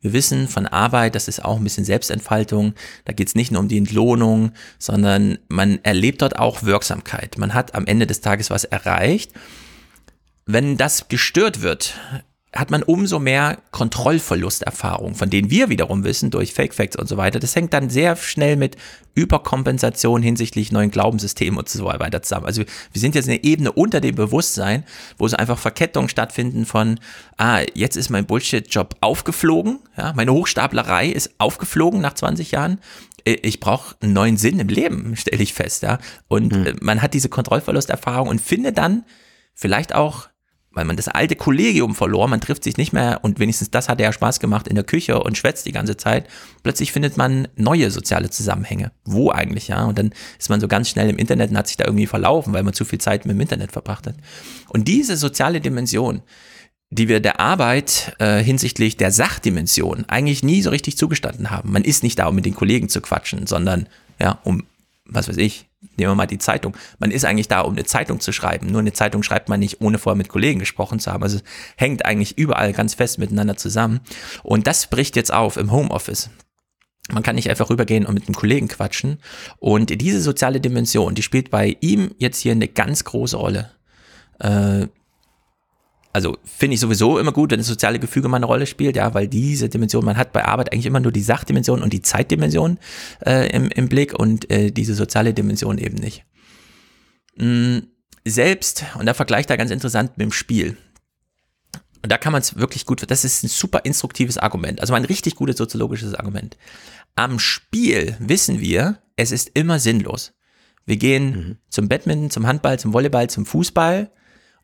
Wir wissen von Arbeit, das ist auch ein bisschen Selbstentfaltung. Da geht es nicht nur um die Entlohnung, sondern man erlebt dort auch Wirksamkeit. Man hat am Ende des Tages was erreicht. Wenn das gestört wird, hat man umso mehr Kontrollverlusterfahrung, von denen wir wiederum wissen durch Fake Facts und so weiter. Das hängt dann sehr schnell mit Überkompensation hinsichtlich neuen Glaubenssystemen und so weiter zusammen. Also wir sind jetzt eine Ebene unter dem Bewusstsein, wo so einfach Verkettungen stattfinden von, ah, jetzt ist mein Bullshit-Job aufgeflogen, ja, meine Hochstaplerei ist aufgeflogen nach 20 Jahren äh, ich brauche einen neuen Sinn im Leben, stelle ich fest, ja. Und mhm. man hat diese Kontrollverlusterfahrung und findet dann vielleicht auch weil man das alte Kollegium verlor, man trifft sich nicht mehr und wenigstens das hat ja Spaß gemacht in der Küche und schwätzt die ganze Zeit. Plötzlich findet man neue soziale Zusammenhänge. Wo eigentlich, ja? Und dann ist man so ganz schnell im Internet und hat sich da irgendwie verlaufen, weil man zu viel Zeit mit dem Internet verbracht hat. Und diese soziale Dimension, die wir der Arbeit äh, hinsichtlich der Sachdimension eigentlich nie so richtig zugestanden haben. Man ist nicht da, um mit den Kollegen zu quatschen, sondern ja, um was weiß ich, nehmen wir mal die Zeitung. Man ist eigentlich da, um eine Zeitung zu schreiben. Nur eine Zeitung schreibt man nicht, ohne vorher mit Kollegen gesprochen zu haben. Also hängt eigentlich überall ganz fest miteinander zusammen. Und das bricht jetzt auf im Homeoffice. Man kann nicht einfach rübergehen und mit einem Kollegen quatschen. Und diese soziale Dimension, die spielt bei ihm jetzt hier eine ganz große Rolle. Äh, also finde ich sowieso immer gut, wenn das soziale Gefüge mal eine Rolle spielt, ja, weil diese Dimension, man hat bei Arbeit eigentlich immer nur die Sachdimension und die Zeitdimension äh, im, im Blick und äh, diese soziale Dimension eben nicht. Mhm, selbst, und da vergleicht er ganz interessant mit dem Spiel. Und da kann man es wirklich gut, das ist ein super instruktives Argument, also ein richtig gutes soziologisches Argument. Am Spiel wissen wir, es ist immer sinnlos. Wir gehen mhm. zum Badminton, zum Handball, zum Volleyball, zum Fußball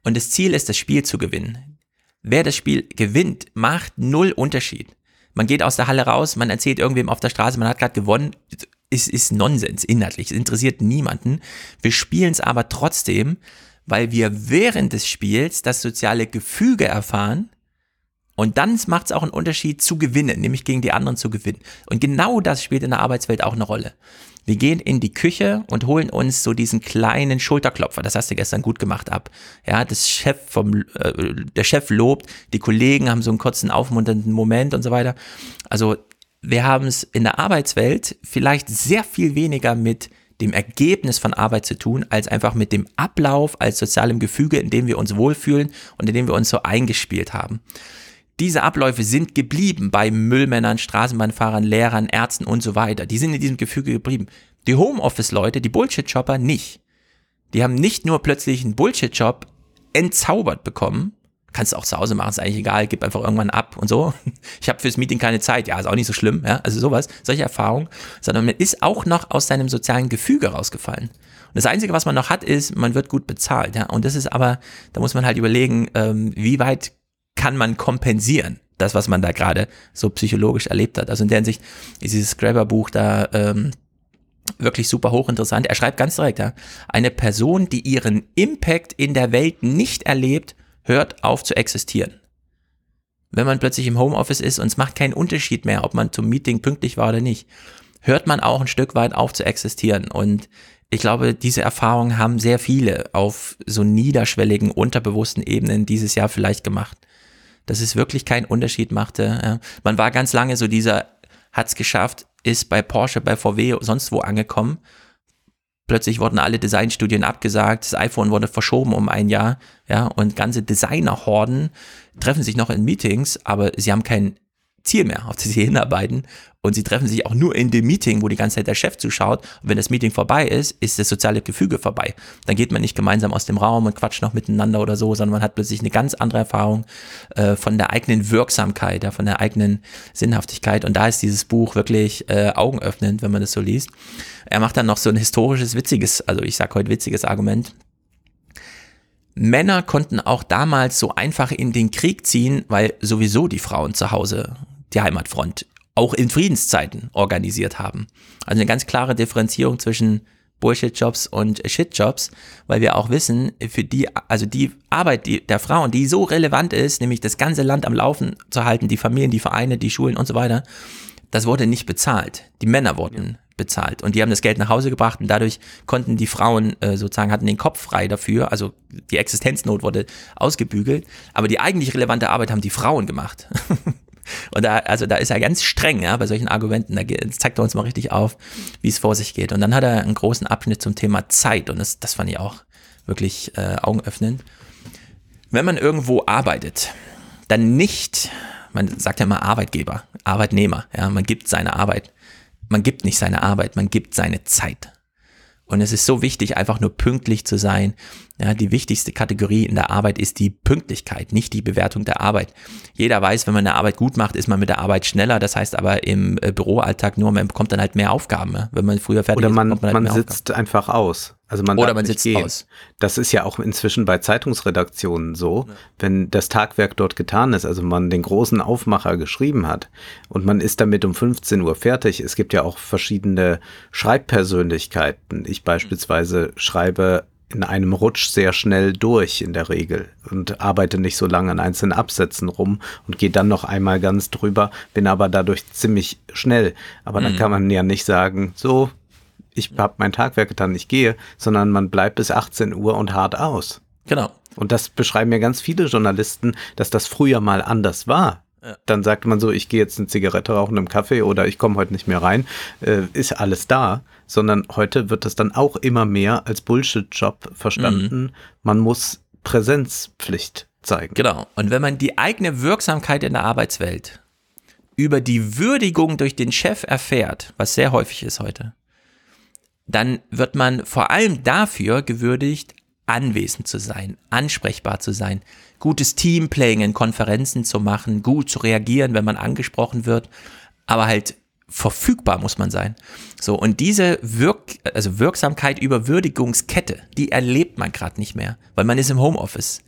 und das Ziel ist, das Spiel zu gewinnen. Wer das Spiel gewinnt, macht null Unterschied. Man geht aus der Halle raus, man erzählt irgendwem auf der Straße, man hat gerade gewonnen. Es ist Nonsens inhaltlich, es interessiert niemanden. Wir spielen es aber trotzdem, weil wir während des Spiels das soziale Gefüge erfahren und dann macht es auch einen Unterschied zu gewinnen, nämlich gegen die anderen zu gewinnen. Und genau das spielt in der Arbeitswelt auch eine Rolle. Wir gehen in die Küche und holen uns so diesen kleinen Schulterklopfer. Das hast du gestern gut gemacht ab. Ja, das Chef vom, äh, der Chef lobt, die Kollegen haben so einen kurzen aufmunternden Moment und so weiter. Also wir haben es in der Arbeitswelt vielleicht sehr viel weniger mit dem Ergebnis von Arbeit zu tun, als einfach mit dem Ablauf als sozialem Gefüge, in dem wir uns wohlfühlen und in dem wir uns so eingespielt haben. Diese Abläufe sind geblieben bei Müllmännern, Straßenbahnfahrern, Lehrern, Ärzten und so weiter. Die sind in diesem Gefüge geblieben. Die Homeoffice-Leute, die Bullshit-Shopper nicht. Die haben nicht nur plötzlich einen Bullshit-Job entzaubert bekommen, kannst du auch zu Hause machen, ist eigentlich egal, gib einfach irgendwann ab und so. [LAUGHS] Ich habe fürs Meeting keine Zeit, ja, ist auch nicht so schlimm, ja, also sowas, solche Erfahrungen, sondern man ist auch noch aus seinem sozialen Gefüge rausgefallen. Und das Einzige, was man noch hat, ist, man wird gut bezahlt, ja, und das ist aber, da muss man halt überlegen, ähm, wie weit kann man kompensieren. Das, was man da gerade so psychologisch erlebt hat. Also in der Hinsicht ist dieses Scrabber-Buch da ähm, wirklich super hochinteressant. Er schreibt ganz direkt, ja, eine Person, die ihren Impact in der Welt nicht erlebt, hört auf zu existieren. Wenn man plötzlich im Homeoffice ist und es macht keinen Unterschied mehr, ob man zum Meeting pünktlich war oder nicht, hört man auch ein Stück weit auf zu existieren. Und ich glaube, diese Erfahrungen haben sehr viele auf so niederschwelligen, unterbewussten Ebenen dieses Jahr vielleicht gemacht dass es wirklich keinen Unterschied machte. Man war ganz lange so dieser, hat's geschafft, ist bei Porsche, bei VW, sonst wo angekommen. Plötzlich wurden alle Designstudien abgesagt, das iPhone wurde verschoben um ein Jahr, ja, und ganze Designerhorden treffen sich noch in Meetings, aber sie haben kein Ziel mehr, auf das sie hinarbeiten. Und sie treffen sich auch nur in dem Meeting, wo die ganze Zeit der Chef zuschaut. Und wenn das Meeting vorbei ist, ist das soziale Gefüge vorbei. Dann geht man nicht gemeinsam aus dem Raum und quatscht noch miteinander oder so, sondern man hat plötzlich eine ganz andere Erfahrung äh, von der eigenen Wirksamkeit, ja, von der eigenen Sinnhaftigkeit. Und da ist dieses Buch wirklich äh, augenöffnend, wenn man das so liest. Er macht dann noch so ein historisches, witziges, also ich sag heute witziges Argument. Männer konnten auch damals so einfach in den Krieg ziehen, weil sowieso die Frauen zu Hause die Heimatfront auch in Friedenszeiten organisiert haben. Also eine ganz klare Differenzierung zwischen Bullshit-Jobs und Shit-Jobs, weil wir auch wissen, für die, also die Arbeit die, der Frauen, die so relevant ist, nämlich das ganze Land am Laufen zu halten, die Familien, die Vereine, die Schulen und so weiter, das wurde nicht bezahlt. Die Männer wurden bezahlt und die haben das Geld nach Hause gebracht und dadurch konnten die Frauen äh, sozusagen hatten den Kopf frei dafür. Also die Existenznot wurde ausgebügelt, aber die eigentlich relevante Arbeit haben die Frauen gemacht. [LAUGHS] Und da, also da ist er ganz streng, ja, bei solchen Argumenten. Da zeigt er uns mal richtig auf, wie es vor sich geht. Und dann hat er einen großen Abschnitt zum Thema Zeit. Und das, das fand ich auch wirklich äh, augenöffnend. Wenn man irgendwo arbeitet, dann nicht, man sagt ja immer Arbeitgeber, Arbeitnehmer, ja, man gibt seine Arbeit. Man gibt nicht seine Arbeit, man gibt seine Zeit. Und es ist so wichtig, einfach nur pünktlich zu sein. Ja, die wichtigste Kategorie in der Arbeit ist die Pünktlichkeit, nicht die Bewertung der Arbeit. Jeder weiß, wenn man eine Arbeit gut macht, ist man mit der Arbeit schneller. Das heißt aber im äh, Büroalltag nur, man bekommt dann halt mehr Aufgaben. Ne? Wenn man früher fertig Oder ist, man, bekommt man, man, halt mehr sitzt einfach aus. Also man Oder man sitzt gehen. aus. Das ist ja auch inzwischen bei Zeitungsredaktionen so, wenn das Tagwerk dort getan ist, also man den großen Aufmacher geschrieben hat und man ist damit um 15 Uhr fertig. Es gibt ja auch verschiedene Schreibpersönlichkeiten. Ich beispielsweise schreibe in einem Rutsch sehr schnell durch in der Regel und arbeite nicht so lange an einzelnen Absätzen rum und gehe dann noch einmal ganz drüber, bin aber dadurch ziemlich schnell. Aber dann Mhm. kann man ja nicht sagen, so, ich habe mein Tagwerk getan, ich gehe, sondern man bleibt bis 18 Uhr und hart aus. Genau. Und das beschreiben ja ganz viele Journalisten, dass das früher mal anders war. Dann sagt man so, ich gehe jetzt eine Zigarette rauchen im Kaffee oder ich komme heute nicht mehr rein, äh, ist alles da, sondern heute wird das dann auch immer mehr als Bullshit-Job verstanden. Man muss Präsenzpflicht zeigen. Genau. Und wenn man die eigene Wirksamkeit in der Arbeitswelt über die Würdigung durch den Chef erfährt, was sehr häufig ist heute, dann wird man vor allem dafür gewürdigt, anwesend zu sein, ansprechbar zu sein, gutes Teamplaying in Konferenzen zu machen, gut zu reagieren, wenn man angesprochen wird, aber halt verfügbar muss man sein. So, und diese Wirk also Wirksamkeit über Würdigungskette, die erlebt man gerade nicht mehr, weil man ist im Homeoffice.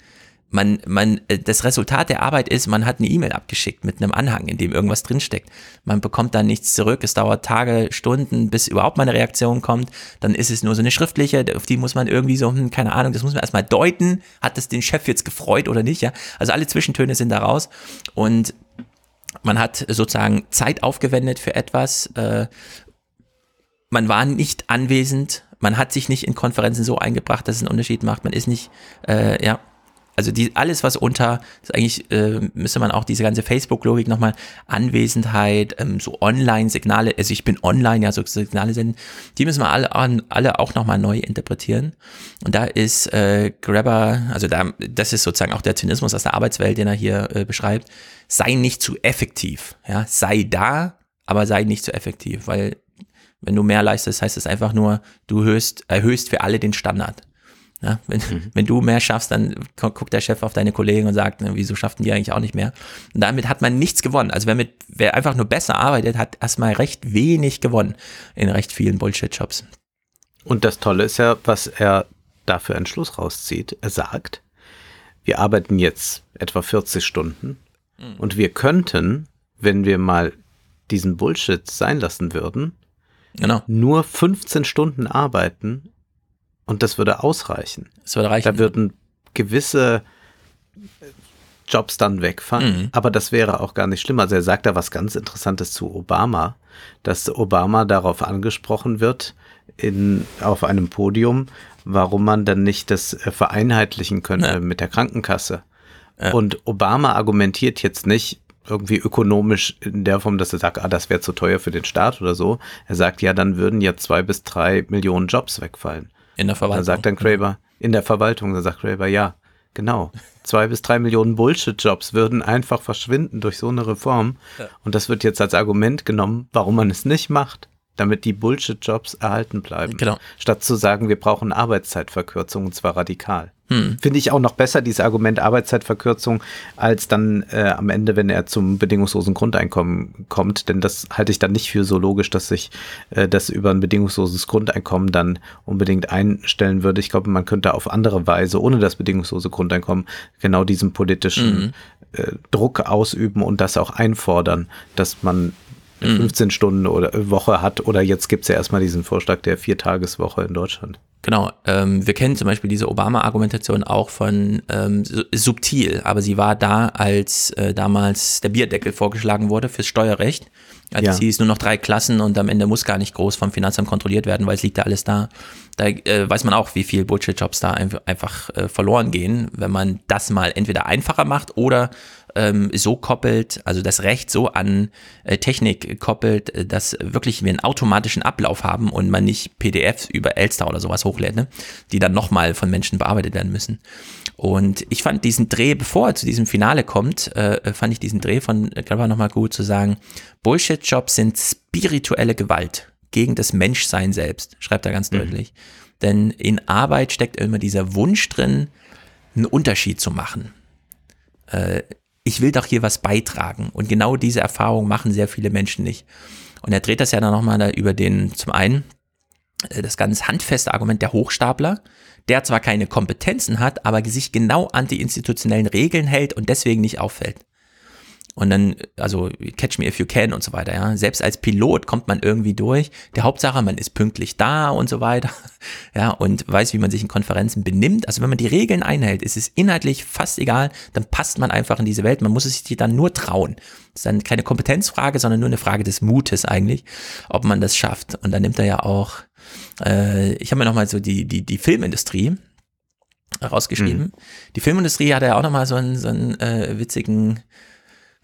Man, man, äh, das Resultat der Arbeit ist, man hat eine E-Mail abgeschickt mit einem Anhang, in dem irgendwas drinsteckt. Man bekommt dann nichts zurück. Es dauert Tage, Stunden, bis überhaupt mal eine Reaktion kommt. Dann ist es nur so eine schriftliche, auf die muss man irgendwie so, hm, keine Ahnung, das muss man erstmal deuten. Hat das den Chef jetzt gefreut oder nicht? Ja, also alle Zwischentöne sind da raus. Und man hat sozusagen Zeit aufgewendet für etwas. Äh, man war nicht anwesend. Man hat sich nicht in Konferenzen so eingebracht, dass es einen Unterschied macht. Man ist nicht, äh, ja, also die, alles, was unter, ist eigentlich äh, müsste man auch diese ganze Facebook-Logik nochmal, Anwesenheit, ähm, so Online-Signale, also ich bin online, ja, so Signale senden, die müssen wir alle, alle auch nochmal neu interpretieren. Und da ist äh, Grabber, also da, das ist sozusagen auch der Zynismus aus der Arbeitswelt, den er hier äh, beschreibt, sei nicht zu effektiv, ja, sei da, aber sei nicht zu effektiv, weil wenn du mehr leistest, heißt es einfach nur, du erhöhst, erhöhst für alle den Standard. Ja, wenn, wenn du mehr schaffst, dann gu- guckt der Chef auf deine Kollegen und sagt, ne, wieso schafften die eigentlich auch nicht mehr? Und damit hat man nichts gewonnen. Also wer, mit, wer einfach nur besser arbeitet, hat erstmal recht wenig gewonnen in recht vielen Bullshit-Jobs. Und das Tolle ist ja, was er dafür einen Schluss rauszieht. Er sagt, wir arbeiten jetzt etwa 40 Stunden und wir könnten, wenn wir mal diesen Bullshit sein lassen würden, Genau, nur 15 Stunden arbeiten und das würde ausreichen. das würde reichen. Da würden gewisse Jobs dann wegfallen, Mhm. aber das wäre auch gar nicht schlimm. Also er sagt da was ganz Interessantes zu Obama, dass Obama darauf angesprochen wird in, auf einem Podium, warum man dann nicht das äh, vereinheitlichen könnte Ja. mit der Krankenkasse. Ja. Und Obama argumentiert jetzt nicht irgendwie ökonomisch in der Form, dass er sagt, ah, das wäre zu teuer für den Staat oder so. Er sagt, ja, dann würden ja zwei bis drei Millionen Jobs wegfallen. In der Da Verwaltung. sagt dann Kraber, in der Verwaltung, da sagt Kraber, ja, genau. Zwei bis drei Millionen Bullshit-Jobs würden einfach verschwinden durch so eine Reform. Ja. Und das wird jetzt als Argument genommen, warum man es nicht macht, damit die Bullshit-Jobs erhalten bleiben. Genau. Statt zu sagen, wir brauchen Arbeitszeitverkürzung und zwar radikal. Hm. Finde ich auch noch besser, dieses Argument Arbeitszeitverkürzung, als dann äh, am Ende, wenn er zum bedingungslosen Grundeinkommen kommt. Denn das halte ich dann nicht für so logisch, dass sich äh, das über ein bedingungsloses Grundeinkommen dann unbedingt einstellen würde. Ich glaube, man könnte auf andere Weise, ohne das bedingungslose Grundeinkommen, genau diesen politischen äh, Druck ausüben und das auch einfordern, dass man 15 Stunden oder äh, Woche hat oder jetzt gibt es ja erstmal diesen Vorschlag der Viertageswoche in Deutschland. Genau, ähm, wir kennen zum Beispiel diese Obama-Argumentation auch von ähm, subtil, aber sie war da, als äh, damals der Bierdeckel vorgeschlagen wurde fürs Steuerrecht. Also ja. hieß nur noch drei Klassen und am Ende muss gar nicht groß vom Finanzamt kontrolliert werden, weil es liegt da alles da. Da äh, weiß man auch, wie viel Bullshit-Jobs da einfach, einfach äh, verloren gehen, wenn man das mal entweder einfacher macht oder ähm, so koppelt, also das Recht so an äh, Technik koppelt, äh, dass wirklich wir einen automatischen Ablauf haben und man nicht PDFs über Elster oder sowas hochlädt, ne? die dann nochmal von Menschen bearbeitet werden müssen. Und ich fand diesen Dreh, bevor er zu diesem Finale kommt, äh, fand ich diesen Dreh von Grabber nochmal gut zu sagen, Bullshit-Jobs sind spirituelle Gewalt gegen das Menschsein selbst, schreibt er ganz mhm. deutlich. Denn in Arbeit steckt immer dieser Wunsch drin, einen Unterschied zu machen. Äh, ich will doch hier was beitragen. Und genau diese Erfahrung machen sehr viele Menschen nicht. Und er dreht das ja dann nochmal da über den, zum einen, äh, das ganz handfeste Argument der Hochstapler, der zwar keine Kompetenzen hat, aber sich genau an die institutionellen Regeln hält und deswegen nicht auffällt. Und dann, also Catch Me If You Can und so weiter, ja. Selbst als Pilot kommt man irgendwie durch. Der Hauptsache, man ist pünktlich da und so weiter, [LAUGHS] ja, und weiß, wie man sich in Konferenzen benimmt. Also wenn man die Regeln einhält, ist es inhaltlich fast egal, dann passt man einfach in diese Welt. Man muss es sich dann nur trauen. Das ist dann keine Kompetenzfrage, sondern nur eine Frage des Mutes eigentlich, ob man das schafft. Und dann nimmt er ja auch, äh, ich habe mir nochmal so die, die, die Filmindustrie rausgeschrieben. Mhm. Die Filmindustrie hat ja auch nochmal so einen, so einen äh, witzigen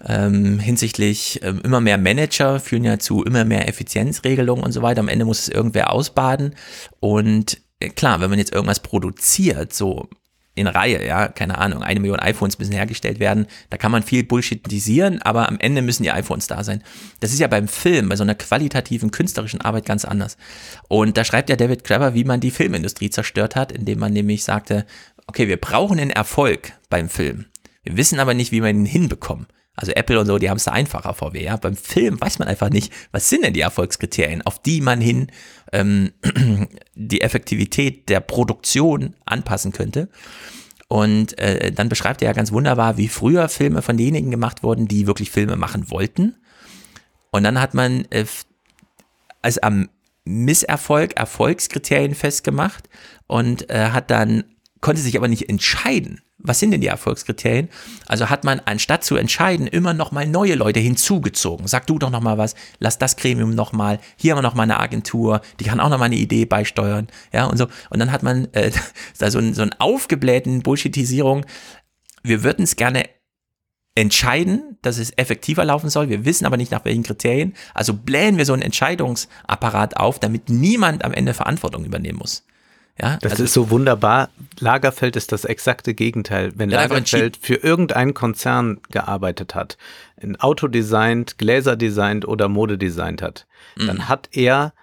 ähm, hinsichtlich ähm, immer mehr Manager führen ja zu immer mehr Effizienzregelungen und so weiter. Am Ende muss es irgendwer ausbaden. Und äh, klar, wenn man jetzt irgendwas produziert, so in Reihe, ja, keine Ahnung, eine Million iPhones müssen hergestellt werden, da kann man viel bullshitisieren, aber am Ende müssen die iPhones da sein. Das ist ja beim Film, bei so einer qualitativen, künstlerischen Arbeit ganz anders. Und da schreibt ja David Clever, wie man die Filmindustrie zerstört hat, indem man nämlich sagte, okay, wir brauchen einen Erfolg beim Film. Wir wissen aber nicht, wie wir ihn hinbekommen. Also Apple und so, die haben es da einfacher VW. Ja? Beim Film weiß man einfach nicht, was sind denn die Erfolgskriterien, auf die man hin ähm, [CLEARS THROAT] die Effektivität der Produktion anpassen könnte. Und äh, dann beschreibt er ja ganz wunderbar, wie früher Filme von denjenigen gemacht wurden, die wirklich Filme machen wollten. Und dann hat man äh, als am Misserfolg Erfolgskriterien festgemacht und äh, hat dann konnte sich aber nicht entscheiden, was sind denn die Erfolgskriterien? Also hat man, anstatt zu entscheiden, immer noch mal neue Leute hinzugezogen. Sag du doch noch mal was, lass das Gremium noch mal, hier haben wir noch mal eine Agentur, die kann auch noch mal eine Idee beisteuern, ja, und so. Und dann hat man äh, [LAUGHS] so, ein, so einen aufgeblähten Bullshitisierung. Wir würden es gerne entscheiden, dass es effektiver laufen soll. Wir wissen aber nicht nach welchen Kriterien. Also blähen wir so einen Entscheidungsapparat auf, damit niemand am Ende Verantwortung übernehmen muss. Ja, das also, ist so wunderbar. Lagerfeld ist das exakte Gegenteil. Wenn Lagerfeld für irgendeinen Konzern gearbeitet hat, ein Auto designt, Gläser designt oder Mode designt hat, mhm. dann hat er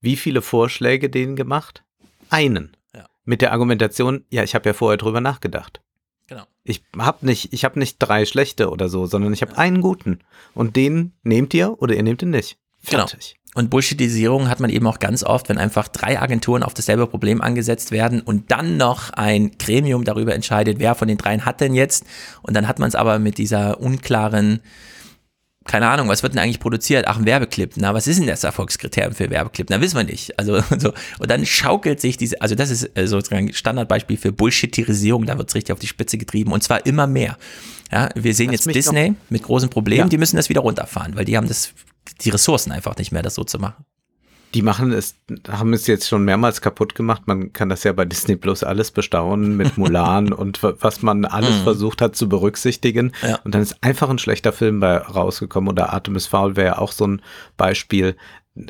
wie viele Vorschläge denen gemacht? Einen. Ja. Mit der Argumentation, ja, ich habe ja vorher drüber nachgedacht. Genau. Ich habe nicht, ich habe nicht drei schlechte oder so, sondern ich habe ja. einen guten. Und den nehmt ihr oder ihr nehmt ihn nicht. Genau. Fertig. Genau. Und Bullshitisierung hat man eben auch ganz oft, wenn einfach drei Agenturen auf dasselbe Problem angesetzt werden und dann noch ein Gremium darüber entscheidet, wer von den dreien hat denn jetzt. Und dann hat man es aber mit dieser unklaren, keine Ahnung, was wird denn eigentlich produziert? Ach, ein Werbeclip. Na, was ist denn das Erfolgskriterium für Werbeclip? Na, wissen wir nicht. Also, [LAUGHS] so. Und dann schaukelt sich diese, also das ist äh, sozusagen Standardbeispiel für Bullshitterisierung, da wird es richtig auf die Spitze getrieben und zwar immer mehr. Ja, wir sehen Lass jetzt Disney mit großen Problemen, ja. die müssen das wieder runterfahren, weil die haben das die Ressourcen einfach nicht mehr, das so zu machen. Die machen es, haben es jetzt schon mehrmals kaputt gemacht. Man kann das ja bei Disney Plus alles bestaunen mit [LAUGHS] Mulan und was man alles mhm. versucht hat zu berücksichtigen. Ja. Und dann ist einfach ein schlechter Film bei rausgekommen. Oder Artemis Fowl wäre ja auch so ein Beispiel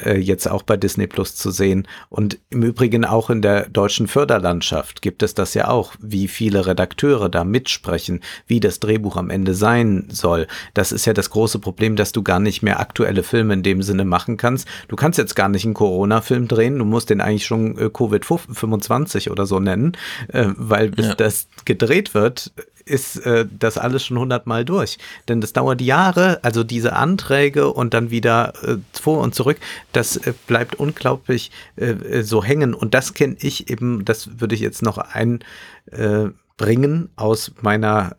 äh, jetzt auch bei Disney Plus zu sehen. Und im Übrigen auch in der deutschen Förderlandschaft gibt es das ja auch, wie viele Redakteure da mitsprechen, wie das Drehbuch am Ende sein soll. Das ist ja das große Problem, dass du gar nicht mehr aktuelle Filme in dem Sinne machen kannst. Du kannst jetzt gar nicht einen Corona-Film drehen, du musst den eigentlich schon äh, Covid-25 oder so nennen, äh, weil bis ja. das gedreht wird, ist äh, das alles schon hundertmal durch. Denn das dauert Jahre, also diese Anträge und dann wieder äh, vor und zurück, das äh, bleibt unglaublich äh, äh, so hängen. Und das kenne ich eben, das würde ich jetzt noch ein äh, aus meiner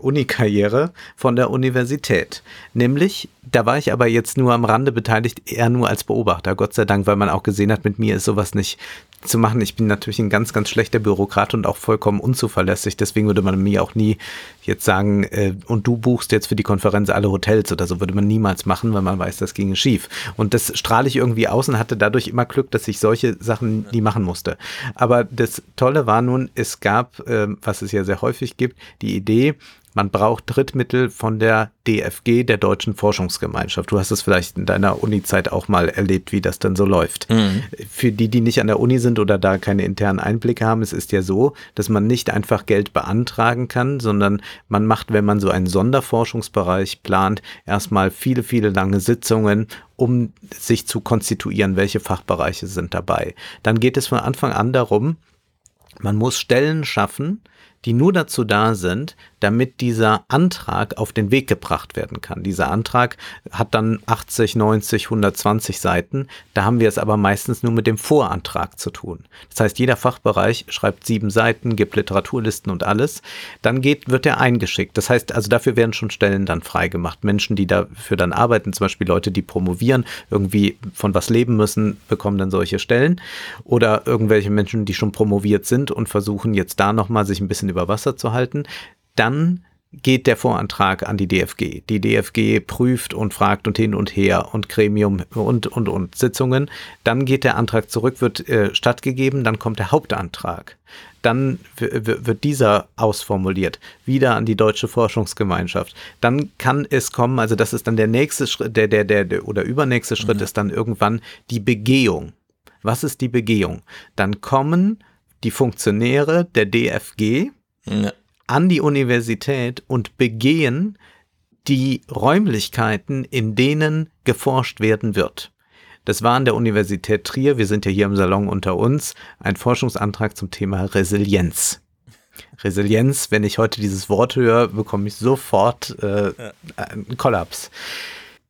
Uni-Karriere von der Universität. Nämlich, da war ich aber jetzt nur am Rande beteiligt, eher nur als Beobachter, Gott sei Dank, weil man auch gesehen hat, mit mir ist sowas nicht zu machen. Ich bin natürlich ein ganz, ganz schlechter Bürokrat und auch vollkommen unzuverlässig. Deswegen würde man mir auch nie jetzt sagen, äh, und du buchst jetzt für die Konferenz alle Hotels oder so, würde man niemals machen, weil man weiß, das ginge schief. Und das strahle ich irgendwie aus und hatte dadurch immer Glück, dass ich solche Sachen nie machen musste. Aber das Tolle war nun, es gab, äh, was es ja sehr häufig gibt, die Idee, man braucht Drittmittel von der DFG, der Deutschen Forschungsgemeinschaft. Du hast es vielleicht in deiner Uni-Zeit auch mal erlebt, wie das dann so läuft. Mhm. Für die, die nicht an der Uni sind oder da keine internen Einblicke haben, es ist ja so, dass man nicht einfach Geld beantragen kann, sondern man macht, wenn man so einen Sonderforschungsbereich plant, erstmal viele, viele lange Sitzungen, um sich zu konstituieren, welche Fachbereiche sind dabei. Dann geht es von Anfang an darum, man muss Stellen schaffen, die nur dazu da sind, damit dieser Antrag auf den Weg gebracht werden kann. Dieser Antrag hat dann 80, 90, 120 Seiten. Da haben wir es aber meistens nur mit dem Vorantrag zu tun. Das heißt, jeder Fachbereich schreibt sieben Seiten, gibt Literaturlisten und alles. Dann geht, wird er eingeschickt. Das heißt, also dafür werden schon Stellen dann freigemacht. Menschen, die dafür dann arbeiten, zum Beispiel Leute, die promovieren, irgendwie von was leben müssen, bekommen dann solche Stellen. Oder irgendwelche Menschen, die schon promoviert sind und versuchen jetzt da nochmal sich ein bisschen über Wasser zu halten dann geht der Vorantrag an die DFG. Die DFG prüft und fragt und hin und her und Gremium und, und, und Sitzungen. Dann geht der Antrag zurück, wird äh, stattgegeben, dann kommt der Hauptantrag. Dann wird dieser ausformuliert, wieder an die Deutsche Forschungsgemeinschaft. Dann kann es kommen, also das ist dann der nächste Schritt, der, der, der, der oder übernächste Schritt mhm. ist dann irgendwann die Begehung. Was ist die Begehung? Dann kommen die Funktionäre der DFG, ja an die Universität und begehen die Räumlichkeiten, in denen geforscht werden wird. Das war an der Universität Trier, wir sind ja hier im Salon unter uns, ein Forschungsantrag zum Thema Resilienz. Resilienz, wenn ich heute dieses Wort höre, bekomme ich sofort äh, einen Kollaps.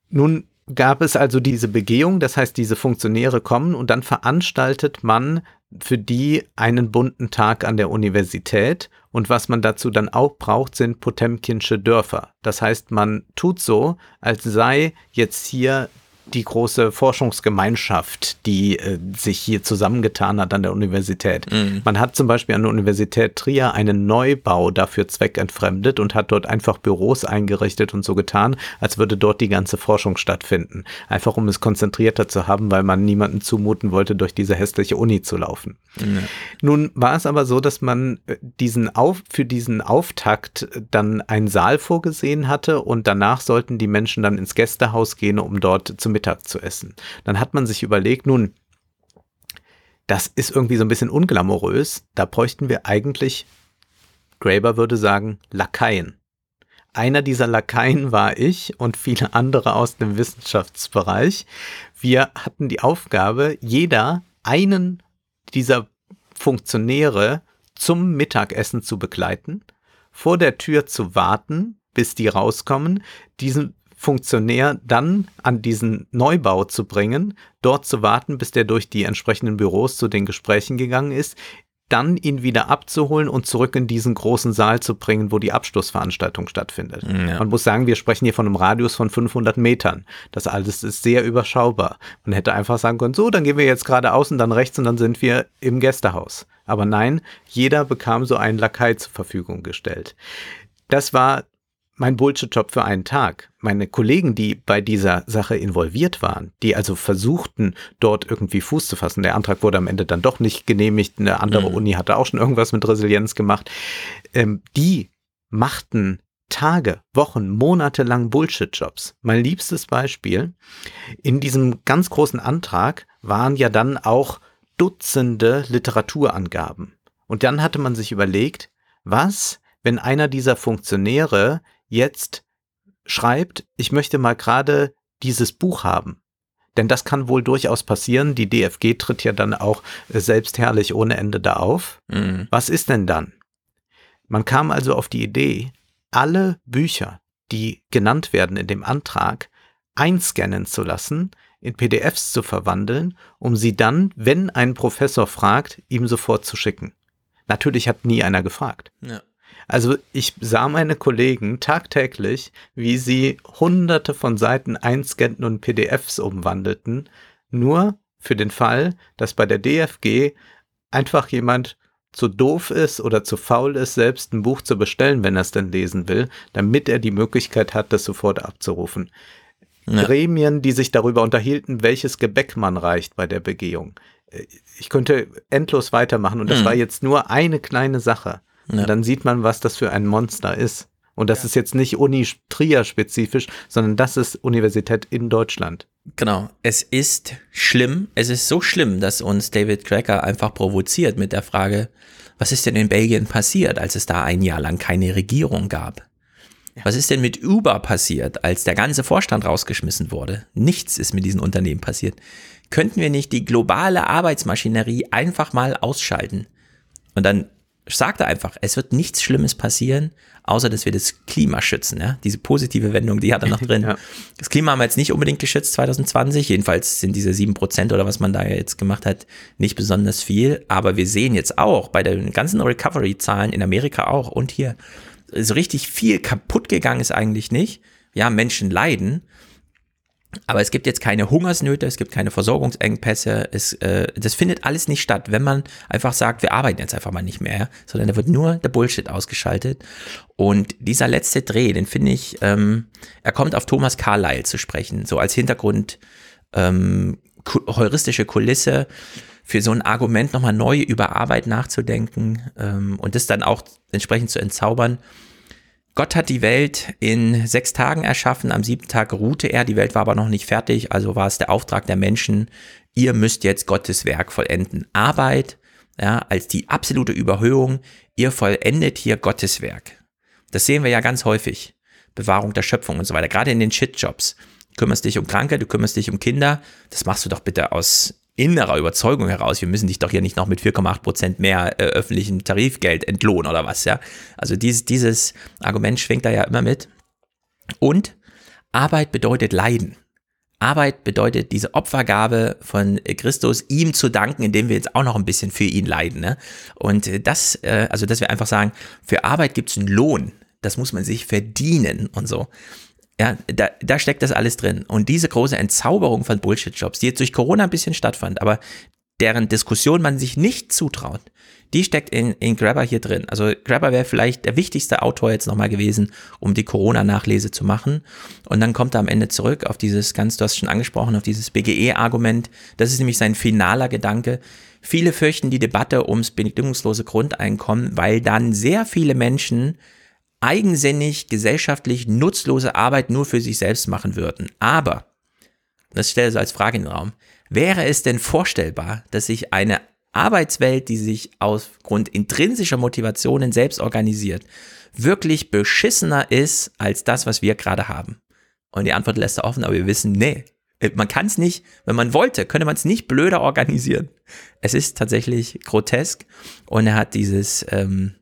Nun gab es also diese Begehung, das heißt, diese Funktionäre kommen und dann veranstaltet man für die einen bunten Tag an der Universität und was man dazu dann auch braucht, sind Potemkinsche Dörfer. Das heißt, man tut so, als sei jetzt hier die große Forschungsgemeinschaft, die äh, sich hier zusammengetan hat an der Universität. Mhm. Man hat zum Beispiel an der Universität Trier einen Neubau dafür zweckentfremdet und hat dort einfach Büros eingerichtet und so getan, als würde dort die ganze Forschung stattfinden. Einfach um es konzentrierter zu haben, weil man niemanden zumuten wollte, durch diese hässliche Uni zu laufen. Mhm. Nun war es aber so, dass man äh, diesen Auf, für diesen Auftakt dann einen Saal vorgesehen hatte und danach sollten die Menschen dann ins Gästehaus gehen, um dort Mittag zu essen. Dann hat man sich überlegt, nun, das ist irgendwie so ein bisschen unglamourös. Da bräuchten wir eigentlich, Graeber würde sagen, Lakaien. Einer dieser Lakaien war ich und viele andere aus dem Wissenschaftsbereich. Wir hatten die Aufgabe, jeder einen dieser Funktionäre zum Mittagessen zu begleiten, vor der Tür zu warten, bis die rauskommen, diesen Funktionär dann an diesen Neubau zu bringen, dort zu warten, bis der durch die entsprechenden Büros zu den Gesprächen gegangen ist, dann ihn wieder abzuholen und zurück in diesen großen Saal zu bringen, wo die Abschlussveranstaltung stattfindet. Ja. Man muss sagen, wir sprechen hier von einem Radius von 500 Metern. Das alles ist sehr überschaubar. Man hätte einfach sagen können, so, dann gehen wir jetzt geradeaus und dann rechts und dann sind wir im Gästehaus. Aber nein, jeder bekam so einen Lakai zur Verfügung gestellt. Das war mein Bullshit-Job für einen Tag. Meine Kollegen, die bei dieser Sache involviert waren, die also versuchten, dort irgendwie Fuß zu fassen, der Antrag wurde am Ende dann doch nicht genehmigt, eine andere mhm. Uni hatte auch schon irgendwas mit Resilienz gemacht, ähm, die machten Tage, Wochen, Monate lang Bullshit-Jobs. Mein liebstes Beispiel, in diesem ganz großen Antrag waren ja dann auch Dutzende Literaturangaben. Und dann hatte man sich überlegt, was, wenn einer dieser Funktionäre jetzt schreibt, ich möchte mal gerade dieses Buch haben. Denn das kann wohl durchaus passieren. Die DFG tritt ja dann auch äh, selbstherrlich ohne Ende da auf. Mhm. Was ist denn dann? Man kam also auf die Idee, alle Bücher, die genannt werden in dem Antrag, einscannen zu lassen, in PDFs zu verwandeln, um sie dann, wenn ein Professor fragt, ihm sofort zu schicken. Natürlich hat nie einer gefragt. Ja. Also ich sah meine Kollegen tagtäglich, wie sie hunderte von Seiten einscannten und PDFs umwandelten, nur für den Fall, dass bei der DFG einfach jemand zu doof ist oder zu faul ist, selbst ein Buch zu bestellen, wenn er es denn lesen will, damit er die Möglichkeit hat, das sofort abzurufen. Ja. Gremien, die sich darüber unterhielten, welches Gebäck man reicht bei der Begehung. Ich könnte endlos weitermachen und das hm. war jetzt nur eine kleine Sache. Ja. Dann sieht man, was das für ein Monster ist. Und das ja. ist jetzt nicht Uni Trier spezifisch, sondern das ist Universität in Deutschland. Genau. Es ist schlimm. Es ist so schlimm, dass uns David Cracker einfach provoziert mit der Frage, was ist denn in Belgien passiert, als es da ein Jahr lang keine Regierung gab? Ja. Was ist denn mit Uber passiert, als der ganze Vorstand rausgeschmissen wurde? Nichts ist mit diesen Unternehmen passiert. Könnten wir nicht die globale Arbeitsmaschinerie einfach mal ausschalten? Und dann sagt er einfach, es wird nichts Schlimmes passieren, außer dass wir das Klima schützen. Ja? Diese positive Wendung, die hat er noch [LAUGHS] drin. ja. Das Klima haben wir jetzt nicht unbedingt geschützt 2020. Jedenfalls sind diese sieben Prozent oder was man da jetzt gemacht hat, nicht besonders viel. Aber wir sehen jetzt auch bei den ganzen Recovery-Zahlen in Amerika auch und hier, so richtig viel kaputt gegangen ist eigentlich nicht. Ja, Menschen leiden, aber es gibt jetzt keine Hungersnöte, es gibt keine Versorgungsengpässe, es, äh, das findet alles nicht statt, wenn man einfach sagt, wir arbeiten jetzt einfach mal nicht mehr, sondern da wird nur der Bullshit ausgeschaltet. Und dieser letzte Dreh, den finde ich, ähm, er kommt auf Thomas Carlyle zu sprechen, so als Hintergrund ähm, heuristische Kulisse für so ein Argument nochmal neu über Arbeit nachzudenken ähm, und das dann auch entsprechend zu entzaubern. Gott hat die Welt in sechs Tagen erschaffen, am siebten Tag ruhte er, die Welt war aber noch nicht fertig, also war es der Auftrag der Menschen, ihr müsst jetzt Gottes Werk vollenden. Arbeit, ja, als die absolute Überhöhung, ihr vollendet hier Gottes Werk. Das sehen wir ja ganz häufig. Bewahrung der Schöpfung und so weiter, gerade in den Shitjobs. Du kümmerst dich um Kranke, du kümmerst dich um Kinder, das machst du doch bitte aus innerer Überzeugung heraus, wir müssen dich doch hier nicht noch mit 4,8 Prozent mehr äh, öffentlichem Tarifgeld entlohnen oder was, ja. Also dieses, dieses Argument schwingt da ja immer mit. Und Arbeit bedeutet Leiden. Arbeit bedeutet diese Opfergabe von Christus, ihm zu danken, indem wir jetzt auch noch ein bisschen für ihn leiden. Ne? Und das, äh, also dass wir einfach sagen, für Arbeit gibt es einen Lohn. Das muss man sich verdienen und so. Ja, da, da steckt das alles drin. Und diese große Entzauberung von Bullshit-Jobs, die jetzt durch Corona ein bisschen stattfand, aber deren Diskussion man sich nicht zutraut, die steckt in, in Grabber hier drin. Also Grabber wäre vielleicht der wichtigste Autor jetzt nochmal gewesen, um die Corona-Nachlese zu machen. Und dann kommt er am Ende zurück auf dieses ganz, du hast schon angesprochen, auf dieses BGE-Argument. Das ist nämlich sein finaler Gedanke. Viele fürchten die Debatte ums bedingungslose Grundeinkommen, weil dann sehr viele Menschen eigensinnig, gesellschaftlich nutzlose Arbeit nur für sich selbst machen würden. Aber, das stelle ich so als Frage in den Raum, wäre es denn vorstellbar, dass sich eine Arbeitswelt, die sich aufgrund intrinsischer Motivationen selbst organisiert, wirklich beschissener ist als das, was wir gerade haben? Und die Antwort lässt er offen, aber wir wissen, nee, man kann es nicht, wenn man wollte, könnte man es nicht blöder organisieren. Es ist tatsächlich grotesk und er hat dieses, ähm,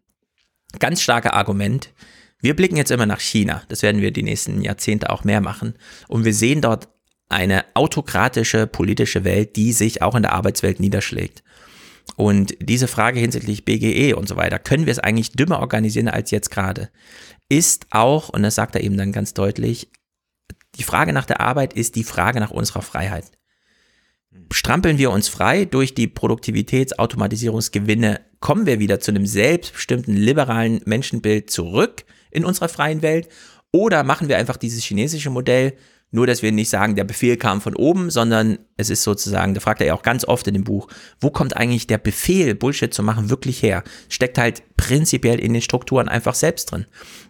ganz starke Argument. Wir blicken jetzt immer nach China. Das werden wir die nächsten Jahrzehnte auch mehr machen. Und wir sehen dort eine autokratische politische Welt, die sich auch in der Arbeitswelt niederschlägt. Und diese Frage hinsichtlich BGE und so weiter, können wir es eigentlich dümmer organisieren als jetzt gerade? Ist auch, und das sagt er eben dann ganz deutlich, die Frage nach der Arbeit ist die Frage nach unserer Freiheit strampeln wir uns frei durch die Produktivitätsautomatisierungsgewinne, kommen wir wieder zu einem selbstbestimmten liberalen Menschenbild zurück in unserer freien Welt oder machen wir einfach dieses chinesische Modell, nur, dass wir nicht sagen, der Befehl kam von oben, sondern es ist sozusagen, da fragt er ja auch ganz oft in dem Buch, wo kommt eigentlich der Befehl, Bullshit zu machen, wirklich her? Steckt halt prinzipiell in den Strukturen einfach selbst drin.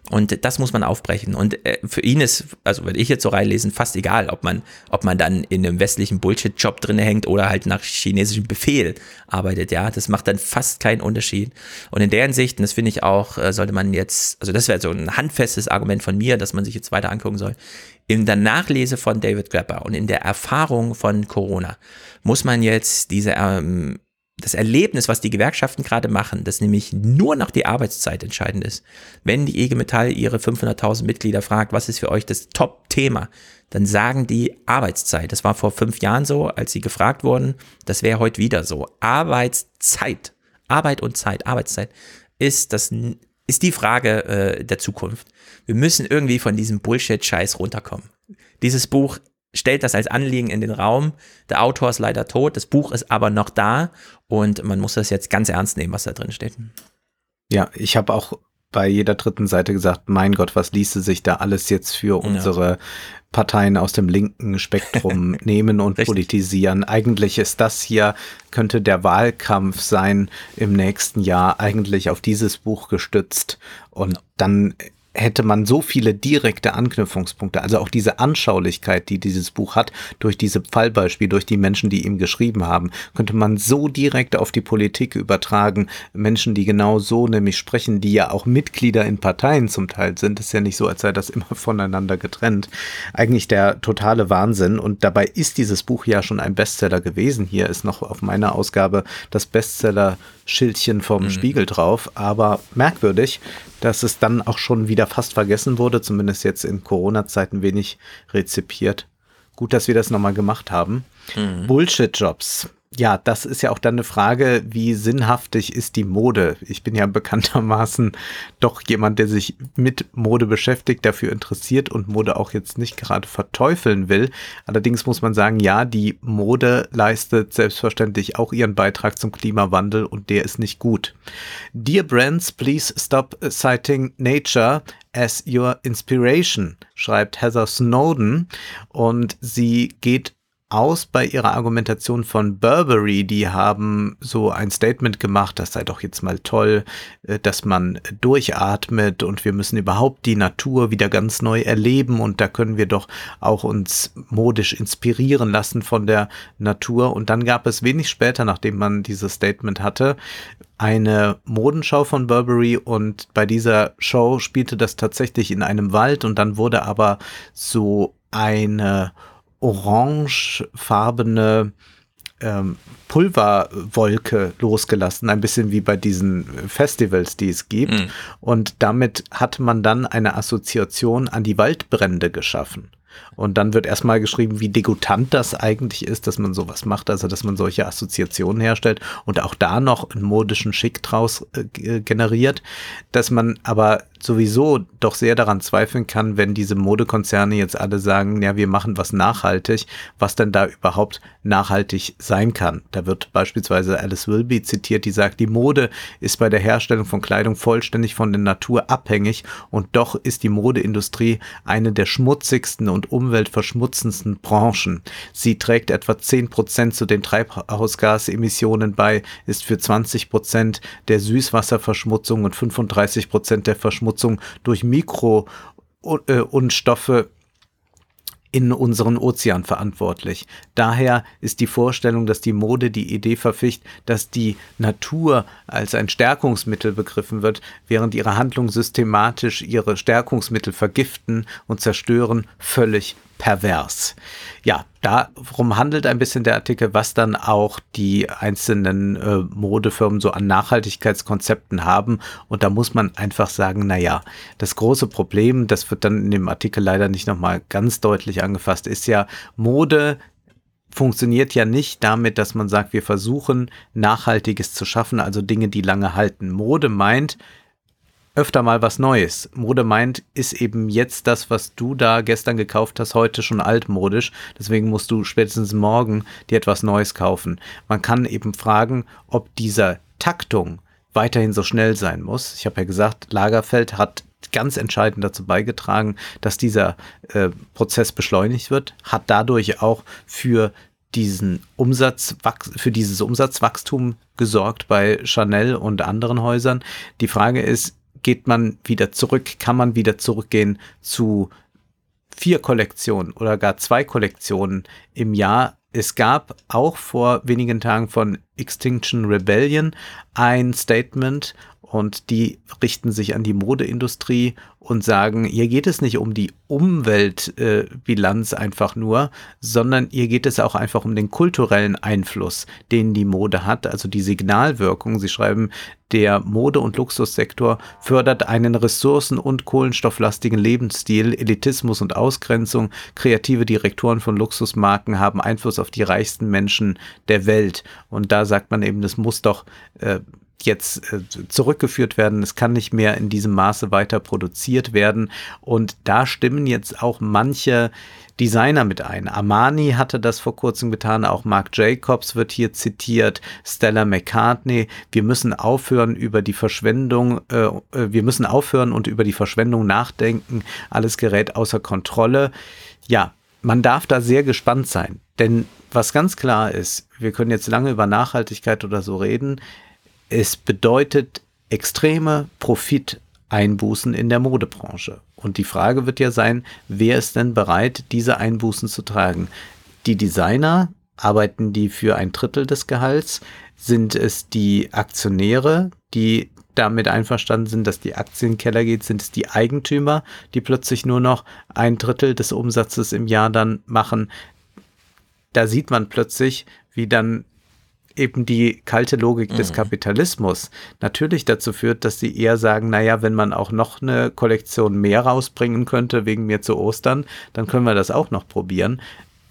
Und das muss man aufbrechen. Und äh, für ihn ist, also würde ich jetzt so reinlesen, fast egal, ob man, ob man dann in einem westlichen Bullshit-Job drin hängt oder halt nach chinesischem Befehl arbeitet. Ja, das macht dann fast keinen Unterschied. Und in der Hinsicht, und das finde ich auch, äh, sollte man jetzt, also das wäre so ein handfestes Argument von mir, dass man sich jetzt weiter angucken soll in der Nachlese von David Grapper und in der Erfahrung von Corona muss man jetzt diese, ähm, das Erlebnis, was die Gewerkschaften gerade machen, dass nämlich nur noch die Arbeitszeit entscheidend ist. Wenn die IG Metall ihre 500.000 Mitglieder fragt, was ist für euch das Top-Thema, dann sagen die Arbeitszeit. Das war vor fünf Jahren so, als sie gefragt wurden. Das wäre heute wieder so. Arbeitszeit, Arbeit und Zeit, Arbeitszeit ist das ist die Frage äh, der Zukunft. Wir müssen irgendwie von diesem Bullshit-Scheiß runterkommen. Dieses Buch stellt das als Anliegen in den Raum. Der Autor ist leider tot, das Buch ist aber noch da und man muss das jetzt ganz ernst nehmen, was da drin steht. Ja, ich habe auch bei jeder dritten Seite gesagt, mein Gott, was ließe sich da alles jetzt für unsere ja. Parteien aus dem linken Spektrum [LAUGHS] nehmen und Richtig. politisieren. Eigentlich ist das hier, könnte der Wahlkampf sein im nächsten Jahr, eigentlich auf dieses Buch gestützt. Und dann hätte man so viele direkte Anknüpfungspunkte, also auch diese Anschaulichkeit, die dieses Buch hat, durch diese Fallbeispiele, durch die Menschen, die ihm geschrieben haben, könnte man so direkt auf die Politik übertragen. Menschen, die genau so nämlich sprechen, die ja auch Mitglieder in Parteien zum Teil sind. ist ja nicht so, als sei das immer [LAUGHS] voneinander getrennt. Eigentlich der totale Wahnsinn. Und dabei ist dieses Buch ja schon ein Bestseller gewesen. Hier ist noch auf meiner Ausgabe das Bestseller-Schildchen vom mhm. Spiegel drauf. Aber merkwürdig, dass es dann auch schon wieder fast vergessen wurde, zumindest jetzt in Corona-Zeiten wenig rezipiert. Gut, dass wir das nochmal gemacht haben. Mhm. Bullshit-Jobs ja, das ist ja auch dann eine Frage, wie sinnhaftig ist die Mode? Ich bin ja bekanntermaßen doch jemand, der sich mit Mode beschäftigt, dafür interessiert und Mode auch jetzt nicht gerade verteufeln will. Allerdings muss man sagen, ja, die Mode leistet selbstverständlich auch ihren Beitrag zum Klimawandel und der ist nicht gut. Dear Brands, please stop citing nature as your inspiration, schreibt Heather Snowden und sie geht aus bei ihrer Argumentation von Burberry. Die haben so ein Statement gemacht, das sei doch jetzt mal toll, äh, dass man durchatmet und wir müssen überhaupt die Natur wieder ganz neu erleben und da können wir doch auch uns modisch inspirieren lassen von der Natur. Und dann gab es wenig später, nachdem man dieses Statement hatte, eine Modenschau von Burberry und bei dieser Show spielte das tatsächlich in einem Wald und dann wurde aber so eine orangefarbene ähm, Pulverwolke losgelassen, ein bisschen wie bei diesen Festivals, die es gibt. Mhm. Und damit hat man dann eine Assoziation an die Waldbrände geschaffen. Und dann wird erstmal geschrieben, wie degutant das eigentlich ist, dass man sowas macht, also dass man solche Assoziationen herstellt und auch da noch einen modischen Schick draus äh, generiert, dass man aber sowieso doch sehr daran zweifeln kann, wenn diese Modekonzerne jetzt alle sagen, ja, wir machen was nachhaltig, was denn da überhaupt nachhaltig sein kann. Da wird beispielsweise Alice Wilby zitiert, die sagt, die Mode ist bei der Herstellung von Kleidung vollständig von der Natur abhängig und doch ist die Modeindustrie eine der schmutzigsten und und umweltverschmutzendsten Branchen. Sie trägt etwa 10 Prozent zu den Treibhausgasemissionen bei, ist für 20 Prozent der Süßwasserverschmutzung und 35 Prozent der Verschmutzung durch Mikrounstoffe in unseren Ozean verantwortlich. Daher ist die Vorstellung, dass die Mode die Idee verficht, dass die Natur als ein Stärkungsmittel begriffen wird, während ihre Handlungen systematisch ihre Stärkungsmittel vergiften und zerstören, völlig pervers. Ja, darum handelt ein bisschen der Artikel, was dann auch die einzelnen äh, Modefirmen so an Nachhaltigkeitskonzepten haben. Und da muss man einfach sagen, na ja, das große Problem, das wird dann in dem Artikel leider nicht nochmal ganz deutlich angefasst, ist ja, Mode funktioniert ja nicht damit, dass man sagt, wir versuchen Nachhaltiges zu schaffen, also Dinge, die lange halten. Mode meint, öfter mal was Neues. Mode meint, ist eben jetzt das, was du da gestern gekauft hast, heute schon altmodisch. Deswegen musst du spätestens morgen dir etwas Neues kaufen. Man kann eben fragen, ob dieser Taktung weiterhin so schnell sein muss. Ich habe ja gesagt, Lagerfeld hat ganz entscheidend dazu beigetragen, dass dieser äh, Prozess beschleunigt wird, hat dadurch auch für diesen Umsatz, für dieses Umsatzwachstum gesorgt bei Chanel und anderen Häusern. Die Frage ist, geht man wieder zurück, kann man wieder zurückgehen zu vier Kollektionen oder gar zwei Kollektionen im Jahr. Es gab auch vor wenigen Tagen von Extinction Rebellion ein Statement und die richten sich an die Modeindustrie und sagen, hier geht es nicht um die Umweltbilanz äh, einfach nur, sondern hier geht es auch einfach um den kulturellen Einfluss, den die Mode hat, also die Signalwirkung. Sie schreiben, der Mode- und Luxussektor fördert einen ressourcen- und kohlenstofflastigen Lebensstil, Elitismus und Ausgrenzung. Kreative Direktoren von Luxusmarken haben Einfluss auf die reichsten Menschen der Welt. Und da sagt man eben, das muss doch äh, jetzt äh, zurückgeführt werden. Es kann nicht mehr in diesem Maße weiter produziert werden. Und da stimmen jetzt auch manche Designer mit ein. Armani hatte das vor kurzem getan, auch Marc Jacobs wird hier zitiert, Stella McCartney. Wir müssen aufhören über die Verschwendung, äh, äh wir müssen aufhören und über die Verschwendung nachdenken. Alles gerät außer Kontrolle. Ja, man darf da sehr gespannt sein, denn was ganz klar ist, wir können jetzt lange über Nachhaltigkeit oder so reden, es bedeutet extreme Profiteinbußen in der Modebranche. Und die Frage wird ja sein, wer ist denn bereit, diese Einbußen zu tragen? Die Designer, arbeiten die für ein Drittel des Gehalts? Sind es die Aktionäre, die damit einverstanden sind, dass die Aktien Keller geht? Sind es die Eigentümer, die plötzlich nur noch ein Drittel des Umsatzes im Jahr dann machen? Da sieht man plötzlich, wie dann eben die kalte Logik mhm. des Kapitalismus natürlich dazu führt, dass sie eher sagen, naja, wenn man auch noch eine Kollektion mehr rausbringen könnte, wegen mir zu Ostern, dann können wir das auch noch probieren.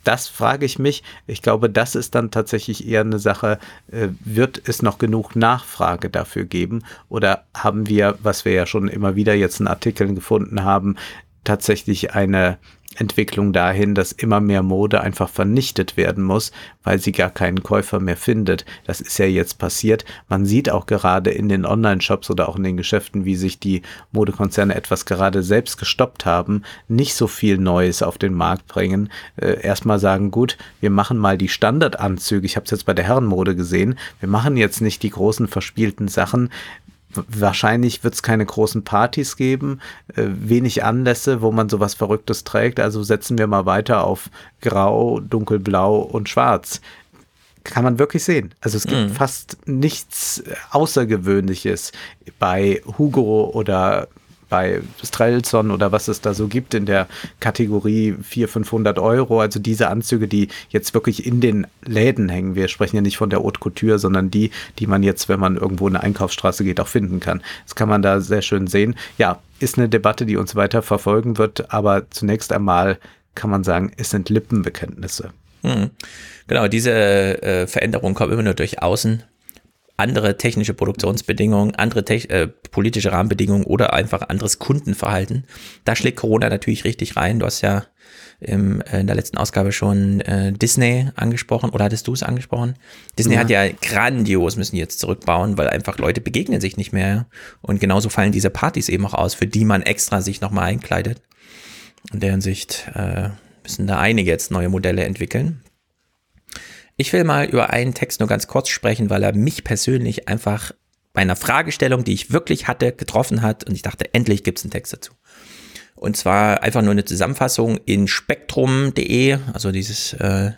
Das frage ich mich. Ich glaube, das ist dann tatsächlich eher eine Sache, äh, wird es noch genug Nachfrage dafür geben? Oder haben wir, was wir ja schon immer wieder jetzt in Artikeln gefunden haben, tatsächlich eine Entwicklung dahin, dass immer mehr Mode einfach vernichtet werden muss, weil sie gar keinen Käufer mehr findet. Das ist ja jetzt passiert. Man sieht auch gerade in den Online-Shops oder auch in den Geschäften, wie sich die Modekonzerne etwas gerade selbst gestoppt haben, nicht so viel Neues auf den Markt bringen. Äh, erstmal sagen, gut, wir machen mal die Standardanzüge. Ich habe es jetzt bei der Herrenmode gesehen. Wir machen jetzt nicht die großen verspielten Sachen. Wahrscheinlich wird es keine großen Partys geben, äh, wenig Anlässe, wo man sowas Verrücktes trägt. Also setzen wir mal weiter auf Grau, Dunkelblau und Schwarz. Kann man wirklich sehen. Also es gibt mhm. fast nichts Außergewöhnliches bei Hugo oder bei Strelson oder was es da so gibt in der Kategorie 400, 500 Euro. Also diese Anzüge, die jetzt wirklich in den Läden hängen. Wir sprechen ja nicht von der Haute Couture, sondern die, die man jetzt, wenn man irgendwo in eine Einkaufsstraße geht, auch finden kann. Das kann man da sehr schön sehen. Ja, ist eine Debatte, die uns weiter verfolgen wird, aber zunächst einmal kann man sagen, es sind Lippenbekenntnisse. Hm. Genau, diese äh, Veränderung kommt immer nur durch Außen andere technische Produktionsbedingungen, andere äh, politische Rahmenbedingungen oder einfach anderes Kundenverhalten. Da schlägt Corona natürlich richtig rein. Du hast ja im, äh, in der letzten Ausgabe schon äh, Disney angesprochen oder hattest du es angesprochen? Disney ja. hat ja grandios, müssen jetzt zurückbauen, weil einfach Leute begegnen sich nicht mehr. Und genauso fallen diese Partys eben auch aus, für die man extra sich nochmal einkleidet. In deren Sicht äh, müssen da einige jetzt neue Modelle entwickeln. Ich will mal über einen Text nur ganz kurz sprechen, weil er mich persönlich einfach bei einer Fragestellung, die ich wirklich hatte, getroffen hat und ich dachte, endlich gibt es einen Text dazu. Und zwar einfach nur eine Zusammenfassung in spektrum.de, also dieses äh,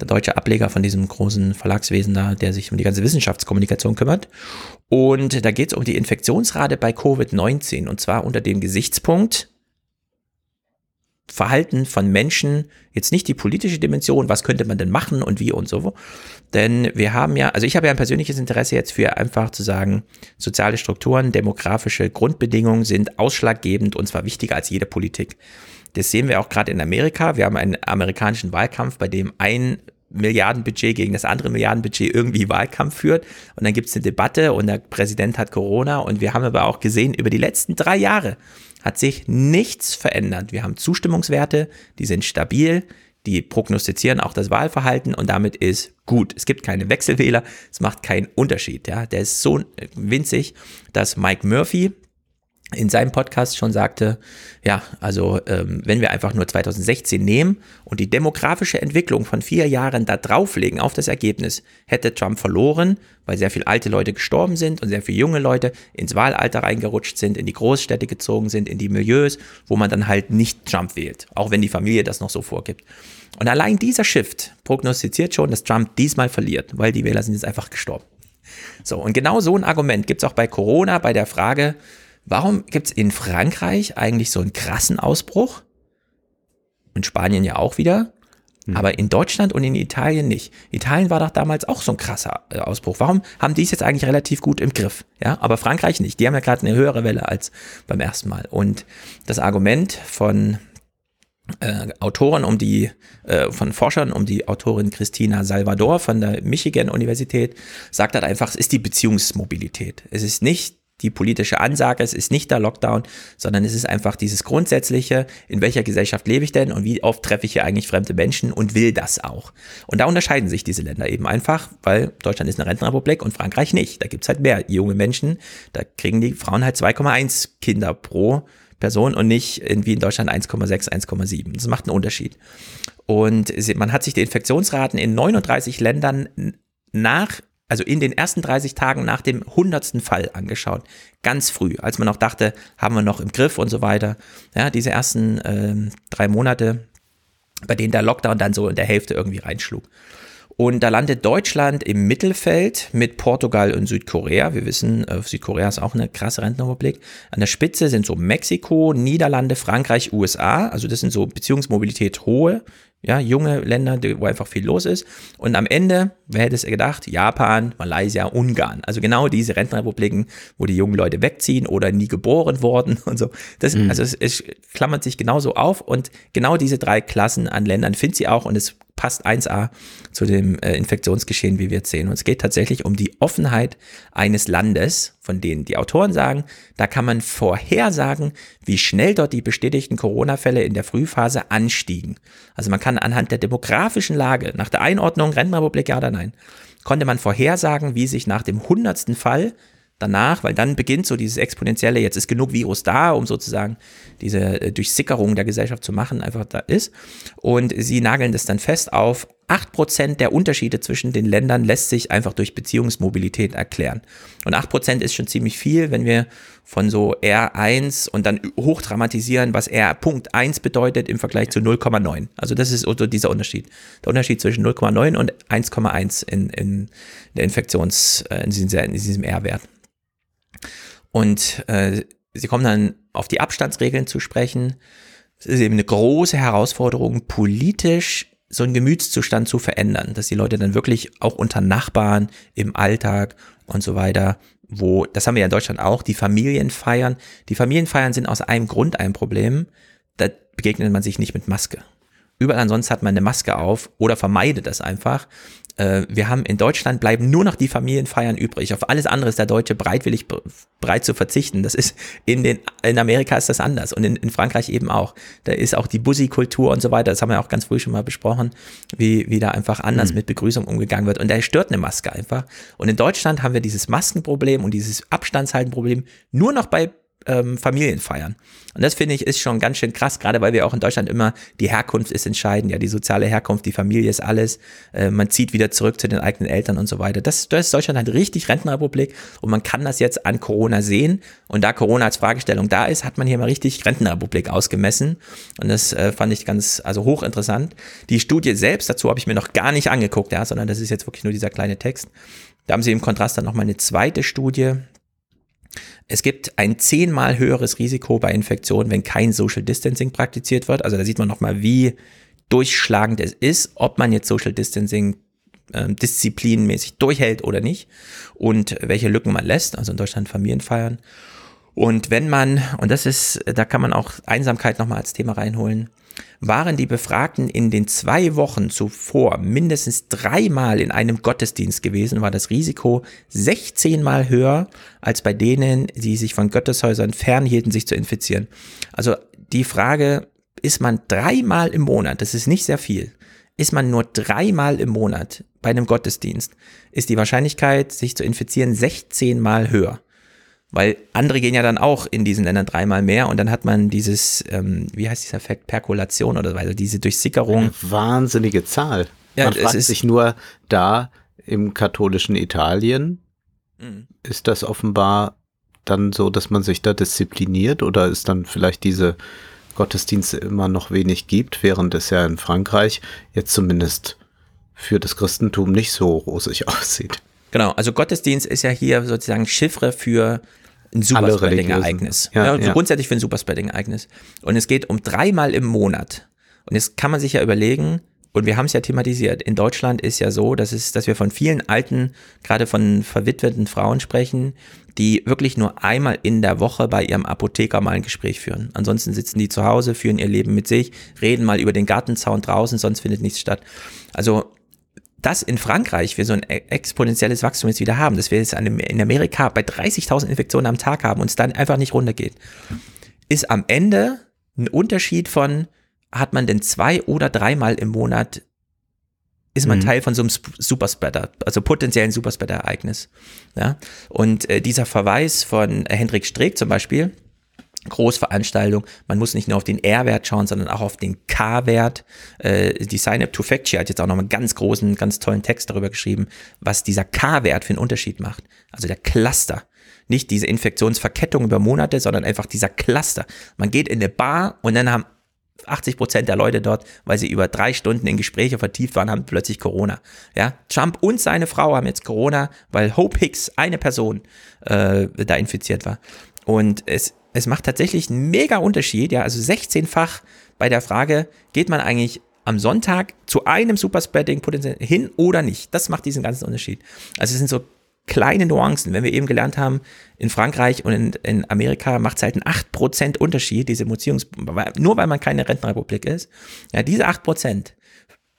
der deutsche Ableger von diesem großen Verlagswesen da, der sich um die ganze Wissenschaftskommunikation kümmert. Und da geht es um die Infektionsrate bei Covid-19 und zwar unter dem Gesichtspunkt, Verhalten von Menschen, jetzt nicht die politische Dimension, was könnte man denn machen und wie und so. Denn wir haben ja, also ich habe ja ein persönliches Interesse jetzt für einfach zu sagen, soziale Strukturen, demografische Grundbedingungen sind ausschlaggebend und zwar wichtiger als jede Politik. Das sehen wir auch gerade in Amerika. Wir haben einen amerikanischen Wahlkampf, bei dem ein Milliardenbudget gegen das andere Milliardenbudget irgendwie Wahlkampf führt. Und dann gibt es eine Debatte und der Präsident hat Corona. Und wir haben aber auch gesehen, über die letzten drei Jahre hat sich nichts verändert. Wir haben Zustimmungswerte, die sind stabil, die prognostizieren auch das Wahlverhalten und damit ist gut. Es gibt keine Wechselwähler, es macht keinen Unterschied. Ja. Der ist so winzig, dass Mike Murphy, in seinem Podcast schon sagte, ja, also ähm, wenn wir einfach nur 2016 nehmen und die demografische Entwicklung von vier Jahren da drauflegen auf das Ergebnis, hätte Trump verloren, weil sehr viele alte Leute gestorben sind und sehr viele junge Leute ins Wahlalter reingerutscht sind, in die Großstädte gezogen sind, in die Milieus, wo man dann halt nicht Trump wählt, auch wenn die Familie das noch so vorgibt. Und allein dieser Shift prognostiziert schon, dass Trump diesmal verliert, weil die Wähler sind jetzt einfach gestorben. So, und genau so ein Argument gibt es auch bei Corona, bei der Frage, Warum gibt es in Frankreich eigentlich so einen krassen Ausbruch? In Spanien ja auch wieder. Hm. Aber in Deutschland und in Italien nicht. Italien war doch damals auch so ein krasser äh, Ausbruch. Warum haben die es jetzt eigentlich relativ gut im Griff? Ja, aber Frankreich nicht. Die haben ja gerade eine höhere Welle als beim ersten Mal. Und das Argument von äh, Autoren um die, äh, von Forschern um die Autorin Christina Salvador von der Michigan Universität, sagt halt einfach, es ist die Beziehungsmobilität. Es ist nicht die politische Ansage, es ist nicht der Lockdown, sondern es ist einfach dieses grundsätzliche, in welcher Gesellschaft lebe ich denn und wie oft treffe ich hier eigentlich fremde Menschen und will das auch. Und da unterscheiden sich diese Länder eben einfach, weil Deutschland ist eine Rentenrepublik und Frankreich nicht. Da gibt's halt mehr junge Menschen, da kriegen die Frauen halt 2,1 Kinder pro Person und nicht wie in Deutschland 1,6, 1,7. Das macht einen Unterschied. Und man hat sich die Infektionsraten in 39 Ländern nach also in den ersten 30 Tagen nach dem hundertsten Fall angeschaut. Ganz früh, als man noch dachte, haben wir noch im Griff und so weiter. Ja, diese ersten ähm, drei Monate, bei denen der Lockdown dann so in der Hälfte irgendwie reinschlug. Und da landet Deutschland im Mittelfeld mit Portugal und Südkorea. Wir wissen, äh, Südkorea ist auch eine krasse Rentenrepublik. An der Spitze sind so Mexiko, Niederlande, Frankreich, USA. Also das sind so Beziehungsmobilität hohe, ja, junge Länder, wo einfach viel los ist. Und am Ende, wer hätte es gedacht, Japan, Malaysia, Ungarn. Also genau diese Rentenrepubliken, wo die jungen Leute wegziehen oder nie geboren wurden [LAUGHS] und so. Das, mhm. Also es, es klammert sich genauso auf und genau diese drei Klassen an Ländern findet sie auch und es passt 1a zu dem äh, Infektionsgeschehen, wie wir jetzt sehen. Und es geht tatsächlich um die Offenheit eines Landes, von denen die Autoren sagen, da kann man vorhersagen, wie schnell dort die bestätigten Corona-Fälle in der Frühphase anstiegen. Also man kann anhand der demografischen Lage, nach der Einordnung Rentenrepublik ja oder nein, konnte man vorhersagen, wie sich nach dem hundertsten Fall danach, weil dann beginnt so dieses exponentielle, jetzt ist genug Virus da, um sozusagen diese äh, Durchsickerung der Gesellschaft zu machen, einfach da ist. Und sie nageln das dann fest auf, 8% der Unterschiede zwischen den Ländern lässt sich einfach durch Beziehungsmobilität erklären. Und 8% ist schon ziemlich viel, wenn wir von so R1 und dann hochdramatisieren, was R.1 bedeutet im Vergleich zu 0,9. Also das ist so dieser Unterschied. Der Unterschied zwischen 0,9 und 1,1 in, in der Infektions, äh, in diesem R-Wert. Und äh, sie kommen dann auf die Abstandsregeln zu sprechen. Es ist eben eine große Herausforderung, politisch so einen Gemütszustand zu verändern, dass die Leute dann wirklich auch unter Nachbarn im Alltag und so weiter, wo, das haben wir ja in Deutschland auch, die Familien feiern. Die Familienfeiern sind aus einem Grund ein Problem, da begegnet man sich nicht mit Maske. Überall ansonsten hat man eine Maske auf oder vermeidet das einfach äh, wir haben in Deutschland bleiben nur noch die Familienfeiern übrig. Auf alles andere ist der Deutsche bereitwillig bereit zu verzichten. Das ist in den, in Amerika ist das anders und in, in Frankreich eben auch. Da ist auch die Bussi-Kultur und so weiter. Das haben wir auch ganz früh schon mal besprochen, wie, wie da einfach anders mhm. mit Begrüßung umgegangen wird. Und da stört eine Maske einfach. Und in Deutschland haben wir dieses Maskenproblem und dieses Abstandshaltenproblem nur noch bei ähm, Familien feiern. Und das finde ich ist schon ganz schön krass, gerade weil wir auch in Deutschland immer die Herkunft ist entscheidend, ja, die soziale Herkunft, die Familie ist alles. Äh, man zieht wieder zurück zu den eigenen Eltern und so weiter. Das, das ist Deutschland halt richtig Rentenrepublik und man kann das jetzt an Corona sehen. Und da Corona als Fragestellung da ist, hat man hier mal richtig Rentenrepublik ausgemessen. Und das äh, fand ich ganz, also hochinteressant. Die Studie selbst, dazu habe ich mir noch gar nicht angeguckt, ja, sondern das ist jetzt wirklich nur dieser kleine Text. Da haben sie im Kontrast dann nochmal eine zweite Studie, es gibt ein zehnmal höheres Risiko bei Infektionen, wenn kein Social Distancing praktiziert wird. Also da sieht man nochmal, wie durchschlagend es ist, ob man jetzt Social Distancing äh, disziplinmäßig durchhält oder nicht und welche Lücken man lässt. Also in Deutschland Familienfeiern. Und wenn man, und das ist, da kann man auch Einsamkeit nochmal als Thema reinholen, waren die Befragten in den zwei Wochen zuvor mindestens dreimal in einem Gottesdienst gewesen, war das Risiko 16 mal höher als bei denen, die sich von Gotteshäusern fernhielten, sich zu infizieren. Also die Frage, ist man dreimal im Monat, das ist nicht sehr viel, ist man nur dreimal im Monat bei einem Gottesdienst, ist die Wahrscheinlichkeit, sich zu infizieren 16 mal höher. Weil andere gehen ja dann auch in diesen Ländern dreimal mehr und dann hat man dieses, ähm, wie heißt dieser Effekt, Perkulation oder so, also diese Durchsickerung. Eine wahnsinnige Zahl. Ja, man fragt sich nur da im katholischen Italien, mhm. ist das offenbar dann so, dass man sich da diszipliniert oder ist dann vielleicht diese Gottesdienste immer noch wenig gibt, während es ja in Frankreich jetzt zumindest für das Christentum nicht so rosig [LAUGHS] aussieht. Genau, also Gottesdienst ist ja hier sozusagen Chiffre für ein Superspreading-Ereignis. Ja, ja, also ja. Grundsätzlich für ein Superspreading-Ereignis. Und es geht um dreimal im Monat. Und jetzt kann man sich ja überlegen, und wir haben es ja thematisiert, in Deutschland ist ja so, dass, es, dass wir von vielen alten, gerade von verwitweten Frauen sprechen, die wirklich nur einmal in der Woche bei ihrem Apotheker mal ein Gespräch führen. Ansonsten sitzen die zu Hause, führen ihr Leben mit sich, reden mal über den Gartenzaun draußen, sonst findet nichts statt. Also dass in Frankreich wir so ein e-, exponentielles Wachstum jetzt wieder haben, dass wir jetzt in Amerika bei 30.000 Infektionen am Tag haben und es dann einfach nicht runtergeht, ist am Ende ein Unterschied von hat man denn zwei oder dreimal im Monat ist man mhm. Teil von so einem Superspreader, also potenziellen Superspreader-Ereignis. Ja? Und äh, dieser Verweis von Hendrik Streeck zum Beispiel, Großveranstaltung, man muss nicht nur auf den R-Wert schauen, sondern auch auf den K-Wert. Äh, die Sign-Up to Factory hat jetzt auch noch einen ganz großen, ganz tollen Text darüber geschrieben, was dieser K-Wert für einen Unterschied macht. Also der Cluster. Nicht diese Infektionsverkettung über Monate, sondern einfach dieser Cluster. Man geht in eine Bar und dann haben 80 Prozent der Leute dort, weil sie über drei Stunden in Gespräche vertieft waren, haben plötzlich Corona. Ja, Trump und seine Frau haben jetzt Corona, weil Hope Hicks, eine Person, äh, da infiziert war. Und es, es macht tatsächlich einen mega Unterschied, ja, also 16-fach bei der Frage, geht man eigentlich am Sonntag zu einem Superspreading potenziell hin oder nicht? Das macht diesen ganzen Unterschied. Also es sind so kleine Nuancen. Wenn wir eben gelernt haben, in Frankreich und in, in Amerika macht es halt einen 8% Unterschied, diese Beziehungs nur weil man keine Rentenrepublik ist. Ja, diese 8%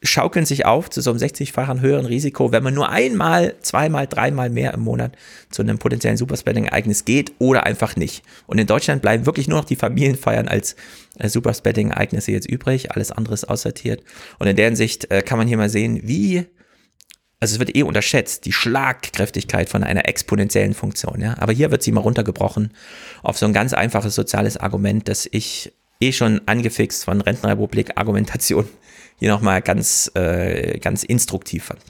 schaukeln sich auf zu so einem 60-fachen höheren Risiko, wenn man nur einmal, zweimal, dreimal mehr im Monat zu einem potenziellen Superspreading-Ereignis geht oder einfach nicht. Und in Deutschland bleiben wirklich nur noch die Familienfeiern als äh, Superspreading-Ereignisse jetzt übrig, alles andere ist aussortiert. Und in der Hinsicht äh, kann man hier mal sehen, wie also es wird eh unterschätzt, die Schlagkräftigkeit von einer exponentiellen Funktion. Ja? Aber hier wird sie mal runtergebrochen auf so ein ganz einfaches soziales Argument, das ich eh schon angefixt von Rentenrepublik Argumentation hier nochmal ganz, äh, ganz instruktiv fand.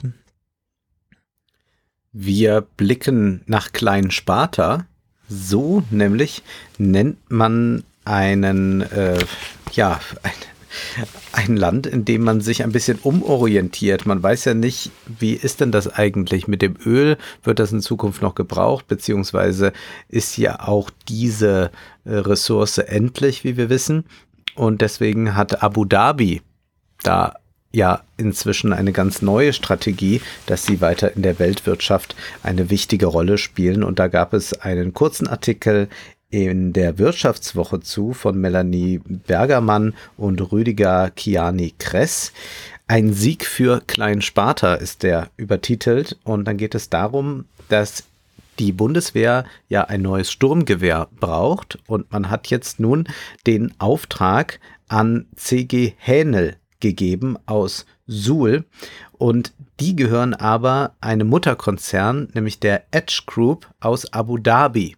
Wir blicken nach Klein Sparta. So nämlich nennt man einen, äh, ja, ein, ein Land, in dem man sich ein bisschen umorientiert. Man weiß ja nicht, wie ist denn das eigentlich mit dem Öl? Wird das in Zukunft noch gebraucht? Beziehungsweise ist ja auch diese äh, Ressource endlich, wie wir wissen. Und deswegen hat Abu Dhabi da ja inzwischen eine ganz neue Strategie, dass sie weiter in der Weltwirtschaft eine wichtige Rolle spielen. Und da gab es einen kurzen Artikel in der Wirtschaftswoche zu von Melanie Bergermann und Rüdiger Kiani Kress. Ein Sieg für Klein Sparta ist der übertitelt und dann geht es darum, dass die Bundeswehr ja ein neues Sturmgewehr braucht und man hat jetzt nun den Auftrag an CG Hähnel gegeben aus Suhl und die gehören aber einem Mutterkonzern, nämlich der Edge Group aus Abu Dhabi.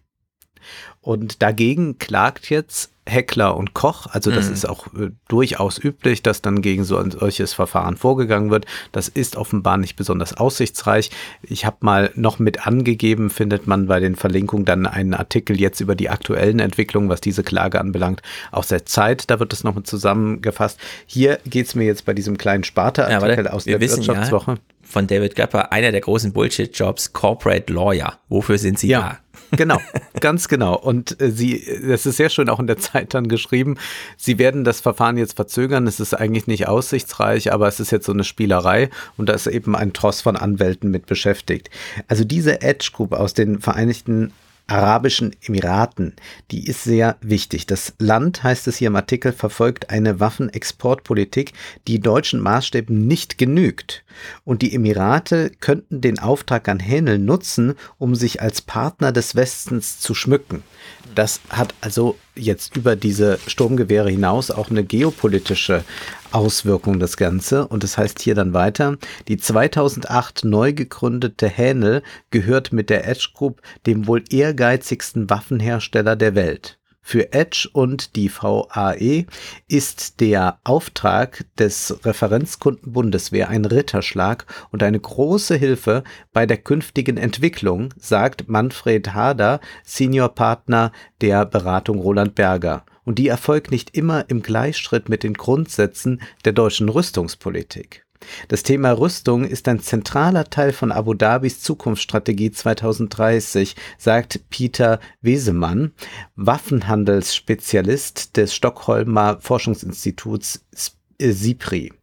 Und dagegen klagt jetzt Heckler und Koch. Also das mhm. ist auch äh, durchaus üblich, dass dann gegen so ein solches Verfahren vorgegangen wird. Das ist offenbar nicht besonders aussichtsreich. Ich habe mal noch mit angegeben, findet man bei den Verlinkungen dann einen Artikel jetzt über die aktuellen Entwicklungen, was diese Klage anbelangt, aus der Zeit. Da wird es nochmal zusammengefasst. Hier geht es mir jetzt bei diesem kleinen Sparta-Artikel ja, aus der wissen, Wirtschaftswoche. Ja, von David Gapper, einer der großen Bullshit-Jobs, Corporate Lawyer. Wofür sind Sie ja. da? Genau, ganz genau. Und äh, sie, das ist sehr schön auch in der Zeit dann geschrieben. Sie werden das Verfahren jetzt verzögern. Es ist eigentlich nicht aussichtsreich, aber es ist jetzt so eine Spielerei und da ist eben ein Tross von Anwälten mit beschäftigt. Also diese Edge Group aus den Vereinigten Arabischen Emiraten, die ist sehr wichtig. Das Land, heißt es hier im Artikel, verfolgt eine Waffenexportpolitik, die deutschen Maßstäben nicht genügt. Und die Emirate könnten den Auftrag an Hähnel nutzen, um sich als Partner des Westens zu schmücken. Das hat also jetzt über diese Sturmgewehre hinaus auch eine geopolitische Auswirkung, das Ganze. Und das heißt hier dann weiter, die 2008 neu gegründete Hähnel gehört mit der Edge Group dem wohl ehrgeizigsten Waffenhersteller der Welt. Für Edge und die VAE ist der Auftrag des Referenzkunden Bundeswehr ein Ritterschlag und eine große Hilfe bei der künftigen Entwicklung, sagt Manfred Hader, Seniorpartner der Beratung Roland Berger. Und die erfolgt nicht immer im Gleichschritt mit den Grundsätzen der deutschen Rüstungspolitik. Das Thema Rüstung ist ein zentraler Teil von Abu Dhabis Zukunftsstrategie 2030, sagt Peter Wesemann, Waffenhandelsspezialist des Stockholmer Forschungsinstituts SIPRI.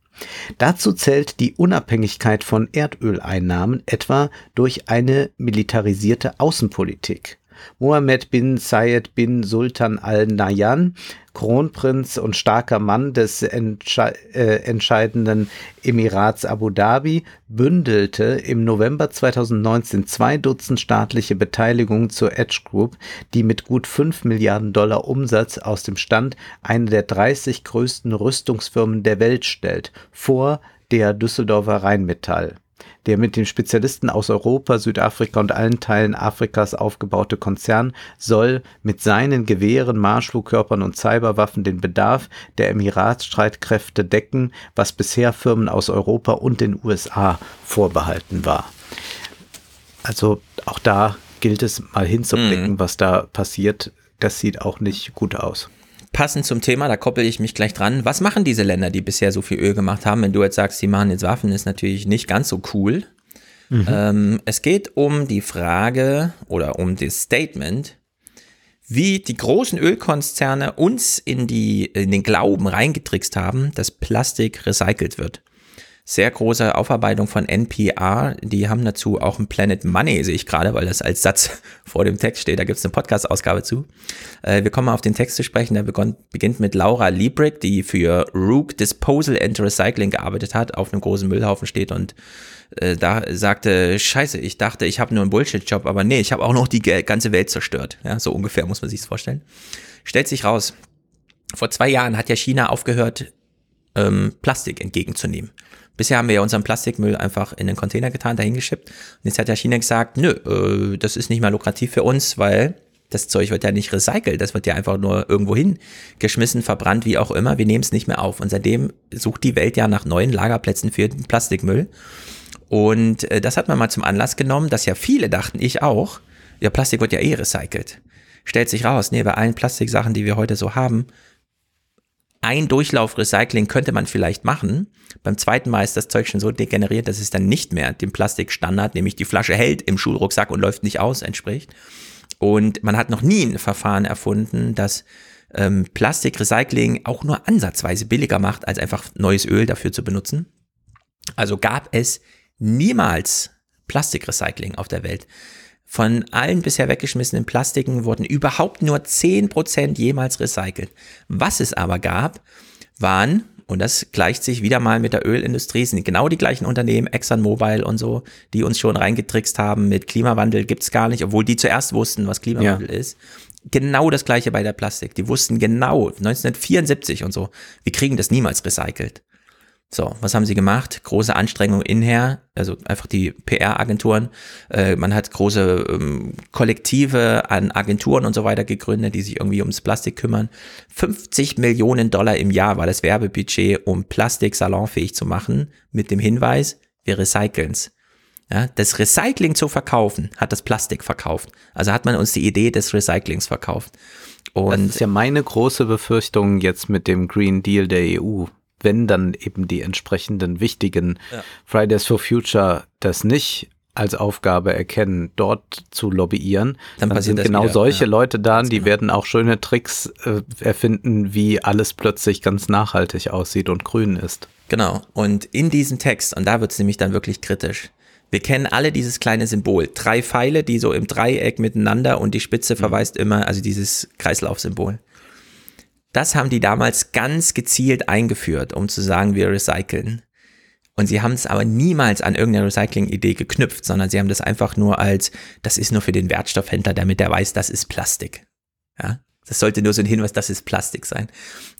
Dazu zählt die Unabhängigkeit von Erdöleinnahmen etwa durch eine militarisierte Außenpolitik. Mohammed bin Zayed bin Sultan al-Nahyan, Kronprinz und starker Mann des entsche äh, entscheidenden Emirats Abu Dhabi, bündelte im November 2019 zwei Dutzend staatliche Beteiligungen zur Edge Group, die mit gut 5 Milliarden Dollar Umsatz aus dem Stand eine der 30 größten Rüstungsfirmen der Welt stellt, vor der Düsseldorfer Rheinmetall. Der mit den Spezialisten aus Europa, Südafrika und allen Teilen Afrikas aufgebaute Konzern soll mit seinen Gewehren, Marschflugkörpern und Cyberwaffen den Bedarf der Emiratsstreitkräfte decken, was bisher Firmen aus Europa und den USA vorbehalten war. Also auch da gilt es mal hinzublicken, mhm. was da passiert. Das sieht auch nicht gut aus passend zum Thema, da koppel ich mich gleich dran. Was machen diese Länder, die bisher so viel Öl gemacht haben? Wenn du jetzt sagst, sie machen jetzt Waffen, ist natürlich nicht ganz so cool. Mhm. Ähm, es geht um die Frage oder um das Statement, wie die großen Ölkonzerne uns in, die, in den Glauben reingetrickst haben, dass Plastik recycelt wird sehr große Aufarbeitung von NPR. Die haben dazu auch ein Planet Money, sehe ich gerade, weil das als Satz [LAUGHS] vor dem Text steht. Da gibt es eine Podcast-Ausgabe zu. Äh, wir kommen mal auf den Text zu sprechen. Der beginnt mit Laura Liebrick, die für Rook Disposal and Recycling gearbeitet hat, auf einem großen Müllhaufen steht und äh, da sagte, scheiße, ich dachte, ich habe nur einen Bullshit-Job, aber nee, ich habe auch noch die ganze Welt zerstört. Ja, so ungefähr muss man sich vorstellen. Stellt sich raus, vor zwei Jahren hat ja China aufgehört, ähm, Plastik entgegenzunehmen. Bisher haben wir ja unseren Plastikmüll einfach in den Container getan, dahin geschippt. Und jetzt hat ja China gesagt, nö, äh, das ist nicht mehr lukrativ für uns, weil das Zeug wird ja nicht recycelt, das wird ja einfach nur irgendwo hingeschmissen, verbrannt, wie auch immer. Wir nehmen es nicht mehr auf. Und seitdem sucht die Welt ja nach neuen Lagerplätzen für den Plastikmüll. Und äh, das hat man mal zum Anlass genommen, dass ja viele dachten, ich auch, ja, Plastik wird ja eh recycelt. Stellt sich raus, nee, bei allen Plastiksachen, die wir heute so haben, ein Durchlauf Recycling könnte man vielleicht machen. Beim zweiten Mal ist das Zeug schon so degeneriert, dass es dann nicht mehr dem Plastikstandard, nämlich die Flasche hält im Schulrucksack und läuft nicht aus, entspricht. Und man hat noch nie ein Verfahren erfunden, das ähm, Plastikrecycling auch nur ansatzweise billiger macht, als einfach neues Öl dafür zu benutzen. Also gab es niemals Plastikrecycling auf der Welt. Von allen bisher weggeschmissenen Plastiken wurden überhaupt nur 10% jemals recycelt. Was es aber gab, waren, und das gleicht sich wieder mal mit der Ölindustrie, sind genau die gleichen Unternehmen, ExxonMobil und so, die uns schon reingetrickst haben mit Klimawandel gibt's gar nicht, obwohl die zuerst wussten, was Klimawandel ja. ist. Genau das gleiche bei der Plastik. Die wussten genau, 1974 und so, wir kriegen das niemals recycelt. So, was haben sie gemacht? Große Anstrengung inher, also einfach die PR-Agenturen. Äh, man hat große ähm, Kollektive an Agenturen und so weiter gegründet, die sich irgendwie ums Plastik kümmern. 50 Millionen Dollar im Jahr war das Werbebudget, um Plastik salonfähig zu machen, mit dem Hinweis, wir recyceln's. Ja, das Recycling zu verkaufen, hat das Plastik verkauft. Also hat man uns die Idee des Recyclings verkauft. Und das ist ja meine große Befürchtung jetzt mit dem Green Deal der EU wenn dann eben die entsprechenden wichtigen ja. Fridays for Future das nicht als Aufgabe erkennen, dort zu lobbyieren, dann, dann sind genau wieder. solche ja. Leute da, die genau. werden auch schöne Tricks äh, erfinden, wie alles plötzlich ganz nachhaltig aussieht und grün ist. Genau. Und in diesem Text, und da wird es nämlich dann wirklich kritisch, wir kennen alle dieses kleine Symbol. Drei Pfeile, die so im Dreieck miteinander und die Spitze mhm. verweist immer, also dieses Kreislaufsymbol. Das haben die damals ganz gezielt eingeführt, um zu sagen, wir recyceln. Und sie haben es aber niemals an irgendeine Recycling-Idee geknüpft, sondern sie haben das einfach nur als, das ist nur für den Wertstoffhändler, damit er weiß, das ist Plastik. Ja, das sollte nur so ein Hinweis, das ist Plastik sein.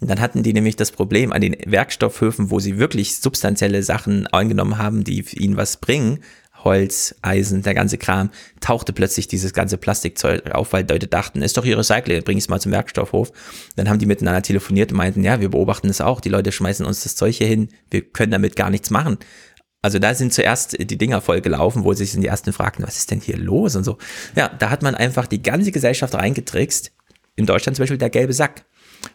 Und dann hatten die nämlich das Problem an den Werkstoffhöfen, wo sie wirklich substanzielle Sachen eingenommen haben, die ihnen was bringen, Holz, Eisen, der ganze Kram, tauchte plötzlich dieses ganze Plastikzeug auf, weil Leute dachten, ist doch hier Recycling, bring es mal zum Werkstoffhof. Dann haben die miteinander telefoniert und meinten, ja, wir beobachten es auch, die Leute schmeißen uns das Zeug hier hin, wir können damit gar nichts machen. Also da sind zuerst die Dinger voll gelaufen, wo sich die ersten fragten, was ist denn hier los und so. Ja, da hat man einfach die ganze Gesellschaft reingetrickst. In Deutschland zum Beispiel der gelbe Sack.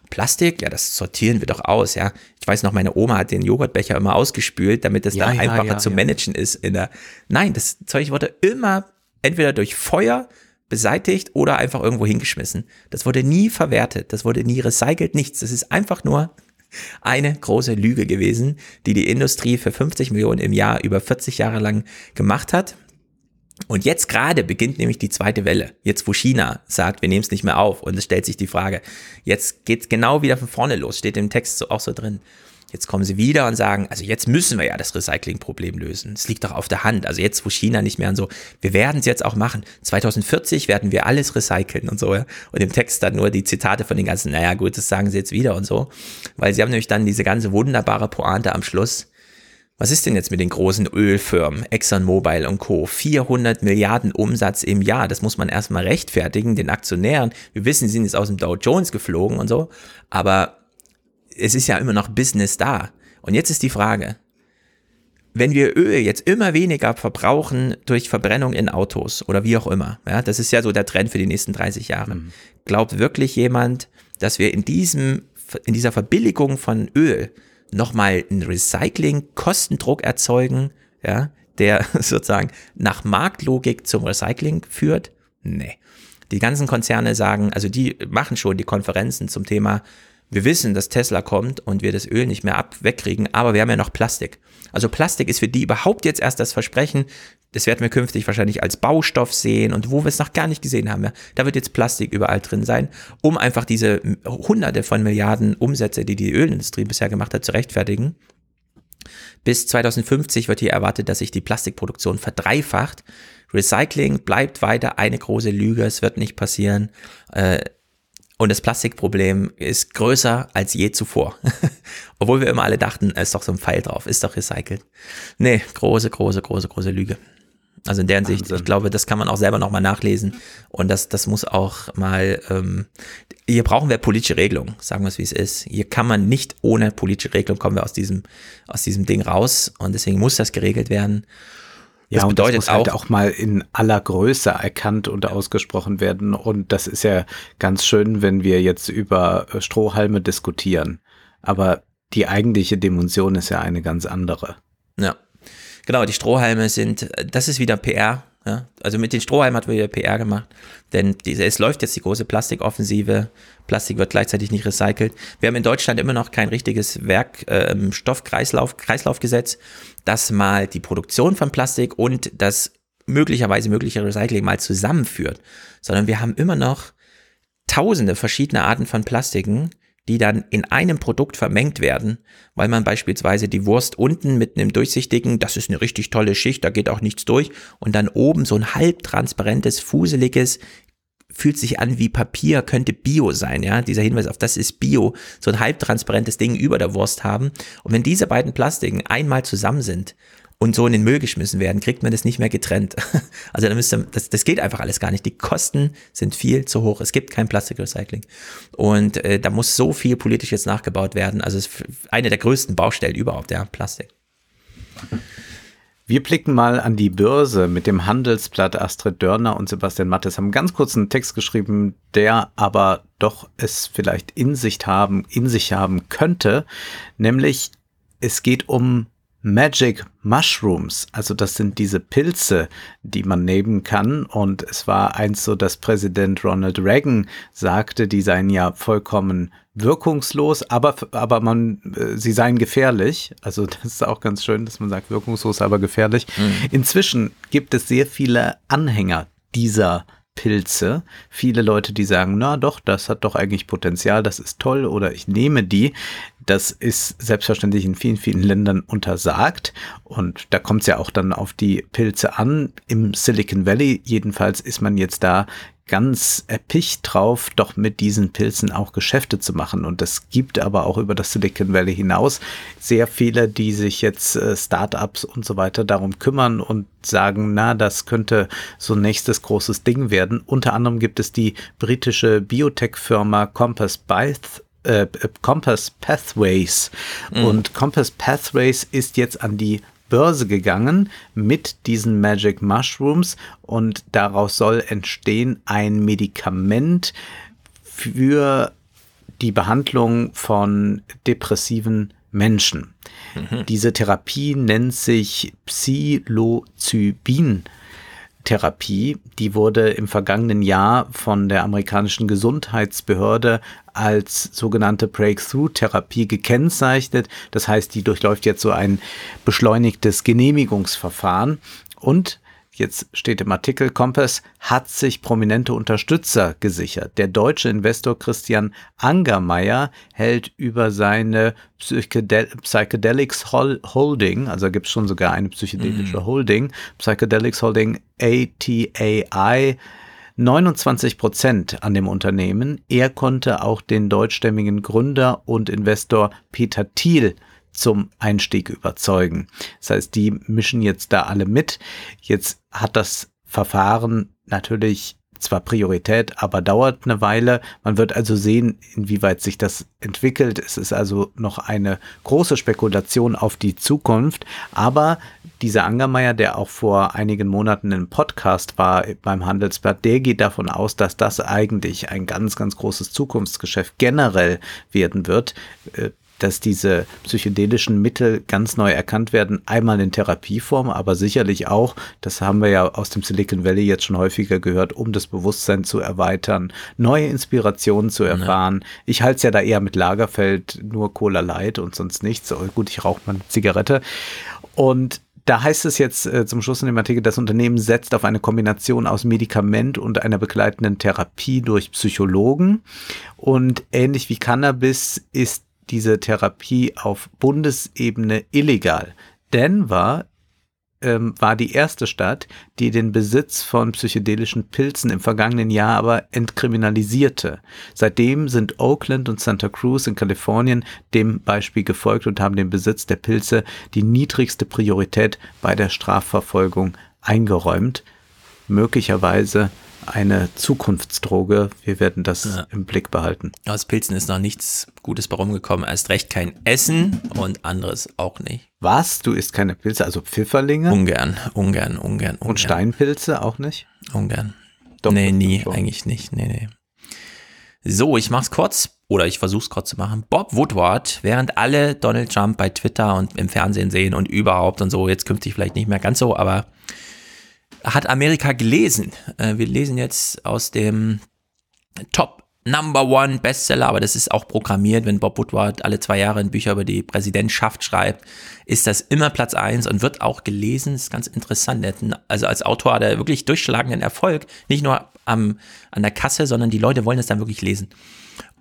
Plastik, ja, das sortieren wir doch aus, ja. Ich weiß noch, meine Oma hat den Joghurtbecher immer ausgespült, damit es ja, dann ja, einfacher ja, zu managen ist in der. Nein, das Zeug wurde immer entweder durch Feuer beseitigt oder einfach irgendwo hingeschmissen. Das wurde nie verwertet, das wurde nie recycelt, nichts. Das ist einfach nur Eine große Lüge gewesen, die die Industrie für 50 Millionen im Jahr über 40 Jahre lang gemacht hat. Und jetzt gerade beginnt nämlich die zweite Welle. Jetzt, wo China sagt, wir nehmen es nicht mehr auf. Und es stellt sich die Frage, jetzt geht es genau wieder von vorne los, steht im Text so, auch so drin. Jetzt kommen sie wieder und sagen, also jetzt müssen wir ja das Recyclingproblem lösen. Es liegt doch auf der Hand. Also jetzt, wo China nicht mehr und so, wir werden es jetzt auch machen. 2040 werden wir alles recyceln und so. Ja? Und im Text dann nur die Zitate von den ganzen, naja gut, das sagen sie jetzt wieder und so. Weil sie haben nämlich dann diese ganze wunderbare Pointe am Schluss. Was ist denn jetzt mit den großen Ölfirmen, ExxonMobil und Co? 400 Milliarden Umsatz im Jahr, das muss man erstmal rechtfertigen, den Aktionären. Wir wissen, sie sind jetzt aus dem Dow Jones geflogen und so, aber es ist ja immer noch Business da. Und jetzt ist die Frage, wenn wir Öl jetzt immer weniger verbrauchen durch Verbrennung in Autos oder wie auch immer, ja, das ist ja so der Trend für die nächsten 30 Jahre. Mhm. Glaubt wirklich jemand, dass wir in diesem, in dieser Verbilligung von Öl nochmal einen Recycling-Kostendruck erzeugen, ja, der [LAUGHS] sozusagen nach Marktlogik zum Recycling führt? Nee. Die ganzen Konzerne sagen, also die machen schon die Konferenzen zum Thema wir wissen, dass Tesla kommt und wir das Öl nicht mehr ab wegkriegen, aber wir haben ja noch Plastik. Also Plastik ist für die überhaupt jetzt erst das Versprechen, das werden wir künftig wahrscheinlich als Baustoff sehen und wo wir es noch gar nicht gesehen haben. Ja, da wird jetzt Plastik überall drin sein, um einfach diese hunderte von Milliarden Umsätze, die die Ölindustrie bisher gemacht hat, zu rechtfertigen. Bis 2050 wird hier erwartet, dass sich die Plastikproduktion verdreifacht. Recycling bleibt weiter eine große Lüge, es wird nicht passieren. Äh, und das Plastikproblem ist größer als je zuvor. [LAUGHS] Obwohl wir immer alle dachten, es ist doch so ein Pfeil drauf, ist doch recycelt. Nee, große, große, große, große Lüge. Also in der Hinsicht, ich glaube, das kann man auch selber nochmal nachlesen. Und das, das muss auch mal, ähm, hier brauchen wir politische Regelung, sagen wir es wie es ist. Hier kann man nicht ohne politische Regelung kommen wir aus diesem, aus diesem Ding raus. Und deswegen muss das geregelt werden. Ja, das bedeutet das muss halt auch, halt auch mal in aller Größe erkannt und ausgesprochen werden. Und das ist ja ganz schön, wenn wir jetzt über äh, Strohhalme diskutieren. Aber die eigentliche Dimension ist ja eine ganz andere. Ja, genau. Die Strohhalme sind, das ist wieder PR. Ja? Also mit den Strohhalmen hat wieder PR gemacht, denn diese, es läuft jetzt die große Plastikoffensive. Plastik wird gleichzeitig nicht recycelt. Wir haben in Deutschland immer noch kein richtiges Werkstoffkreislauf, äh, Kreislaufgesetz das mal die Produktion von Plastik und das möglicherweise mögliche Recycling mal zusammenführt, sondern wir haben immer noch tausende verschiedene Arten von Plastiken, die dann in einem Produkt vermengt werden, weil man beispielsweise die Wurst unten mit einem durchsichtigen, das ist eine richtig tolle Schicht, da geht auch nichts durch, und dann oben so ein halbtransparentes, fuseliges, fühlt sich an wie Papier, könnte Bio sein, ja, dieser Hinweis auf das ist Bio, so ein halbtransparentes Ding über der Wurst haben. Und wenn diese beiden Plastiken einmal zusammen sind und so in den Müll geschmissen werden, kriegt man das nicht mehr getrennt. [LAUGHS] Also da müsste, das, das geht einfach alles gar nicht. Die Kosten sind viel zu hoch. Es gibt kein Plastikrecycling. Und äh, da muss so viel politisch jetzt nachgebaut werden. Also es ist eine der größten Baustellen überhaupt, ja, Plastik. Wir blicken mal an die Börse mit dem Handelsblatt. Astrid Dörner und Sebastian Mattes haben ganz kurz einen Text geschrieben, der aber doch es vielleicht in sich haben, in sich haben könnte. Nämlich, es geht um Magic Mushrooms, also das sind diese Pilze, die man nehmen kann. Und es war eins so, dass Präsident Ronald Reagan sagte, die seien ja vollkommen wirkungslos, aber, aber man, äh, sie seien gefährlich. Also [LAUGHS] das ist auch ganz schön, dass man sagt, wirkungslos, aber gefährlich. Mhm. Inzwischen gibt es sehr viele Anhänger dieser Pilze. Viele Leute, die sagen, na doch, das hat doch eigentlich Potenzial, das ist toll oder ich nehme die. Das ist selbstverständlich in vielen, vielen Ländern untersagt. Und da kommt es ja auch dann auf die Pilze an. Im Silicon Valley jedenfalls ist man jetzt da ganz erpicht drauf, doch mit diesen Pilzen auch Geschäfte zu machen. Und es gibt aber auch über das Silicon Valley hinaus sehr viele, die sich jetzt äh, Startups und so weiter darum kümmern und sagen, na, das könnte so nächstes großes Ding werden. Unter anderem gibt es die britische Biotech-Firma Compass Byth, äh, Compass Pathways. Mhm. Und Compass Pathways ist jetzt an die Börse gegangen mit diesen Magic Mushrooms und daraus soll entstehen ein Medikament für die Behandlung von depressiven Menschen. Mhm. Diese Therapie nennt sich Psilocybin. Therapie, die wurde im vergangenen Jahr von der amerikanischen Gesundheitsbehörde als sogenannte Breakthrough-Therapie gekennzeichnet. Das heißt, die durchläuft jetzt so ein beschleunigtes Genehmigungsverfahren und Jetzt steht im Artikel, Compass hat sich prominente Unterstützer gesichert. Der deutsche Investor Christian Angermeier hält über seine Psychedel Psychedelics Holding, also gibt es schon sogar eine psychedelische mhm. Holding, Psychedelics Holding ATAI, 29 Prozent an dem Unternehmen. Er konnte auch den deutschstämmigen Gründer und Investor Peter Thiel zum Einstieg überzeugen. Das heißt, die mischen jetzt da alle mit. Jetzt hat das Verfahren natürlich zwar Priorität, aber dauert eine Weile. Man wird also sehen, inwieweit sich das entwickelt. Es ist also noch eine große Spekulation auf die Zukunft. Aber dieser Angermeier, der auch vor einigen Monaten im Podcast war beim Handelsblatt, der geht davon aus, dass das eigentlich ein ganz, ganz großes Zukunftsgeschäft generell werden wird. Dass diese psychedelischen Mittel ganz neu erkannt werden, einmal in Therapieform, aber sicherlich auch, das haben wir ja aus dem Silicon Valley jetzt schon häufiger gehört, um das Bewusstsein zu erweitern, neue Inspirationen zu erfahren. Ja. Ich halte es ja da eher mit Lagerfeld, nur Cola Light und sonst nichts. Oh, gut, ich rauche mal eine Zigarette. Und da heißt es jetzt äh, zum Schluss in dem Artikel, das Unternehmen setzt auf eine Kombination aus Medikament und einer begleitenden Therapie durch Psychologen. Und ähnlich wie Cannabis ist diese Therapie auf Bundesebene illegal. Denver ähm, war die erste Stadt, die den Besitz von psychedelischen Pilzen im vergangenen Jahr aber entkriminalisierte. Seitdem sind Oakland und Santa Cruz in Kalifornien dem Beispiel gefolgt und haben den Besitz der Pilze die niedrigste Priorität bei der Strafverfolgung eingeräumt. Möglicherweise eine Zukunftsdroge. Wir werden das ja. im Blick behalten. Aus Pilzen ist noch nichts Gutes bei rumgekommen. Erst recht kein Essen und anderes auch nicht. Was? Du isst keine Pilze, also Pfifferlinge? Ungern, ungern, ungern. ungern. Und Steinpilze auch nicht? Ungern. Doch, nee, nie, schon. eigentlich nicht. Nee, nee. So, ich mach's kurz oder ich versuch's kurz zu machen. Bob Woodward, während alle Donald Trump bei Twitter und im Fernsehen sehen und überhaupt und so, jetzt künftig vielleicht nicht mehr ganz so, aber hat Amerika gelesen. Äh, wir lesen jetzt aus dem Top Number One Bestseller, aber das ist auch programmiert, wenn Bob Woodward alle zwei Jahre ein Bücher über die Präsidentschaft schreibt, ist das immer Platz eins und wird auch gelesen. Das ist ganz interessant. Also als Autor hat er wirklich durchschlagenden Erfolg, nicht nur am, an der Kasse, sondern die Leute wollen es dann wirklich lesen.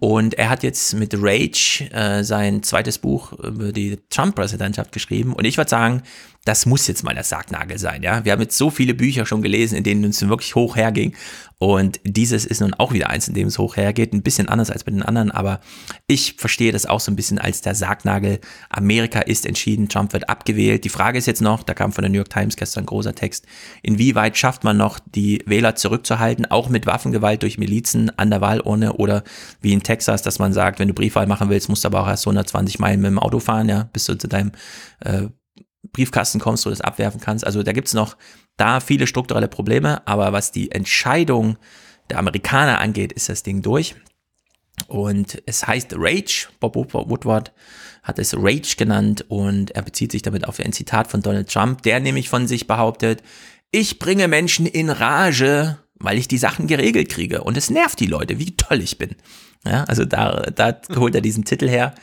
Und er hat jetzt mit Rage äh, sein zweites Buch über die Trump-Präsidentschaft geschrieben. Und ich würde sagen, das muss jetzt mal der Sargnagel sein, ja. Wir haben jetzt so viele Bücher schon gelesen, in denen es wirklich hoch herging. Und dieses ist nun auch wieder eins, in dem es hoch hergeht. Ein bisschen anders als bei den anderen, aber ich verstehe das auch so ein bisschen als der Sargnagel. Amerika ist entschieden, Trump wird abgewählt. Die Frage ist jetzt noch, da kam von der New York Times gestern ein großer Text, inwieweit schafft man noch, die Wähler zurückzuhalten, auch mit Waffengewalt durch Milizen an der Wahlurne oder wie in Texas, dass man sagt, wenn du Briefwahl machen willst, musst du aber auch erst 120 Meilen mit dem Auto fahren, ja, bis du zu deinem äh, Briefkasten kommst, wo du das abwerfen kannst. Also da gibt es noch da viele strukturelle Probleme, aber was die Entscheidung der Amerikaner angeht, ist das Ding durch. Und es heißt Rage, Bob Woodward hat es Rage genannt und er bezieht sich damit auf ein Zitat von Donald Trump, der nämlich von sich behauptet, ich bringe Menschen in Rage, weil ich die Sachen geregelt kriege und es nervt die Leute, wie toll ich bin. Ja, also da, da holt er diesen Titel her.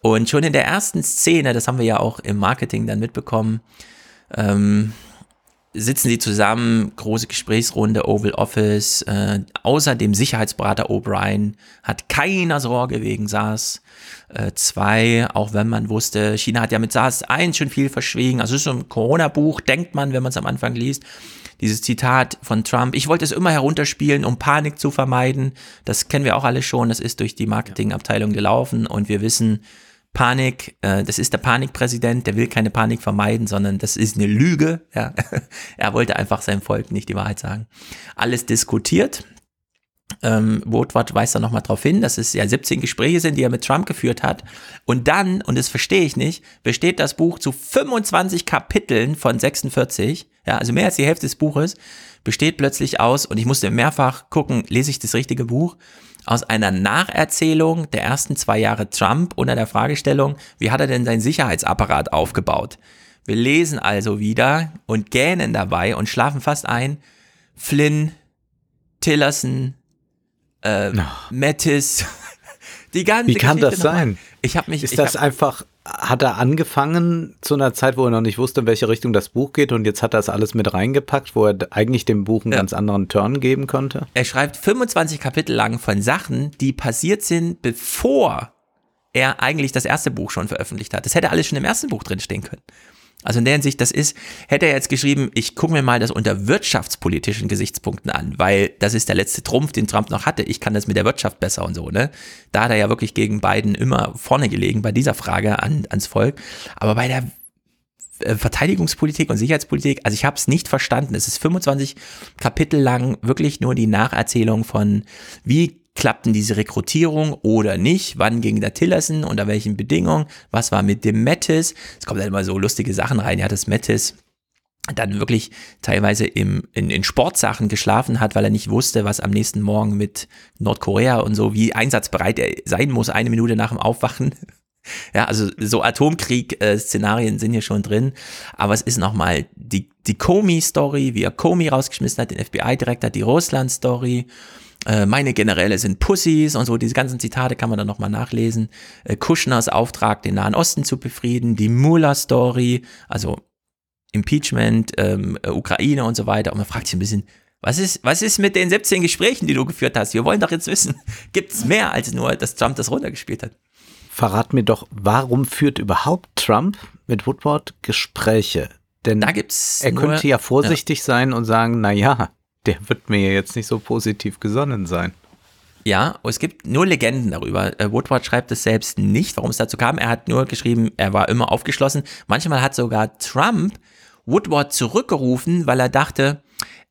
Und schon in der ersten Szene, das haben wir ja auch im Marketing dann mitbekommen, ähm, sitzen sie zusammen, große Gesprächsrunde, Oval Office. Äh, außer dem Sicherheitsberater O'Brien hat keiner Sorge wegen SARS. Äh, zwei, auch wenn man wusste, China hat ja mit SARS 1 schon viel verschwiegen. Also es ist so ein Corona-Buch, denkt man, wenn man es am Anfang liest. Dieses Zitat von Trump, ich wollte es immer herunterspielen, um Panik zu vermeiden. Das kennen wir auch alle schon, das ist durch die Marketingabteilung gelaufen und wir wissen, Panik, äh, das ist der Panikpräsident, der will keine Panik vermeiden, sondern das ist eine Lüge. Ja. [LAUGHS] er wollte einfach seinem Volk nicht die Wahrheit sagen. Alles diskutiert. Ähm, Woodward weist da nochmal drauf hin, dass es ja 17 Gespräche sind, die er mit Trump geführt hat. Und dann, und das verstehe ich nicht, besteht das Buch zu 25 Kapiteln von 46, ja, also mehr als die Hälfte des Buches, besteht plötzlich aus, und ich musste mehrfach gucken, lese ich das richtige Buch, aus einer Nacherzählung der ersten zwei Jahre Trump unter der Fragestellung, wie hat er denn seinen Sicherheitsapparat aufgebaut? Wir lesen also wieder und gähnen dabei und schlafen fast ein. Flynn, Tillerson, äh, No. Mattis, [LAUGHS] die ganze Wie kann Geschichte das sein? Ich habe mich, Ist das hab, einfach, hat er angefangen zu einer Zeit, wo er noch nicht wusste, in welche Richtung das Buch geht und jetzt hat er das alles mit reingepackt, wo er eigentlich dem Buch einen Ja. ganz anderen Turn geben konnte? er schreibt 25 Kapitel lang von Sachen, die passiert sind, bevor er eigentlich das erste Buch schon veröffentlicht hat. Das hätte alles schon im ersten Buch drinstehen können. Also in der Hinsicht, das ist, hätte er jetzt geschrieben, ich gucke mir mal das unter wirtschaftspolitischen Gesichtspunkten an, weil das ist der letzte Trumpf, den Trump noch hatte. Ich kann das mit der Wirtschaft besser und so, ne? Da hat er ja wirklich gegen Biden immer vorne gelegen bei dieser Frage an, ans Volk. Aber bei der äh, Verteidigungspolitik und Sicherheitspolitik, also ich habe es nicht verstanden. Es ist 25 Kapitel lang wirklich nur die Nacherzählung von, wie klappten diese Rekrutierung oder nicht, wann ging der Tillerson, unter welchen Bedingungen, was war mit dem Mattis. Es kommen dann immer so lustige Sachen rein. Ja, das Mattis dann wirklich teilweise im, in, in Sportsachen geschlafen hat, weil er nicht wusste, was am nächsten Morgen mit Nordkorea und so, wie einsatzbereit er sein muss, eine Minute nach dem Aufwachen. [LAUGHS] Ja, also so Atomkrieg-Szenarien sind hier schon drin, aber es ist nochmal die, die Comey-Story, wie er Comey rausgeschmissen hat, den FBI-Direktor, die Russland-Story, äh, meine Generäle sind Pussys und so, diese ganzen Zitate kann man dann nochmal nachlesen. Äh, Kushners Auftrag, den Nahen Osten zu befrieden, die Mueller-Story, also Impeachment, ähm, äh, Ukraine und so weiter. Und man fragt sich ein bisschen, was ist, was ist mit den 17 Gesprächen, die du geführt hast? Wir wollen doch jetzt wissen, [LAUGHS] gibt es mehr als nur, dass Trump das runtergespielt hat? Verrat mir doch, warum führt überhaupt Trump mit Woodward Gespräche? Denn Da gibt's er nur, könnte ja vorsichtig sein und sagen, na ja, der wird mir jetzt nicht so positiv gesonnen sein. Ja, es gibt nur Legenden darüber. Äh, Woodward schreibt es selbst nicht, warum es dazu kam. Er hat nur geschrieben, er war immer aufgeschlossen. Manchmal hat sogar Trump Woodward zurückgerufen, weil er dachte,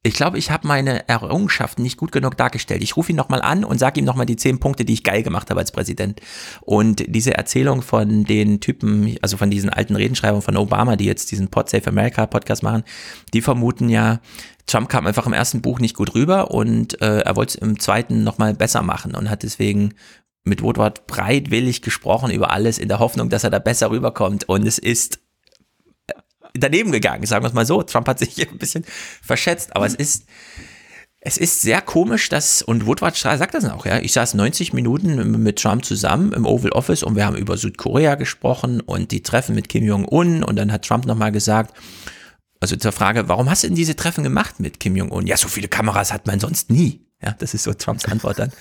ich glaube, ich habe meine Errungenschaften nicht gut genug dargestellt. Ich rufe ihn nochmal an und sage ihm nochmal die zehn Punkte, die ich geil gemacht habe als Präsident. Und diese Erzählung von den Typen, also von diesen alten Redenschreibern von Obama, die jetzt diesen Pod Safe America Podcast machen, die vermuten ja, Trump kam einfach im ersten Buch nicht gut rüber und äh, er wollte es im zweiten nochmal besser machen und hat deswegen mit Woodward breitwillig gesprochen über alles in der Hoffnung, dass er da besser rüberkommt. Und es ist daneben gegangen, sagen wir es mal so. Trump hat sich [LAUGHS] hier ein bisschen verschätzt, aber es ist, es ist sehr komisch, dass, und Woodward sagt das auch, ja, ich saß 90 Minuten mit Trump zusammen im Oval Office und wir haben über Südkorea gesprochen und die Treffen mit Kim Jong-un und dann hat Trump nochmal gesagt, also zur Frage, warum hast du denn diese Treffen gemacht mit Kim Jong-un? Ja, so viele Kameras hat man sonst nie. Ja, das ist so Trumps Antwort dann.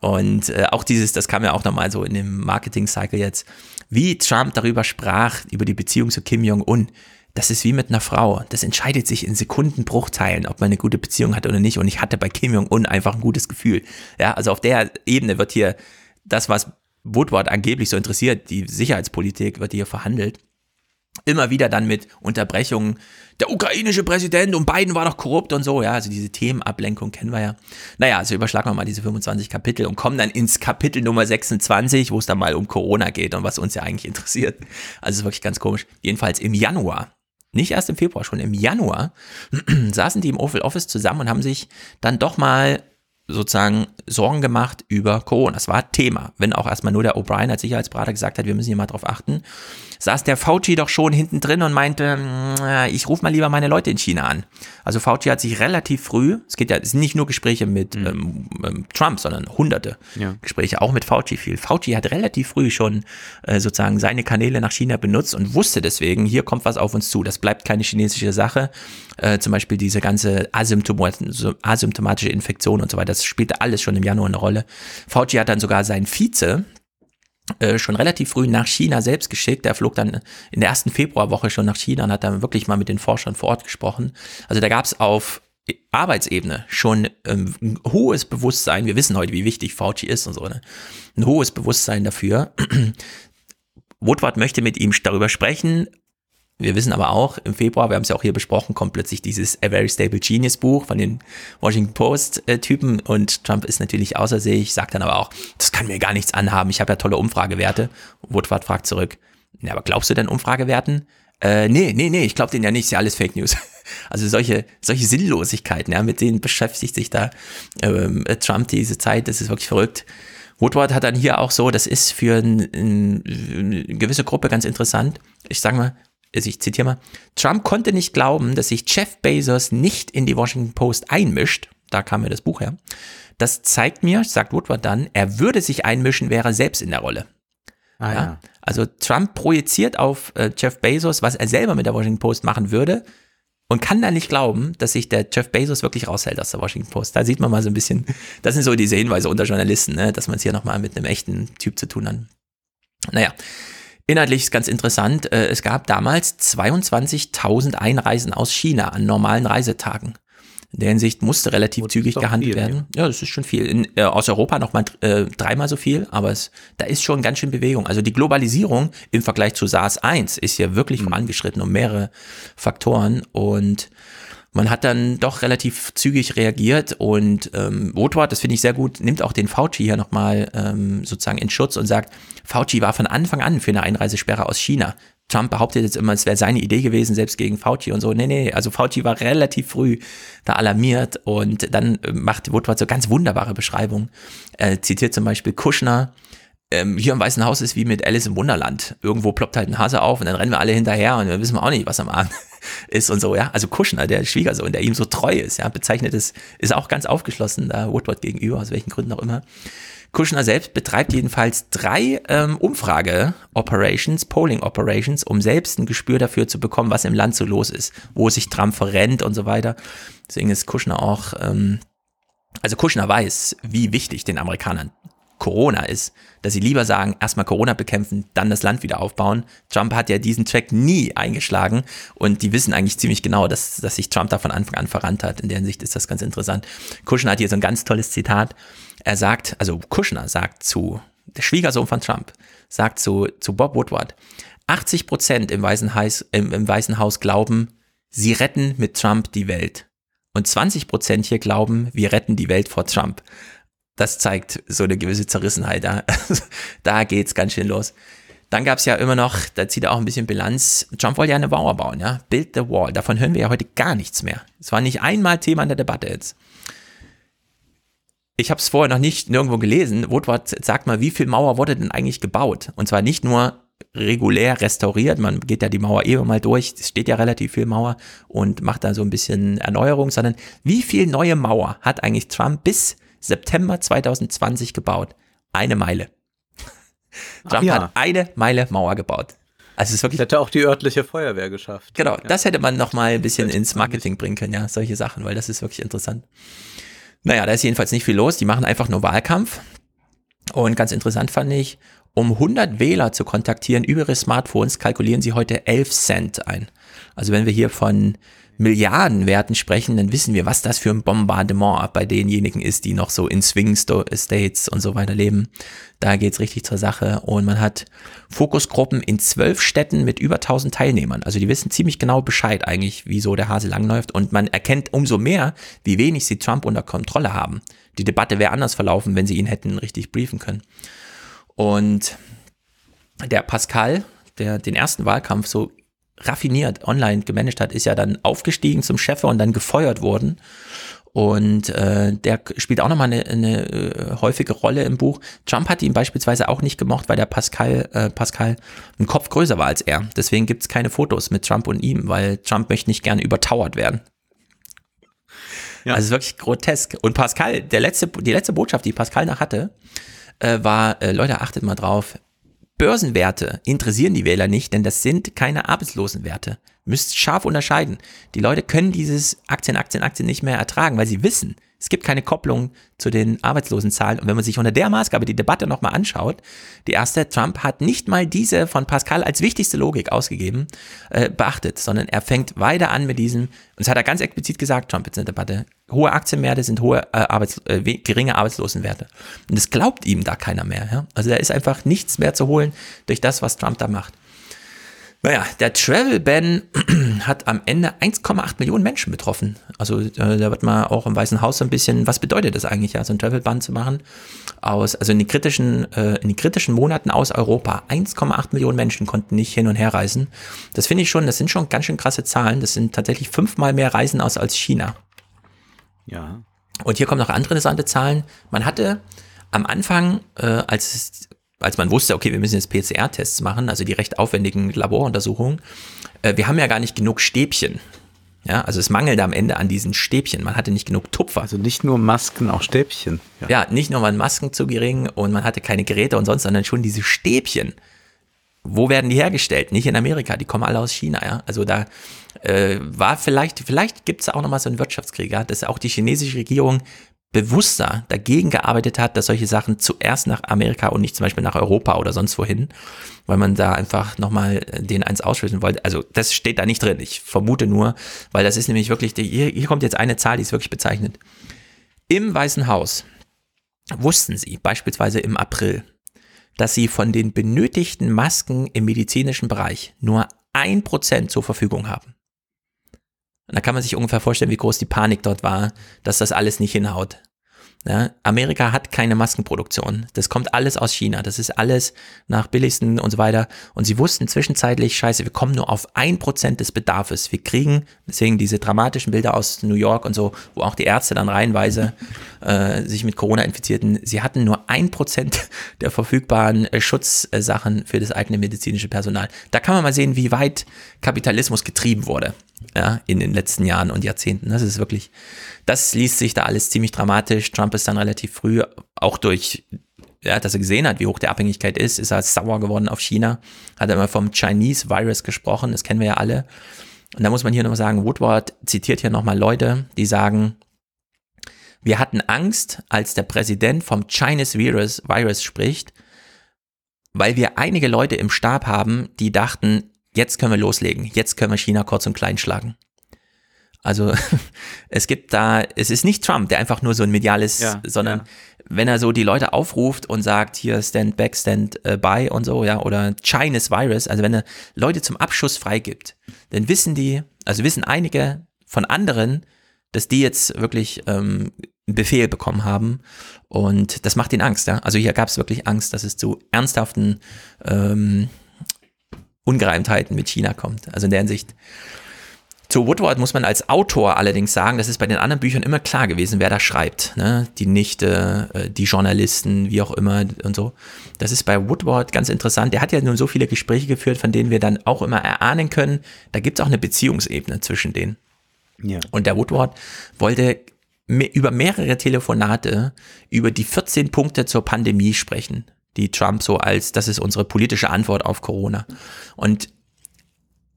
Und äh, auch dieses, das kam ja auch nochmal so in dem Marketing-Cycle jetzt, wie Trump darüber sprach, über die Beziehung zu Kim Jong-un. Das ist wie mit einer Frau. Das entscheidet sich in Sekundenbruchteilen, ob man eine gute Beziehung hat oder nicht. Und ich hatte bei Kim Jong-un einfach ein gutes Gefühl. Ja, also auf der Ebene wird hier das, was Woodward angeblich so interessiert, die Sicherheitspolitik wird hier verhandelt. Immer wieder dann mit Unterbrechungen. Der ukrainische Präsident und Biden war doch korrupt und so. Ja, also diese Themenablenkung kennen wir ja. Naja, also überschlagen wir mal diese 25 Kapitel und kommen dann ins Kapitel Nummer 26, wo es dann mal um Corona geht und was uns ja eigentlich interessiert. Also es ist wirklich ganz komisch. Jedenfalls im Januar, nicht erst im Februar, schon im Januar, [CLEARS THROAT] saßen die im Oval Office zusammen und haben sich dann doch mal sozusagen Sorgen gemacht über Corona. Das war Thema. Wenn auch erstmal nur der O'Brien als Sicherheitsberater gesagt hat, wir müssen hier mal drauf achten, saß der Fauci doch schon hinten drin und meinte, "Mm, ich rufe mal lieber meine Leute in China an. Also Fauci hat sich relativ früh, es geht ja, es sind nicht nur Gespräche mit ähm, ähm, Trump, sondern hunderte Ja. Gespräche, auch mit Fauci viel. Fauci hat relativ früh schon äh, sozusagen seine Kanäle nach China benutzt und wusste deswegen, hier kommt was auf uns zu. Das bleibt keine chinesische Sache. Äh, zum Beispiel diese ganze asymptomat asymptomatische Infektion und so weiter. Das spielte alles schon im Januar eine Rolle. Fauci hat dann sogar seinen Vize, äh, schon relativ früh nach China selbst geschickt. Der flog dann in der ersten Februarwoche schon nach China und hat dann wirklich mal mit den Forschern vor Ort gesprochen. Also da gab es auf Arbeitsebene schon ähm, ein hohes Bewusstsein. Wir wissen heute, wie wichtig Fauci ist und so. Ne? Ein hohes Bewusstsein dafür. [CLEARS THROAT] Woodward möchte mit ihm darüber sprechen. Wir wissen aber auch, im Februar, wir haben es ja auch hier besprochen, kommt plötzlich dieses A Very Stable Genius Buch von den Washington Post äh, und Trump ist natürlich außer sich, sagt dann aber auch, das kann mir gar nichts anhaben, ich habe ja tolle Umfragewerte. Woodward fragt zurück, ja, aber glaubst du denn Umfragewerten? Äh, nee, nee, nee, ich glaube denen ja nicht, ist ja alles Fake News. [LAUGHS] Also solche, solche Sinnlosigkeiten, ja, mit denen beschäftigt sich da ähm, Trump diese Zeit, das ist wirklich verrückt. Woodward hat dann hier auch so, das ist für ein, ein, eine gewisse Gruppe ganz interessant. Ich sage mal, also ich zitiere mal, Trump konnte nicht glauben, dass sich Jeff Bezos nicht in die Washington Post einmischt. Da kam mir das Buch her. Das zeigt mir, sagt Woodward dann, er würde sich einmischen, wäre er selbst in der Rolle. Ah, ja. ja. Also Trump projiziert auf äh, Jeff Bezos, was er selber mit der Washington Post machen würde und kann dann nicht glauben, dass sich der Jeff Bezos wirklich raushält aus der Washington Post. Da sieht man mal so ein bisschen, [LAUGHS] das sind so diese Hinweise unter Journalisten, ne, dass man es hier nochmal mit einem echten Typ zu tun hat. Naja, inhaltlich ist ganz interessant. Äh, es gab damals 22.000 Einreisen aus China an normalen Reisetagen. In der Hinsicht musste relativ Und zügig gehandelt viel, werden. Ja. ja. das ist schon viel. In, äh, aus Europa nochmal äh, dreimal so viel, aber es, da ist schon ganz schön Bewegung. Also die Globalisierung im Vergleich zu SARS 1 ist ja wirklich mhm. vorangeschritten um mehrere Faktoren und man hat dann doch relativ zügig reagiert und ähm, Woodward, das finde ich sehr gut, nimmt auch den Fauci hier nochmal ähm, sozusagen in Schutz und sagt, Fauci war von Anfang an für eine Einreisesperre aus China. Trump behauptet jetzt immer, es wäre seine Idee gewesen, selbst gegen Fauci und so. Nee, nee, also Fauci war relativ früh da alarmiert und dann äh, macht Woodward so ganz wunderbare Beschreibungen. Er zitiert zum Beispiel Kushner, ähm, hier im Weißen Haus ist wie mit Alice im Wunderland. Irgendwo ploppt halt ein Hase auf und dann rennen wir alle hinterher und dann wissen wir auch nicht, was am Abend [LAUGHS] ist und so, ja. Also Kushner, der Schwiegersohn, der ihm so treu ist, ja, bezeichnet es, ist auch ganz aufgeschlossen da Woodward gegenüber, aus welchen Gründen auch immer. Kushner selbst betreibt jedenfalls drei ähm, Umfrage-Operations, Polling-Operations, um selbst ein Gespür dafür zu bekommen, was im Land so los ist, wo sich Trump verrennt und so weiter. Deswegen ist Kushner auch, ähm, also Kushner weiß, wie wichtig den Amerikanern Corona ist, dass sie lieber sagen, erstmal Corona bekämpfen, dann das Land wieder aufbauen. Trump hat ja diesen Track nie eingeschlagen und die wissen eigentlich ziemlich genau, dass, dass sich Trump da von Anfang an verrannt hat. In der Hinsicht ist das ganz interessant. Kushner hat hier so ein ganz tolles Zitat. Er sagt, also Kushner sagt zu, der Schwiegersohn von Trump, sagt zu, zu Bob Woodward, 80 Prozent im im, im Weißen Haus glauben, sie retten mit Trump die Welt. Und 20 Prozent hier glauben, wir retten die Welt vor Trump das zeigt so eine gewisse Zerrissenheit. Da, [LAUGHS] da geht's ganz schön los. Dann gab es ja immer noch, da zieht er auch ein bisschen Bilanz. Trump wollte ja eine Mauer bauen, ja. Build the Wall. Davon hören wir ja heute gar nichts mehr. Es war nicht einmal Thema in der Debatte jetzt. Ich habe es vorher noch nicht nirgendwo gelesen. Woodward sagt mal, wie viel Mauer wurde denn eigentlich gebaut? Und zwar nicht nur regulär restauriert. Man geht ja die Mauer eh mal durch. Es steht ja relativ viel Mauer und macht da so ein bisschen Erneuerung, sondern wie viel neue Mauer hat eigentlich Trump bis September 2020 gebaut. Eine Meile. Trump ja. hat eine Meile Mauer gebaut. Also es ist wirklich. Das hätte auch die örtliche Feuerwehr geschafft. Genau, ja. das hätte man noch mal ein bisschen ins Marketing bringen können, ja, solche Sachen, weil das ist wirklich interessant. Naja, da ist jedenfalls nicht viel los. Die machen einfach nur Wahlkampf. Und ganz interessant fand ich, um 100 Wähler zu kontaktieren über ihre Smartphones, kalkulieren sie heute 11 Cent ein. Also wenn wir hier von Milliardenwerten sprechen, dann wissen wir, was das für ein Bombardement bei denjenigen ist, die noch so in Swing States und so weiter leben. Da geht's richtig zur Sache. Und man hat Fokusgruppen in zwölf Städten mit über 1000 Teilnehmern. Also die wissen ziemlich genau Bescheid eigentlich, wieso der Hase langläuft. Und man erkennt umso mehr, wie wenig sie Trump unter Kontrolle haben. Die Debatte wäre anders verlaufen, wenn sie ihn hätten richtig briefen können. Und der Pascal, der den ersten Wahlkampf so raffiniert online gemanagt hat, ist ja dann aufgestiegen zum Chef und dann gefeuert worden. Und äh, der spielt auch nochmal eine, eine äh, häufige Rolle im Buch. Trump hat ihn beispielsweise auch nicht gemocht, weil der Pascal, äh, Pascal ein Kopf größer war als er. Deswegen gibt's keine Fotos mit Trump und ihm, weil Trump möchte nicht gerne übertauert werden. Ja. Also wirklich grotesk. Und Pascal, der letzte, die letzte Botschaft, die Pascal nach hatte, äh, war, äh, Leute, achtet mal drauf, Börsenwerte interessieren die Wähler nicht, denn das sind keine Arbeitslosenwerte. Müsst scharf unterscheiden. Die Leute können dieses Aktien, Aktien, Aktien nicht mehr ertragen, weil sie wissen, es gibt keine Kopplung zu den Arbeitslosenzahlen. Und wenn man sich unter der Maßgabe die Debatte nochmal anschaut, die erste, Trump hat nicht mal diese von Pascal als wichtigste Logik ausgegeben, äh, beachtet, sondern er fängt weiter an mit diesem, und das hat er ganz explizit gesagt, Trump jetzt in der Debatte, hohe Aktienwerte sind hohe äh, Arbeits, äh, geringe Arbeitslosenwerte. Und das glaubt ihm da keiner mehr. Ja? Also da ist einfach nichts mehr zu holen durch das, was Trump da macht. Naja, der Travel Ban [CLEARS THROAT] hat am Ende 1,8 Millionen Menschen betroffen. Also äh, da wird mal auch im Weißen Haus so ein bisschen, was bedeutet das eigentlich, ja, so ein Travel Ban zu machen? Aus, also in den kritischen, äh, in den kritischen Monaten aus Europa. 1,8 Millionen Menschen konnten nicht hin und her reisen. Das finde ich schon, das sind schon ganz schön krasse Zahlen. Das sind tatsächlich fünfmal mehr Reisen aus als China. Ja. Und hier kommen noch andere interessante Zahlen. Man hatte am Anfang, äh, als als man wusste, okay, wir müssen jetzt PCR-Tests machen, also die recht aufwendigen Laboruntersuchungen, äh, wir haben ja gar nicht genug Stäbchen. Ja, also es mangelte am Ende an diesen Stäbchen. Man hatte nicht genug Tupfer. Also nicht nur Masken, auch Stäbchen. Ja, ja nicht nur waren Masken zu gering und man hatte keine Geräte und sonst, sondern schon diese Stäbchen. Wo werden die hergestellt? Nicht in Amerika, die kommen alle aus China, ja. Also da äh, war vielleicht, vielleicht gibt es auch nochmal so einen Wirtschaftskrieg, ja, dass auch die chinesische Regierung bewusster dagegen gearbeitet hat, dass solche Sachen zuerst nach Amerika und nicht zum Beispiel nach Europa oder sonst wohin, weil man da einfach nochmal den eins ausschließen wollte. Also das steht da nicht drin. Ich vermute nur, weil das ist nämlich wirklich, hier, hier kommt jetzt eine Zahl, die ist wirklich bezeichnet. Im Weißen Haus wussten sie beispielsweise im April, dass sie von den benötigten Masken im medizinischen Bereich nur ein Prozent zur Verfügung haben. Und da kann man sich ungefähr vorstellen, wie groß die Panik dort war, dass das alles nicht hinhaut. Ja, Amerika hat keine Maskenproduktion. Das kommt alles aus China. Das ist alles nach billigsten und so weiter. Und sie wussten zwischenzeitlich, scheiße, wir kommen nur auf ein Prozent des Bedarfs. Wir kriegen, deswegen diese dramatischen Bilder aus New York und so, wo auch die Ärzte dann reihenweise äh, sich mit Corona infizierten. Sie hatten nur ein Prozent der verfügbaren äh, Schutzsachen für das eigene medizinische Personal. Da kann man mal sehen, wie weit Kapitalismus getrieben wurde ja, in den letzten Jahren und Jahrzehnten. Das ist wirklich, das liest sich da alles ziemlich dramatisch. Trump ist dann relativ früh, auch durch, ja, dass er gesehen hat, wie hoch die Abhängigkeit ist, ist er sauer geworden auf China. Hat er immer vom Chinese Virus gesprochen, das kennen wir ja alle. Und da muss man hier nochmal sagen, Woodward zitiert hier nochmal Leute, die sagen, wir hatten Angst, als der Präsident vom Chinese Virus, Virus spricht, weil wir einige Leute im Stab haben, die dachten, jetzt können wir loslegen, jetzt können wir China kurz und klein schlagen. Also [LAUGHS] es gibt da, es ist nicht Trump, der einfach nur so ein mediales, ja, sondern ja. wenn er so die Leute aufruft und sagt, hier stand back, stand äh, by und so, ja, oder Chinese Virus, also wenn er Leute zum Abschuss freigibt, dann wissen die, also wissen einige von anderen, dass die jetzt wirklich ähm, einen Befehl bekommen haben und das macht ihnen Angst, ja. Also hier gab es wirklich Angst, dass es zu ernsthaften ähm, Ungereimtheiten mit China kommt. Also in der Hinsicht. Zu Woodward muss man als Autor allerdings sagen, das ist bei den anderen Büchern immer klar gewesen, wer da schreibt. Ne? Die Nichte, äh, die Journalisten, wie auch immer und so. Das ist bei Woodward ganz interessant. Der hat ja nun so viele Gespräche geführt, von denen wir dann auch immer erahnen können, da gibt es auch eine Beziehungsebene zwischen denen. Ja. Und der Woodward wollte über mehrere Telefonate über die 14 Punkte zur Pandemie sprechen die Trump so als, das ist unsere politische Antwort auf Corona. Und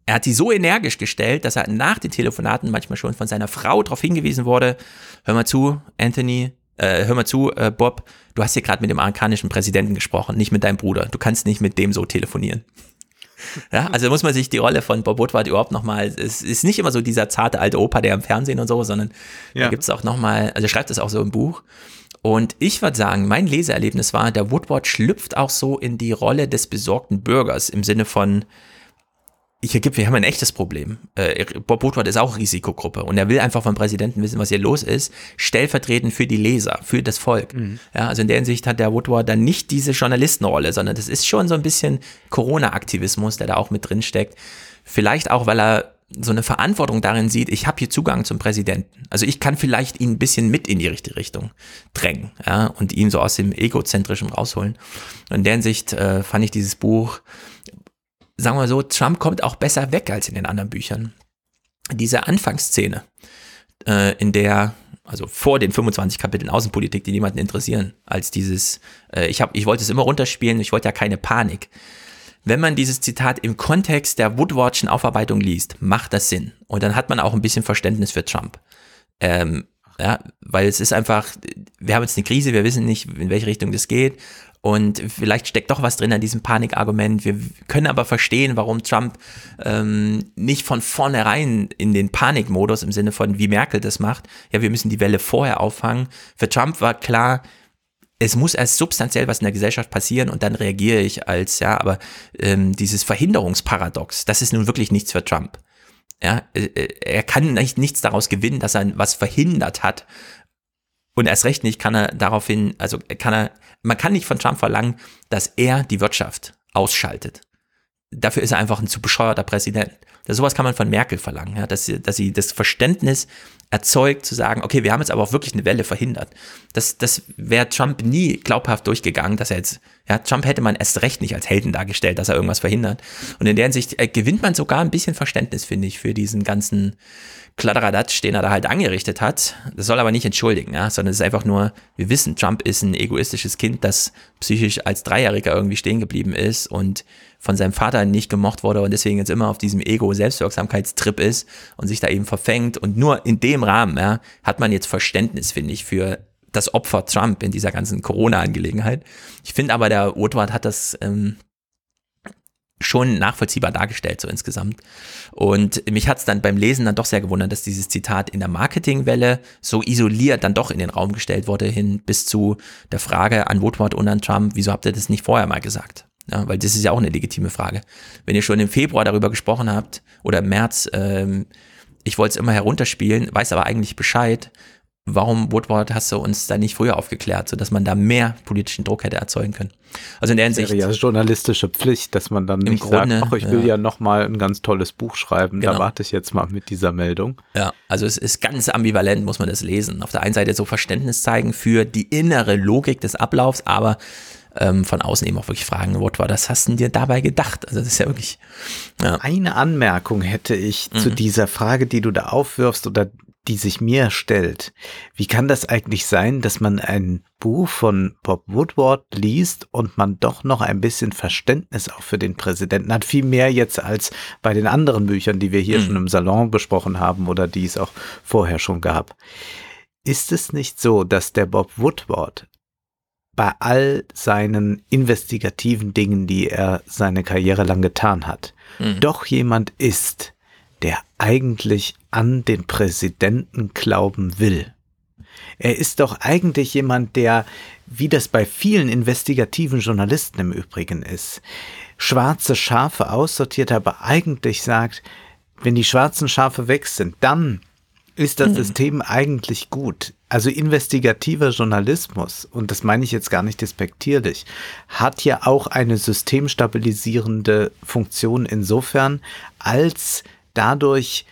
er hat die so energisch gestellt, dass er nach den Telefonaten manchmal schon von seiner Frau darauf hingewiesen wurde, hör mal zu, Anthony, äh, hör mal zu, äh, Bob, du hast hier gerade mit dem amerikanischen Präsidenten gesprochen, nicht mit deinem Bruder. Du kannst nicht mit dem so telefonieren. [LAUGHS] Ja, also muss man sich die Rolle von Bob Woodward überhaupt nochmal, es ist nicht immer so dieser zarte alte Opa, der im Fernsehen und so, sondern ja. da gibt es auch nochmal, also er schreibt es auch so im Buch. Und ich würde sagen, mein Leseerlebnis war, der Woodward schlüpft auch so in die Rolle des besorgten Bürgers im Sinne von, hier gibt, wir haben ein echtes Problem. Äh, Bob Woodward ist auch Risikogruppe und er will einfach vom Präsidenten wissen, was hier los ist, stellvertretend für die Leser, für das Volk. Mhm. Ja, also in der Hinsicht hat der Woodward dann nicht diese Journalistenrolle, sondern das ist schon so ein bisschen Corona-Aktivismus, der da auch mit drin steckt. Vielleicht auch, weil er so eine Verantwortung darin sieht, ich habe hier Zugang zum Präsidenten. Also ich kann vielleicht ihn ein bisschen mit in die richtige Richtung drängen ja, und ihn so aus dem Egozentrischen rausholen. Und in der Hinsicht äh, fand ich dieses Buch, sagen wir so, Trump kommt auch besser weg als in den anderen Büchern. Diese Anfangsszene, äh, in der also vor den 25 Kapiteln Außenpolitik, die niemanden interessieren, als dieses, äh, ich, hab, ich wollte es immer runterspielen, ich wollte ja keine Panik wenn man dieses Zitat im Kontext der Woodwardschen Aufarbeitung liest, macht das Sinn. Und dann hat man auch ein bisschen Verständnis für Trump. Ähm, ja, weil es ist einfach, wir haben jetzt eine Krise, wir wissen nicht, in welche Richtung das geht. Und vielleicht steckt doch was drin an diesem Panikargument. Wir können aber verstehen, warum Trump ähm, nicht von vornherein in den Panikmodus im Sinne von, wie Merkel das macht. Ja, wir müssen die Welle vorher auffangen. Für Trump war klar, es muss erst substanziell was in der Gesellschaft passieren und dann reagiere ich als, ja, aber ähm, dieses Verhinderungsparadox, das ist nun wirklich nichts für Trump. Ja, äh, äh, er kann nicht, nichts daraus gewinnen, dass er was verhindert hat. Und erst recht nicht kann er daraufhin, also kann er, man kann nicht von Trump verlangen, dass er die Wirtschaft ausschaltet. Dafür ist er einfach ein zu bescheuerter Präsident. Das, sowas kann man von Merkel verlangen, ja, dass, dass sie das Verständnis erzeugt, zu sagen, okay, wir haben jetzt aber auch wirklich eine Welle verhindert. Das, das wäre Trump nie glaubhaft durchgegangen, dass er jetzt, ja, Trump hätte man erst recht nicht als Helden dargestellt, dass er irgendwas verhindert. Und in der Hinsicht äh, gewinnt man sogar ein bisschen Verständnis, finde ich, für diesen ganzen Kladderadatsch, den er da halt angerichtet hat. Das soll aber nicht entschuldigen, ja, sondern es ist einfach nur, wir wissen, Trump ist ein egoistisches Kind, das psychisch als Dreijähriger irgendwie stehen geblieben ist und von seinem Vater nicht gemocht wurde und deswegen jetzt immer auf diesem Ego-Selbstwirksamkeitstrip ist und sich da eben verfängt. Und nur in dem Rahmen ja, hat man jetzt Verständnis, finde ich, für das Opfer Trump in dieser ganzen Corona-Angelegenheit. Ich finde aber, der Woodward hat das ähm, schon nachvollziehbar dargestellt, so insgesamt. Und mich hat es dann beim Lesen dann doch sehr gewundert, dass dieses Zitat in der Marketingwelle so isoliert dann doch in den Raum gestellt wurde, hin bis zu der Frage an Woodward und an Trump, wieso habt ihr das nicht vorher mal gesagt? Ja, weil das ist ja auch eine legitime Frage. Wenn ihr schon im Februar darüber gesprochen habt oder im März, ähm, ich wollte es immer herunterspielen, weiß aber eigentlich Bescheid, warum Woodward hast du uns da nicht früher aufgeklärt, sodass man da mehr politischen Druck hätte erzeugen können. Also in der Hinsicht. Wäre ja journalistische Pflicht, dass man dann nicht Grunde, sagt, ach, ich will ja, ja noch mal ein ganz tolles Buch schreiben, genau. da warte ich jetzt mal mit dieser Meldung. Ja, also es ist ganz ambivalent, muss man das lesen. Auf der einen Seite so Verständnis zeigen für die innere Logik des Ablaufs, aber ähm, von außen eben auch wirklich fragen, what war das hast du dir dabei gedacht? Also das ist ja wirklich. Ja. Eine Anmerkung hätte ich mhm. zu dieser Frage, die du da aufwirfst oder die sich mir stellt. Wie kann das eigentlich sein, dass man ein Buch von Bob Woodward liest und man doch noch ein bisschen Verständnis auch für den Präsidenten hat? Viel mehr jetzt als bei den anderen Büchern, die wir hier mhm. schon im Salon besprochen haben oder die es auch vorher schon gab. Ist es nicht so, dass der Bob Woodward bei all seinen investigativen Dingen, die er seine Karriere lang getan hat, mhm. doch jemand ist, der eigentlich an den Präsidenten glauben will. Er ist doch eigentlich jemand, der, wie das bei vielen investigativen Journalisten im Übrigen ist, schwarze Schafe aussortiert, aber eigentlich sagt, wenn die schwarzen Schafe weg sind, dann ist das mhm. System eigentlich gut. Also investigativer Journalismus, und das meine ich jetzt gar nicht despektierlich, hat ja auch eine systemstabilisierende Funktion insofern, als dadurch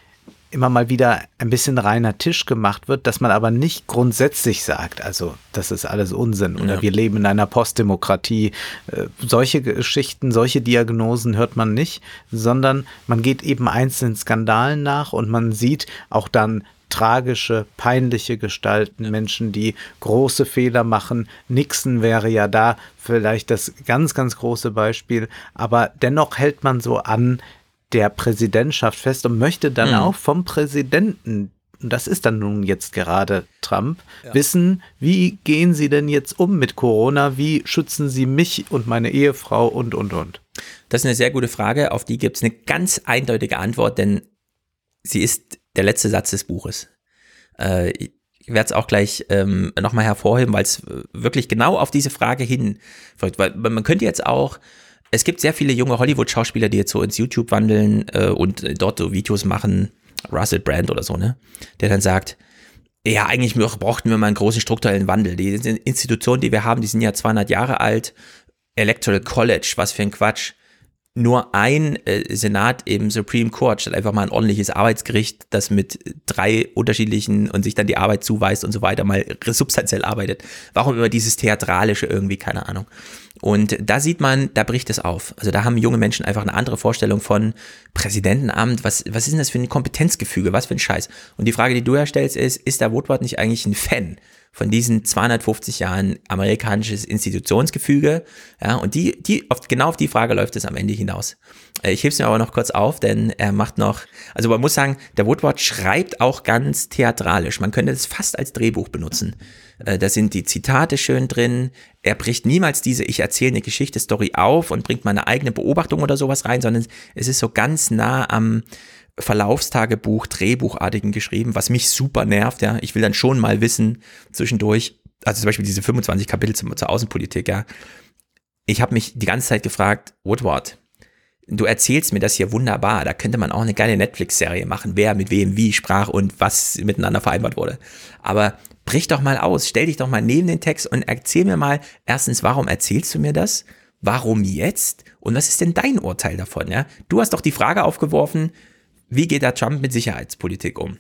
immer mal wieder ein bisschen reiner Tisch gemacht wird, dass man aber nicht grundsätzlich sagt, also das ist alles Unsinn oder ja. wir leben in einer Postdemokratie. Äh, solche Geschichten, solche Diagnosen hört man nicht, sondern man geht eben einzelnen Skandalen nach und man sieht auch dann tragische, peinliche Gestalten, Menschen, die große Fehler machen. Nixon wäre ja da vielleicht das ganz, ganz große Beispiel, aber dennoch hält man so an der Präsidentschaft fest und möchte dann mhm. auch vom Präsidenten und das ist dann nun jetzt gerade Trump, ja. wissen, wie gehen Sie denn jetzt um mit Corona? Wie schützen Sie mich und meine Ehefrau und, und, und? Das ist eine sehr gute Frage. Auf die gibt es eine ganz eindeutige Antwort, denn sie ist der letzte Satz des Buches. Äh, ich werde es auch gleich ähm, nochmal hervorheben, weil es wirklich genau auf diese Frage hin folgt. Weil man könnte jetzt auch, es gibt sehr viele junge Hollywood-Schauspieler, die jetzt so ins YouTube wandeln äh, und dort so Videos machen, Russell Brand oder so, ne? Der dann sagt, ja, eigentlich brauchten wir mal einen großen strukturellen Wandel. Die Institutionen, die wir haben, die sind ja 200 Jahre alt. Electoral College, was für ein Quatsch nur ein äh, Senat im Supreme Court statt einfach mal ein ordentliches Arbeitsgericht, das mit drei unterschiedlichen und sich dann die Arbeit zuweist und so weiter mal substanziell arbeitet. Warum immer dieses Theatralische irgendwie, keine Ahnung. Und da sieht man, da bricht es auf. Also da haben junge Menschen einfach eine andere Vorstellung von Präsidentenamt. Was, was ist denn das für ein Kompetenzgefüge? Was für ein Scheiß? Und die Frage, die du ja stellst, ist, ist der Woodward nicht eigentlich ein Fan von diesen 250 Jahren amerikanisches Institutionsgefüge. Ja, und die, die, auf, genau auf die Frage läuft es am Ende hinaus. Äh, ich hebe es mir aber noch kurz auf, denn er macht noch, also man muss sagen, der Woodward schreibt auch ganz theatralisch. Man könnte es fast als Drehbuch benutzen. Äh, da sind die Zitate schön drin. Er bricht niemals diese Ich erzähle eine Geschichte Story auf und bringt meine eigene Beobachtung oder sowas rein, sondern es ist so ganz nah am, Verlaufstagebuch, Drehbuchartigen geschrieben, was mich super nervt, ja. Ich will dann schon mal wissen, zwischendurch, also zum Beispiel diese 25 Kapitel zur, zur Außenpolitik, ja. Ich habe mich die ganze Zeit gefragt, Woodward, du erzählst mir das hier wunderbar, da könnte man auch eine geile Netflix-Serie machen, wer mit wem wie sprach und was miteinander vereinbart wurde. Aber brich doch mal aus, stell dich doch mal neben den Text und erzähl mir mal, erstens, warum erzählst du mir das? Warum jetzt? Und was ist denn dein Urteil davon, ja? Du hast doch die Frage aufgeworfen, wie geht der Trump mit Sicherheitspolitik um?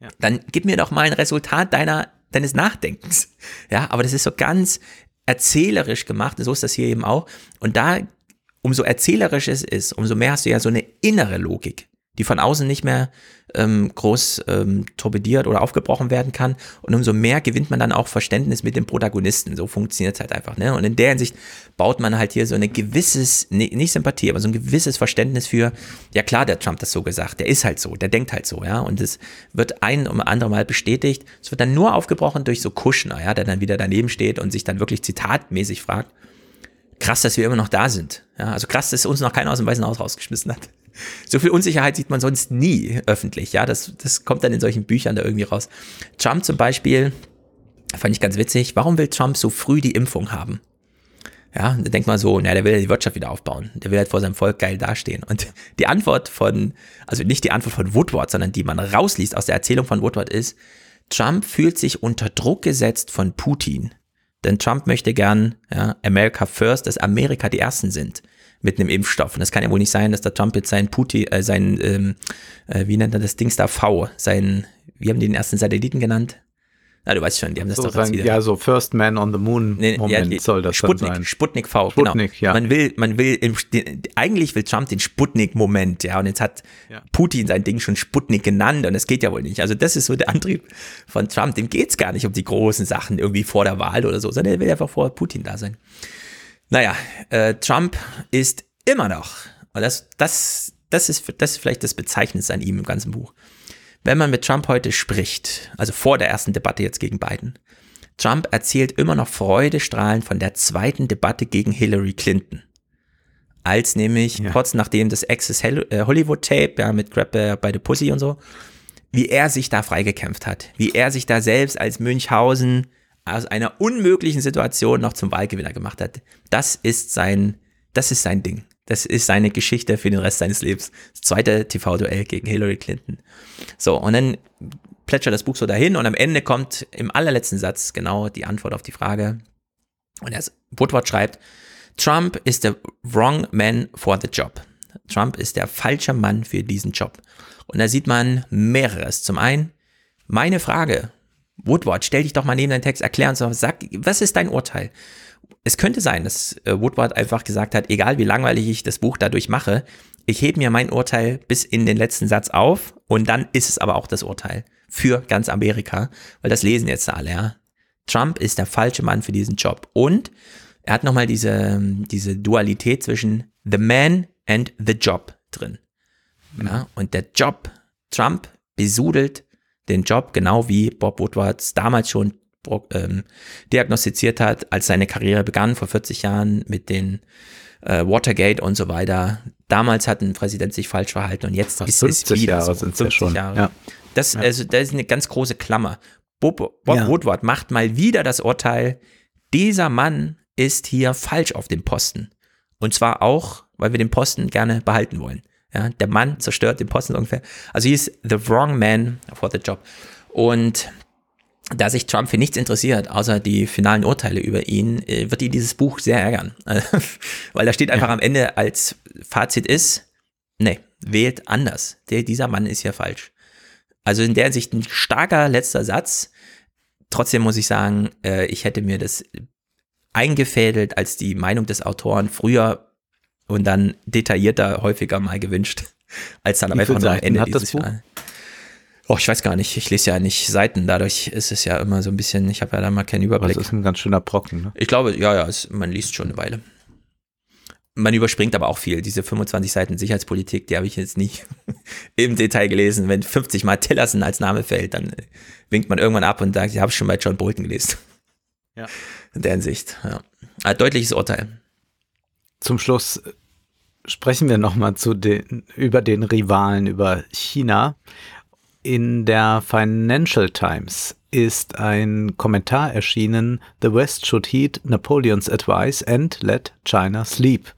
ja. dann gib mir doch mal ein Resultat deiner, deines Nachdenkens. Ja, aber das ist so ganz erzählerisch gemacht, so ist das hier eben auch. Und da, umso erzählerisch es ist, umso mehr hast du ja so eine innere Logik die von außen nicht mehr ähm, groß ähm, torpediert oder aufgebrochen werden kann. Und umso mehr gewinnt man dann auch Verständnis mit dem Protagonisten. So funktioniert es halt einfach. Ne? Und in der Hinsicht baut man halt hier so eine gewisses, ne, nicht Sympathie, aber so ein gewisses Verständnis für, ja klar, der Trump das so gesagt, der ist halt so, der denkt halt so, ja. Und es wird ein und andere Mal bestätigt. Es wird dann nur aufgebrochen durch so Kuschner, ja, der dann wieder daneben steht und sich dann wirklich zitatmäßig fragt, krass, dass wir immer noch da sind. Ja, also krass, dass uns noch keiner aus dem Weißen Haus rausgeschmissen hat. So viel Unsicherheit sieht man sonst nie öffentlich. Ja, das, das kommt dann in solchen Büchern da irgendwie raus. Trump zum Beispiel, fand ich ganz witzig. Warum will Trump so früh die Impfung haben? Ja, da denkt man so, na, der will ja die Wirtschaft wieder aufbauen. Der will halt vor seinem Volk geil dastehen. Und die Antwort von, also nicht die Antwort von Woodward, sondern die man rausliest aus der Erzählung von Woodward ist, Trump fühlt sich unter Druck gesetzt von Putin. Denn Trump möchte gern, ja, America first, dass Amerika die Ersten sind mit einem Impfstoff. Und das kann ja wohl nicht sein, dass der Trump jetzt sein Putin, äh, sein, ähm, äh, wie nennt er das Dings da, V, sein, wie haben die den ersten Satelliten genannt? Na, du weißt schon, die haben das so doch sein, wieder. Ja, so First Man on the Moon Nee, Moment ja, soll das Sputnik, sein. Sputnik V, Sputnik, genau. ja. Man will, man will, im, den, eigentlich will Trump den Sputnik-Moment, ja, und jetzt hat Ja. Putin sein Ding schon Sputnik genannt und das geht ja wohl nicht. Also das ist so der Antrieb von Trump. Dem geht's gar nicht um die großen Sachen irgendwie vor der Wahl oder so, sondern er will einfach vor Putin da sein. Naja, äh, Trump ist immer noch, und das, das, das ist, das ist vielleicht das Bezeichnendste an ihm im ganzen Buch. Wenn man mit Trump heute spricht, also vor der ersten Debatte jetzt gegen Biden, Trump erzählt immer noch freudestrahlend von der zweiten Debatte gegen Hillary Clinton. Als nämlich Ja. kurz nachdem das Access äh, Hollywood Tape, ja, mit Grab äh, by the Pussy und so, wie er sich da freigekämpft hat, wie er sich da selbst als Münchhausen aus einer unmöglichen Situation noch zum Wahlgewinner gemacht hat. Das ist sein, das ist sein Ding. Das ist seine Geschichte für den Rest seines Lebens. Das zweite TV-Duell gegen Hillary Clinton. So, und dann plätschert das Buch so dahin und am Ende kommt im allerletzten Satz genau die Antwort auf die Frage. Und er Woodward schreibt, Trump is the wrong man for the job. Trump ist der falsche Mann für diesen Job. Und da sieht man mehreres. Zum einen, meine Frage, Woodward, stell dich doch mal neben deinen Text, erklär uns doch, sag, was ist dein Urteil? Es könnte sein, dass äh, Woodward einfach gesagt hat, egal wie langweilig ich das Buch dadurch mache, ich hebe mir mein Urteil bis in den letzten Satz auf und dann ist es aber auch das Urteil für ganz Amerika, weil das lesen jetzt alle, ja. Trump ist der falsche Mann für diesen Job. Und er hat nochmal diese, diese Dualität zwischen the man and the job drin. Ja, und der Job, Trump besudelt den Job, genau wie Bob Woodwards damals schon ähm, diagnostiziert hat, als seine Karriere begann vor 40 Jahren mit den äh, Watergate und so weiter. Damals hat ein Präsident sich falsch verhalten und jetzt Fast ist es 50 wieder Jahre so. sind's ja schon. Ja. Das, also, das ist eine ganz große Klammer. Bob, Bob Ja. Woodward macht mal wieder das Urteil, dieser Mann ist hier falsch auf dem Posten. Und zwar auch, weil wir den Posten gerne behalten wollen. Ja, der Mann zerstört den Posten ungefähr. Also, he is the wrong man for the job. Und da sich Trump für nichts interessiert, außer die finalen Urteile über ihn, äh, wird ihn dieses Buch sehr ärgern. [LAUGHS] Weil da steht einfach am Ende als Fazit ist, nee, wählt anders. Der, dieser Mann ist hier falsch. Also in der Hinsicht ein starker letzter Satz. Trotzdem muss ich sagen, äh, ich hätte mir das eingefädelt als die Meinung des Autoren früher und dann detaillierter häufiger mal gewünscht, [LAUGHS] als dann einfach nur am Ende dieses Buch? Oh, ich weiß gar nicht. Ich lese ja nicht Seiten. Dadurch ist es ja immer so ein bisschen, ich habe ja da mal keinen Überblick. das ist ein ganz schöner Brocken. Ne? Ich glaube, ja, ja, es, man liest schon eine Weile. Man überspringt aber auch viel. Diese 25 Seiten Sicherheitspolitik, die habe ich jetzt nicht [LAUGHS] im Detail gelesen. Wenn 50 Mal Tillerson als Name fällt, dann äh, winkt man irgendwann ab und sagt, ich habe schon bei John Bolton gelesen. Ja. In der Hinsicht, ja. Ein deutliches Urteil. Zum Schluss äh, sprechen wir nochmal den, über den Rivalen, über China. In der Financial Times ist ein Kommentar erschienen, The West should heed Napoleon's advice and let China sleep.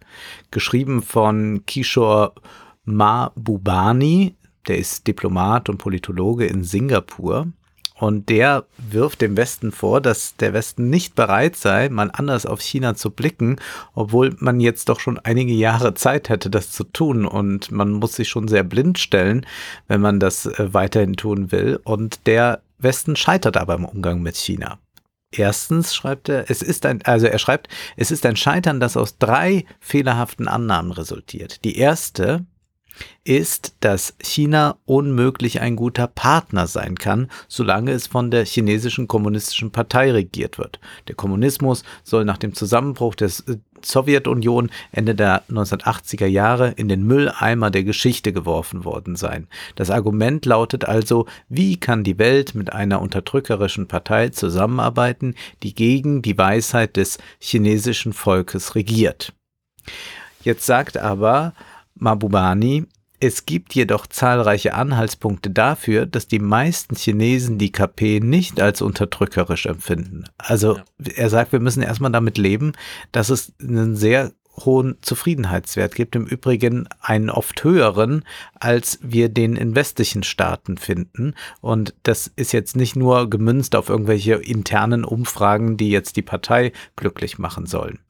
Geschrieben von Kishore Mahbubani, der ist Diplomat und Politologe in Singapur. Und der wirft dem Westen vor, dass der Westen nicht bereit sei, mal anders auf China zu blicken, obwohl man jetzt doch schon einige Jahre Zeit hätte, das zu tun. Und man muss sich schon sehr blind stellen, wenn man das äh, weiterhin tun will. Und der Westen scheitert aber im Umgang mit China. Erstens schreibt er, es ist ein, also er schreibt, es ist ein Scheitern, das aus drei fehlerhaften Annahmen resultiert. Die erste, ist, dass China unmöglich ein guter Partner sein kann, solange es von der chinesischen kommunistischen Partei regiert wird. Der Kommunismus soll nach dem Zusammenbruch der äh, Sowjetunion Ende der 1980er Jahre in den Mülleimer der Geschichte geworfen worden sein. Das Argument lautet also, wie kann die Welt mit einer unterdrückerischen Partei zusammenarbeiten, die gegen die Weisheit des chinesischen Volkes regiert? Jetzt sagt aber Mabubani, es gibt jedoch zahlreiche Anhaltspunkte dafür, dass die meisten Chinesen die KP nicht als unterdrückerisch empfinden. Also ja. er sagt, wir müssen erstmal damit leben, dass es einen sehr hohen Zufriedenheitswert gibt, im Übrigen einen oft höheren, als wir den in westlichen Staaten finden. Und das ist jetzt nicht nur gemünzt auf irgendwelche internen Umfragen, die jetzt die Partei glücklich machen sollen.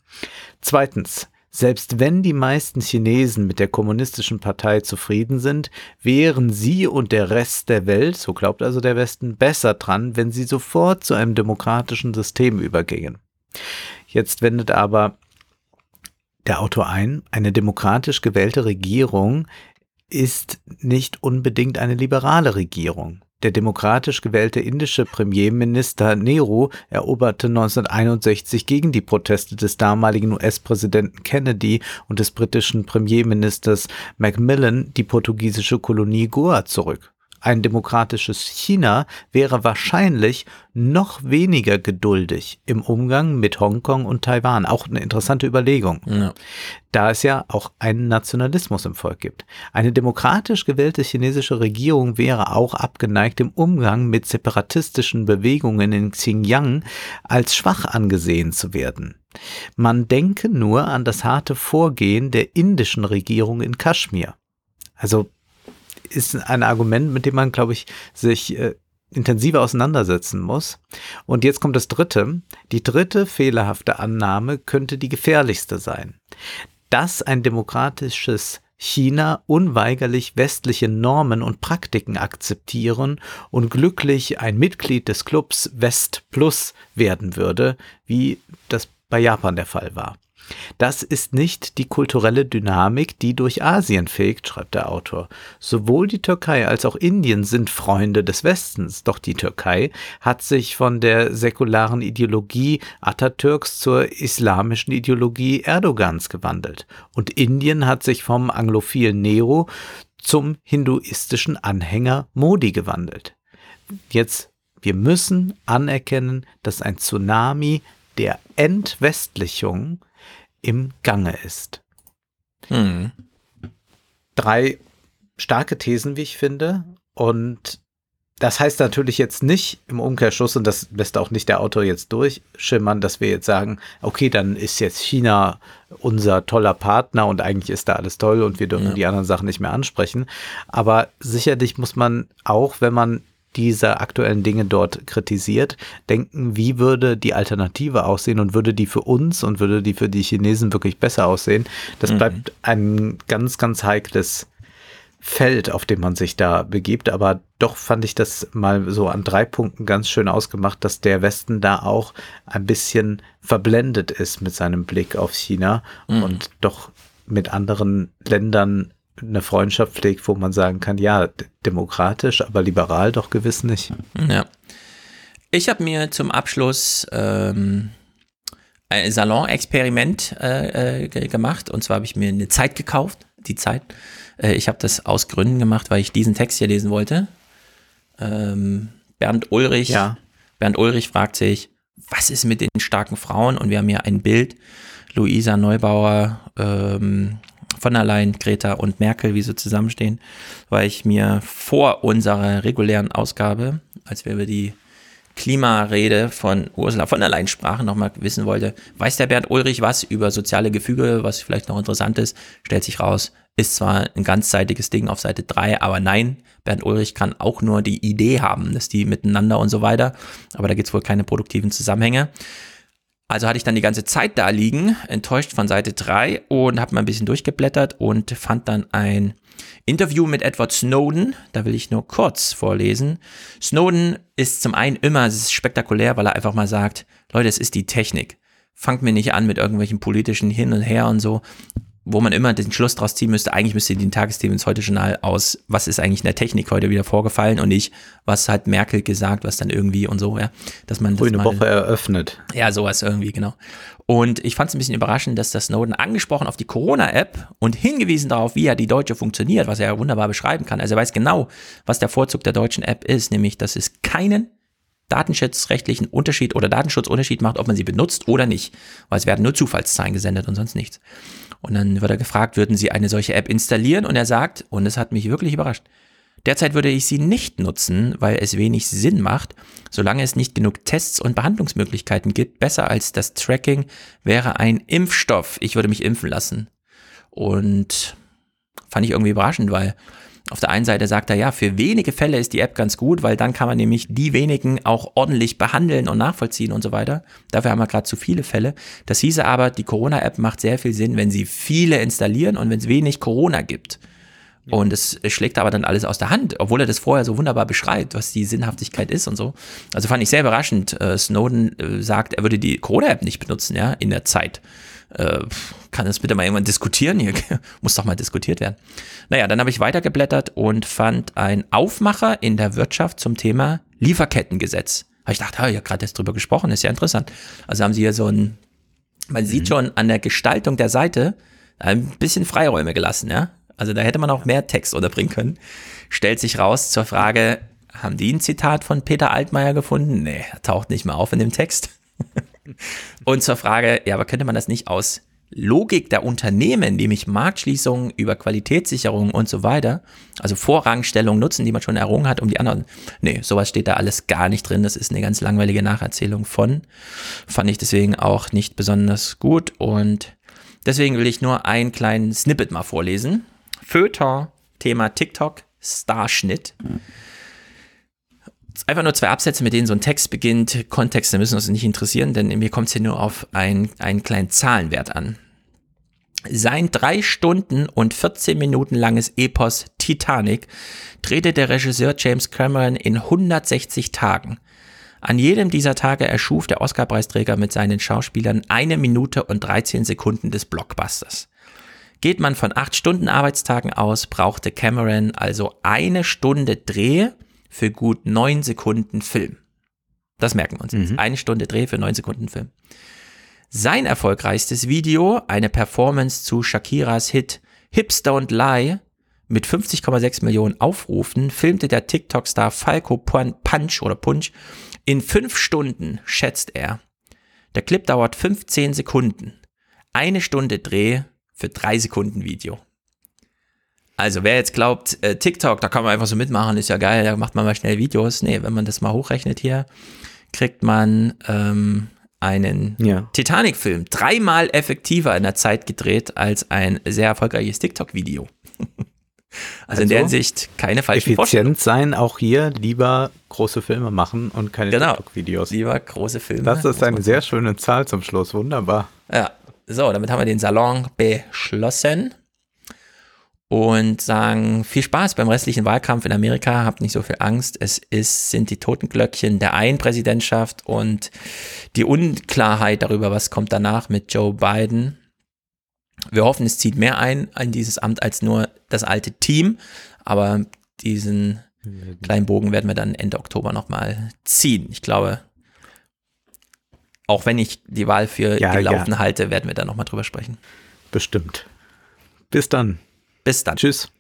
Zweitens, selbst wenn die meisten Chinesen mit der kommunistischen Partei zufrieden sind, wären sie und der Rest der Welt, so glaubt also der Westen, besser dran, wenn sie sofort zu einem demokratischen System übergingen. Jetzt wendet aber der Autor ein, eine demokratisch gewählte Regierung ist nicht unbedingt eine liberale Regierung. Der demokratisch gewählte indische Premierminister Nehru eroberte 1961 gegen die Proteste des damaligen US-Präsidenten Kennedy und des britischen Premierministers Macmillan die portugiesische Kolonie Goa zurück ein demokratisches China wäre wahrscheinlich noch weniger geduldig im Umgang mit Hongkong und Taiwan. Auch eine interessante Überlegung. Ja. Da es ja auch einen Nationalismus im Volk gibt. Eine demokratisch gewählte chinesische Regierung wäre auch abgeneigt, im Umgang mit separatistischen Bewegungen in Xinjiang als schwach angesehen zu werden. Man denke nur an das harte Vorgehen der indischen Regierung in Kaschmir. Also ist ein Argument, mit dem man, glaube ich, sich äh, intensiver auseinandersetzen muss. Und jetzt kommt das dritte. Die dritte fehlerhafte Annahme könnte die gefährlichste sein. Dass ein demokratisches China unweigerlich westliche Normen und Praktiken akzeptieren und glücklich ein Mitglied des Clubs West Plus werden würde, wie das bei Japan der Fall war. Das ist nicht die kulturelle Dynamik, die durch Asien fegt, schreibt der Autor. Sowohl die Türkei als auch Indien sind Freunde des Westens, doch die Türkei hat sich von der säkularen Ideologie Atatürks zur islamischen Ideologie Erdogans gewandelt und Indien hat sich vom anglophilen Nero zum hinduistischen Anhänger Modi gewandelt. Jetzt, wir müssen anerkennen, dass ein Tsunami der Entwestlichung im Gange ist. Hm. Drei starke Thesen, wie ich finde. Und das heißt natürlich jetzt nicht im Umkehrschluss, und das lässt auch nicht der Autor jetzt durchschimmern, dass wir jetzt sagen, okay, dann ist jetzt China unser toller Partner und eigentlich ist da alles toll und wir dürfen ja. die anderen Sachen nicht mehr ansprechen. Aber sicherlich muss man auch, wenn man diese aktuellen Dinge dort kritisiert, denken, wie würde die Alternative aussehen und würde die für uns und würde die für die Chinesen wirklich besser aussehen. Das mhm. bleibt ein ganz, ganz heikles Feld, auf dem man sich da begibt. Aber doch fand ich das mal so an drei Punkten ganz schön ausgemacht, dass der Westen da auch ein bisschen verblendet ist mit seinem Blick auf China mhm. und doch mit anderen Ländern eine Freundschaft pflegt, wo man sagen kann, ja, demokratisch, aber liberal doch gewiss nicht. Ja. Ich habe mir zum Abschluss ähm, ein Salon-Experiment äh, äh, gemacht und zwar habe ich mir eine Zeit gekauft, die Zeit. Äh, ich habe das aus Gründen gemacht, weil ich diesen Text hier lesen wollte. Ähm, Bernd Ulrich, ja. Bernd Ulrich fragt sich, was ist mit den starken Frauen? Und wir haben hier ein Bild, Luisa Neubauer, ähm, von der Leyen, Greta und Merkel, wie sie zusammenstehen, weil ich mir vor unserer regulären Ausgabe, als wir über die Klimarede von Ursula von der Leyen sprach, nochmal wissen wollte, weiß der Bernd Ulrich was über soziale Gefüge, was vielleicht noch interessant ist, stellt sich raus, ist zwar ein ganzseitiges Ding auf Seite 3, aber nein, Bernd Ulrich kann auch nur die Idee haben, dass die miteinander und so weiter, aber da gibt es wohl keine produktiven Zusammenhänge. Also hatte ich dann die ganze Zeit da liegen, enttäuscht von Seite 3 und habe mal ein bisschen durchgeblättert und fand dann ein Interview mit Edward Snowden, da will ich nur kurz vorlesen. Snowden ist zum einen immer spektakulär, weil er einfach mal sagt, Leute, es ist die Technik. Fangt mir nicht an mit irgendwelchen politischen Hin und Her und so wo man immer den Schluss draus ziehen müsste, eigentlich müsste den Tagesthemen ins Heute-Journal aus, was ist eigentlich in der Technik heute wieder vorgefallen und nicht, was hat Merkel gesagt, was dann irgendwie und so, ja. Dass man Grüne Woche eröffnet. Ja, sowas irgendwie, genau. Und ich fand es ein bisschen überraschend, dass das Snowden angesprochen auf die Corona-App und hingewiesen darauf, wie ja die deutsche funktioniert, was er ja wunderbar beschreiben kann. Also er weiß genau, was der Vorzug der deutschen App ist, nämlich, dass es keinen datenschutzrechtlichen Unterschied oder Datenschutzunterschied macht, ob man sie benutzt oder nicht. Weil es werden nur Zufallszahlen gesendet und sonst nichts. Und dann wird er gefragt, würden Sie eine solche App installieren? Und er sagt, und es hat mich wirklich überrascht, derzeit würde ich sie nicht nutzen, weil es wenig Sinn macht, solange es nicht genug Tests und Behandlungsmöglichkeiten gibt. Besser als das Tracking wäre ein Impfstoff. Ich würde mich impfen lassen. Und fand ich irgendwie überraschend, weil auf der einen Seite sagt er, ja, für wenige Fälle ist die App ganz gut, weil dann kann man nämlich die wenigen auch ordentlich behandeln und nachvollziehen und so weiter. Dafür haben wir gerade zu viele Fälle. Das hieße aber, die Corona-App macht sehr viel Sinn, wenn sie viele installieren und wenn es wenig Corona gibt. Und es schlägt aber dann alles aus der Hand, obwohl er das vorher so wunderbar beschreibt, was die Sinnhaftigkeit ist und so. Also fand ich sehr überraschend. Äh, Snowden äh, sagt, er würde die Corona-App nicht benutzen, ja, in der Zeit äh, kann das bitte mal irgendwann diskutieren? Hier [LAUGHS] muss doch mal diskutiert werden. Naja, dann habe ich weitergeblättert und fand einen Aufmacher in der Wirtschaft zum Thema Lieferkettengesetz. Habe ich gedacht, habe ich ja gerade erst drüber gesprochen, ist ja interessant. Also haben sie hier so ein, man mhm. sieht schon an der Gestaltung der Seite ein bisschen Freiräume gelassen, ja. Also da hätte man auch mehr Text unterbringen können. Stellt sich raus zur Frage, haben die ein Zitat von Peter Altmaier gefunden? Nee, taucht nicht mehr auf in dem Text. [LAUGHS] Und zur Frage, ja, aber könnte man das nicht aus Logik der Unternehmen, nämlich Marktschließungen über Qualitätssicherung und so weiter, also Vorrangstellung nutzen, die man schon errungen hat, um die anderen. Nee, sowas steht da alles gar nicht drin. Das ist eine ganz langweilige Nacherzählung von. Fand ich deswegen auch nicht besonders gut und deswegen will ich nur einen kleinen Snippet mal vorlesen. Föter, Thema TikTok, Starschnitt. Mhm einfach nur zwei Absätze, mit denen so ein Text beginnt. Kontexte müssen uns nicht interessieren, denn mir kommt es hier nur auf ein, einen kleinen Zahlenwert an. Sein drei Stunden und 14 Minuten langes Epos Titanic drehte der Regisseur James Cameron in 160 Tagen. An jedem dieser Tage erschuf der Oscarpreisträger mit seinen Schauspielern eine Minute und 13 Sekunden des Blockbusters. Geht man von acht Stunden Arbeitstagen aus, brauchte Cameron also eine Stunde Dreh für gut neun Sekunden Film. Das merken wir uns jetzt. Mhm. Eine Stunde Dreh für neun Sekunden Film. Sein erfolgreichstes Video, eine Performance zu Shakiras Hit Hips Don't Lie mit 50,6 Millionen Aufrufen, filmte der TikTok-Star Falco Punch oder Punch in fünf Stunden, schätzt er. Der Clip dauert 15 Sekunden. Eine Stunde Dreh für drei Sekunden Video. Also wer jetzt glaubt, äh, TikTok, da kann man einfach so mitmachen, ist ja geil, da macht man mal schnell Videos. Nee, wenn man das mal hochrechnet hier, kriegt man ähm, einen ja. Titanic-Film dreimal effektiver in der Zeit gedreht als ein sehr erfolgreiches TikTok-Video. Also, [LAUGHS] also, in der also Hinsicht keine falschen Effizient sein, auch hier lieber große Filme machen und keine genau, TikTok-Videos. Lieber große Filme. Das ist eine sehr schöne Zahl zum Schluss, wunderbar. Ja, so, damit haben wir den Salon beschlossen und sagen viel Spaß beim restlichen Wahlkampf in Amerika, habt nicht so viel Angst. Es ist, sind die Totenglöckchen der Einpräsidentschaft und die Unklarheit darüber, was kommt danach mit Joe Biden. Wir hoffen, es zieht mehr ein in dieses Amt als nur das alte Team, aber diesen kleinen Bogen werden wir dann Ende Oktober nochmal ziehen. Ich glaube, auch wenn ich die Wahl für ja, gelaufen ja. halte, werden wir da nochmal drüber sprechen. Bestimmt. Bis dann. Bis dann. Tschüss.